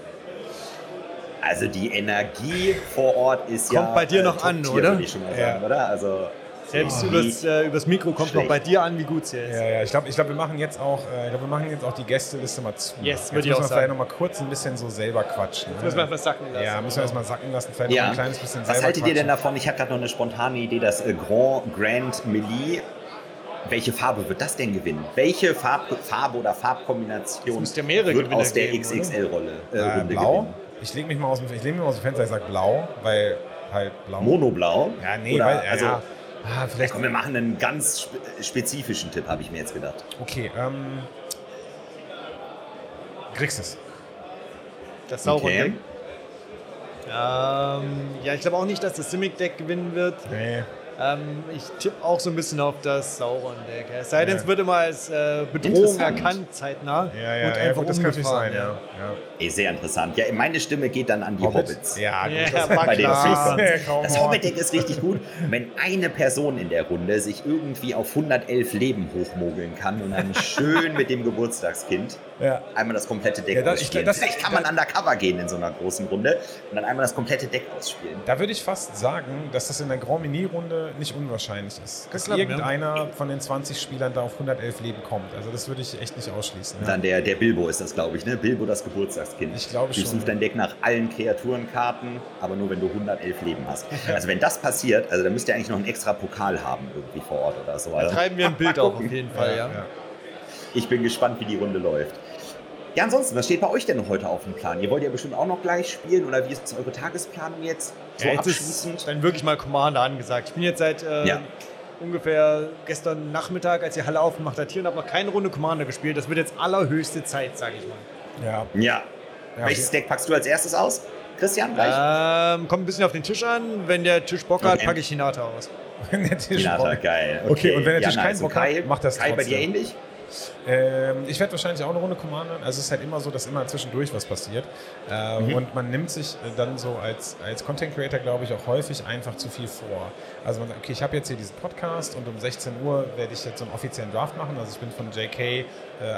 Also die Energie vor Ort ist ja.
Kommt bei dir noch
Top
an, oder?
Würde ich schon mal sagen, oder? Also
Selbst
Oh,
übers, äh, übers Mikro kommt noch bei dir an, wie gut sie ist.
Ja, ja, ich glaube, ich glaub, wir machen jetzt auch, äh, ich glaub, wir machen jetzt auch die Gästeliste mal zu.
Yes,
jetzt
würde ich
müssen
auch
wir vielleicht noch mal kurz ein bisschen so selber quatschen.
Das müssen wir etwas sacken lassen.
Ja, müssen wir erstmal sacken lassen, vielleicht noch
Ja.
ein kleines bisschen
Was
selber
haltet ihr denn
quatschen.
davon? Ich habe gerade noch eine spontane Idee, das äh, Grand Grand Melee. Welche Farbe wird das denn gewinnen? Welche Farb, Farbe oder Farbkombination
müsste ja mehrere
wird
Gewinner
aus der? XXL-Rolle äh,
Äh, blau?
gewinnen?
Ich lege mich mal aus dem, ich mich mal aus dem Fenster, ich sage blau, weil halt blau.
Monoblau?
Ja, nee,
Oder,
weil, ja,
also,
ja. Ah, vielleicht.
Komm, wir machen einen ganz spe spezifischen Tipp, habe ich mir jetzt gedacht.
Okay, ähm. Grixis.
Das Sauron-Deck.
Okay.
Ähm, ja, ich glaube auch nicht, dass das Simic-Deck gewinnen wird.
Nee.
Ähm, ich tippe auch so ein bisschen auf das Sauron-Deck. Es sei denn,
Ja.
es wird immer als äh, Bedrohung erkannt, zeitnah.
Ja, ja,
und
ja,
einfach
gut, das kann sein, ja. ja.
Ey, sehr interessant. Ja, meine Stimme geht dann an die
Hobbit?
Hobbits.
Ja, gut.
Ja,
das-
Bei den
klar.
Come
Das. Hobbit-Deck ist richtig gut. Wenn eine Person in der Runde sich irgendwie auf 111 Leben hochmogeln kann und dann schön mit dem Geburtstagskind
Ja.
einmal das komplette Deck
Ja, das- ich-
ausspielen.
das-
Vielleicht kann man undercover gehen in so einer großen Runde und dann einmal das komplette Deck ausspielen.
Da würde ich fast sagen, dass das in der Grand Mini-Runde nicht unwahrscheinlich ist. Dass
klappen, ja.
irgendeiner von den 20 Spielern da auf 111 Leben kommt. Also das würde ich echt nicht ausschließen. Ja.
Dann der, der Bilbo ist das, glaube ich, ne? Bilbo das Geburtstagskind.
Ich glaube schon,
Durchsucht
ja.
dein Deck nach allen Kreaturenkarten, aber nur wenn du 111 Leben hast. Also wenn das passiert, also dann müsst ihr eigentlich noch einen extra Pokal haben irgendwie vor Ort oder so.
Da
Also,
treiben wir ein Bild auf, auf jeden Fall, ja.
Ja.
ich bin gespannt, wie die Runde läuft. Ja, ansonsten, was steht bei euch denn noch heute auf dem Plan? Ihr wollt ja bestimmt auch noch gleich spielen oder wie ist eure Tagesplanung jetzt? So
Ja, jetzt
abschließend?
ist dann wirklich mal Commander angesagt. Ich bin jetzt seit äh,
Ja.
ungefähr gestern Nachmittag, als die Halle aufgemacht hat, hier und habe noch keine Runde Commander gespielt. Das wird jetzt allerhöchste Zeit, sage ich mal.
Ja.
Ja.
Ja,
Welches Deck packst du als erstes aus? Christian, gleich?
Ähm, kommt ein bisschen auf den Tisch an. Wenn der Tisch Bock hat,
Okay.
packe ich Hinata aus.
Der Tisch
Hinata,
braucht-
geil.
Okay, und wenn der
Ja,
Tisch keinen
nice.
Bock
Und Kai,
hat, macht das
Kai, bei dir
trotzdem.
ähnlich?
Ähm, ich werde wahrscheinlich auch eine Runde commandern. Also es ist halt immer so, dass immer zwischendurch was passiert. Äh,
Mhm.
Und man nimmt sich äh, dann so als, als Content Creator, glaube ich, auch häufig einfach zu viel vor. Also man sagt, okay, ich habe jetzt hier diesen Podcast und um 16 Uhr werde ich jetzt so einen offiziellen Draft machen. Also ich bin von JK äh,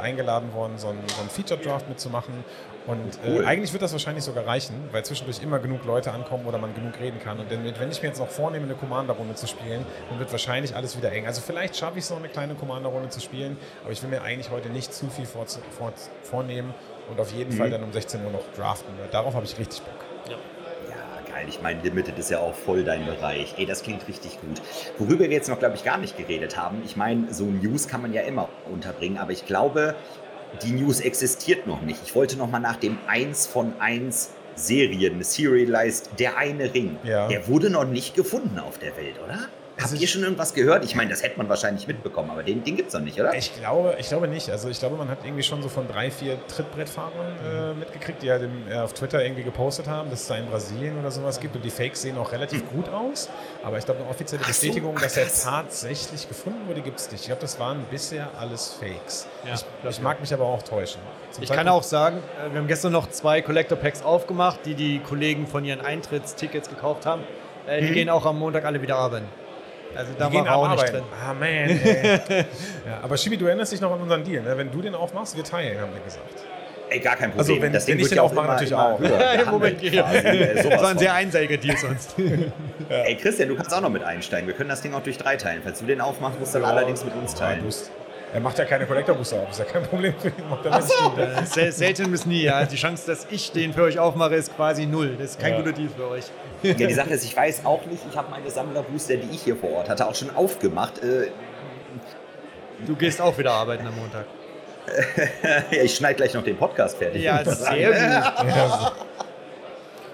eingeladen worden, so einen, so einen Feature Draft mitzumachen. Und
Cool.
äh, eigentlich wird das wahrscheinlich sogar reichen, weil zwischendurch immer genug Leute ankommen oder man genug reden kann. Und wenn ich mir jetzt noch vornehme, eine Commander-Runde zu spielen, dann wird wahrscheinlich alles wieder eng. Also vielleicht schaffe ich es noch, eine kleine Commander-Runde zu spielen, aber ich will mir eigentlich heute nicht zu viel vor, vor, vornehmen und auf jeden
Mhm.
Fall dann um 16 Uhr noch draften. Darauf habe ich richtig Bock.
Ja, geil. Ich meine, Limited ist ja auch voll dein Bereich. Ey, das klingt richtig gut. Worüber wir jetzt noch, glaube ich, gar nicht geredet haben. Ich meine, so News kann man ja immer unterbringen, aber ich glaube, die News existiert noch nicht. Ich wollte noch mal nach dem 1 von 1 Serien, Serialized, der eine Ring.
Ja.
Der wurde noch nicht gefunden auf der Welt, oder? Habt ihr schon irgendwas gehört? Ich meine, das hätte man wahrscheinlich mitbekommen, aber den, den gibt es noch nicht, oder?
Ich glaube, ich glaube nicht. Also ich glaube, man hat irgendwie schon so von drei, vier Trittbrettfahrern äh, mitgekriegt, die halt im, äh, auf Twitter irgendwie gepostet haben, dass es da in Brasilien oder sowas gibt. Und die Fakes sehen auch relativ gut aus. Aber ich glaube, eine offizielle
Ach so,
Bestätigung,
ach,
dass er tatsächlich gefunden wurde, gibt es nicht. Ich glaube, das waren bisher alles Fakes.
Ja,
ich, ich mag mich aber auch täuschen. Zum
Ich kann
Zeitpunkt-
auch sagen, äh, wir haben gestern noch zwei Collector Packs aufgemacht, die die Kollegen von ihren Eintrittstickets gekauft haben. Äh, Die
Mhm.
gehen auch am Montag alle wieder arbeiten. Also da
gehen
war auch
am
nicht
Arbeiten.
drin.
Ah, man. Ja, aber Shibi, du erinnerst dich noch an unseren Deal. Ne? Wenn du den aufmachst, wir teilen, haben wir gesagt.
Ey, gar kein Problem.
Also, wenn-
das Ding
wenn ich den
ja auch
aufmache, natürlich auch.
Ja, Moment,
quasi, äh,
das war ein
von.
sehr einseitiger Deal sonst.
Ey, Christian, du kannst auch noch mit einsteigen. Wir können das Ding auch durch drei teilen. Falls du den aufmachst, musst du dann allerdings mit uns
Ja,
teilen.
bist- er macht ja keine Collector Booster auf. Ist ja kein Problem für ihn. Macht nicht.
Äh, sel selten bis nie. Ja. Die Chance, dass ich den für euch aufmache, ist quasi null. Das ist kein
Ja.
guter Deal für euch.
Ja, die Sache ist, ich weiß auch nicht, ich habe meine Sammlerbooster, die ich hier vor Ort hatte, auch schon aufgemacht. Äh,
Du gehst auch wieder arbeiten am Montag.
ja, ich schneide gleich noch den Podcast fertig.
Ja, sehr gut.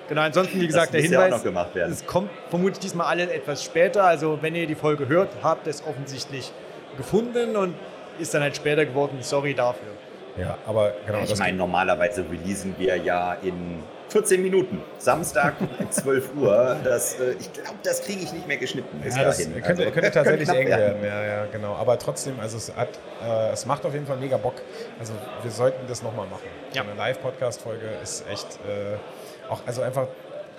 Genau, ansonsten, wie gesagt,
Das
der
muss ja
Hinweis,
noch gemacht werden.
es kommt vermutlich diesmal alle etwas später. Also wenn ihr die Folge hört, habt ihr es offensichtlich gefunden und ist dann halt später geworden. Sorry dafür.
Ja, aber genau.
Ich
das
meine, normalerweise releasen wir ja in 14 Minuten. Samstag um 12 Uhr. Das, äh, ich glaube, das kriege ich nicht mehr geschnitten bis
Ja, das
dahin.
könnte,
Also,
könnte tatsächlich eng werden. Ja, ja, genau. Aber trotzdem, also es, hat, äh, es macht auf jeden Fall mega Bock. Also wir sollten das nochmal machen.
Ja.
Eine Live-Podcast-Folge ist echt äh, auch, also einfach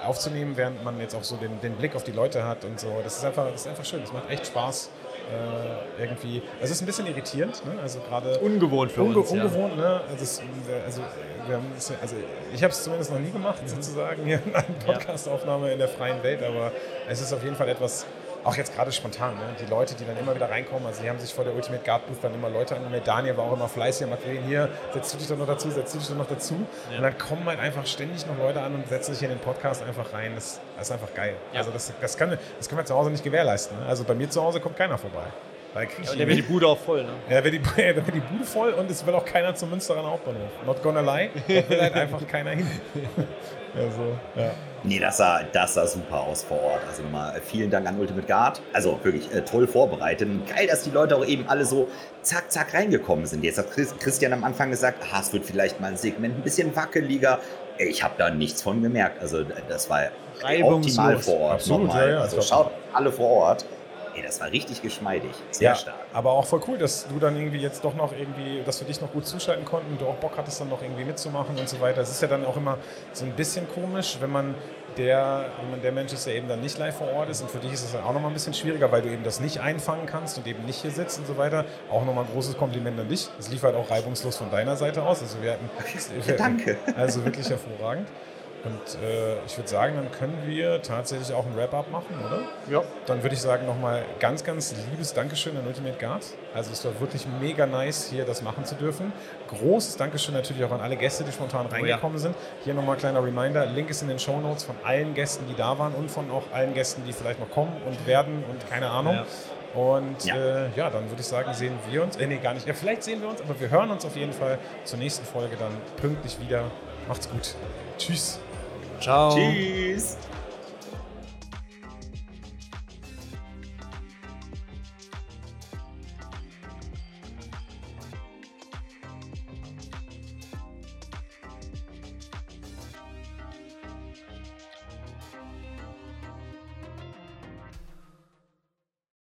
aufzunehmen, während man jetzt auch so den, den Blick auf die Leute hat und so. Das ist einfach, das ist einfach schön. Es macht echt Spaß. Äh, irgendwie. Es ist ein bisschen irritierend, ne? Also gerade
Ungewohnt für
Unge
uns. Ja.
ungewohnt, ne? Also, es, also, wir haben also ich habe es zumindest noch nie gemacht, sozusagen, hier in einer Podcast-Aufnahme in der freien Welt, aber es ist auf jeden Fall etwas, auch jetzt gerade spontan, ne? die Leute, die dann immer wieder reinkommen, also die haben sich vor der Ultimate Guard Booth dann immer Leute angemeldet. Daniel war auch immer fleißig, hat gesagt, hier, setzt du dich doch noch dazu, setzt du dich doch noch dazu. Und dann kommen halt einfach ständig noch Leute an und setzen sich in den Podcast einfach rein. Das, das ist einfach geil. Also das, das, kann, das können wir zu Hause nicht gewährleisten. Ne? Also bei mir zu Hause kommt keiner vorbei. Weil
Ja, der wird die. Bude auch voll, ne?
Ja, da wird die, da wird die Bude voll und es will auch keiner zum Münsteraner Hauptbahnhof. Not gonna lie, da will halt einfach keiner hin. Also, ja.
Nee, das sah, das sah super aus vor Ort. Also nochmal vielen Dank an Ultimate Guard. Also wirklich äh, toll vorbereitet. Und geil, dass die Leute auch eben alle so zack, zack reingekommen sind. Jetzt hat Chris, Christian am Anfang gesagt, ah, es wird vielleicht mal ein Segment ein bisschen wackeliger. Ich habe da nichts von gemerkt. Also das war optimal vor Ort.
Absolut,
nochmal.
ja, ja,
also schaut alle vor Ort. Ey, das war richtig geschmeidig. Sehr
ja,
stark.
aber auch voll cool, dass du dann irgendwie jetzt doch noch irgendwie, dass wir dich noch gut zuschalten konnten und du auch Bock hattest, dann noch irgendwie mitzumachen und so weiter. Es ist ja dann auch immer so ein bisschen komisch, wenn man der, wenn man der Mensch ist, der eben dann nicht live vor Ort ist und für dich ist es dann auch nochmal ein bisschen schwieriger, weil du eben das nicht einfangen kannst und eben nicht hier sitzt und so weiter. Auch nochmal ein großes Kompliment an dich. Es lief halt auch reibungslos von deiner Seite aus. Also wir hatten,
danke.
Also wirklich hervorragend. Und äh, ich würde sagen, dann können wir tatsächlich auch ein Wrap-up machen, oder?
Ja.
Dann würde ich sagen, nochmal ganz, ganz liebes Dankeschön an Ultimate Guard. Also es war wirklich mega nice, hier das machen zu dürfen. Großes Dankeschön natürlich auch an alle Gäste, die spontan reingekommen sind. Hier nochmal kleiner Reminder, Link ist in den Show Notes von allen Gästen, die da waren und von auch allen Gästen, die vielleicht noch kommen und werden und keine Ahnung.
Ja.
Und
Ja.
Äh, ja, dann würde ich sagen, sehen wir uns, äh, nee, gar nicht, ja, vielleicht sehen wir uns, aber wir hören uns auf jeden Fall zur nächsten Folge dann pünktlich wieder. Macht's gut. Tschüss.
Ciao.
Tschüss.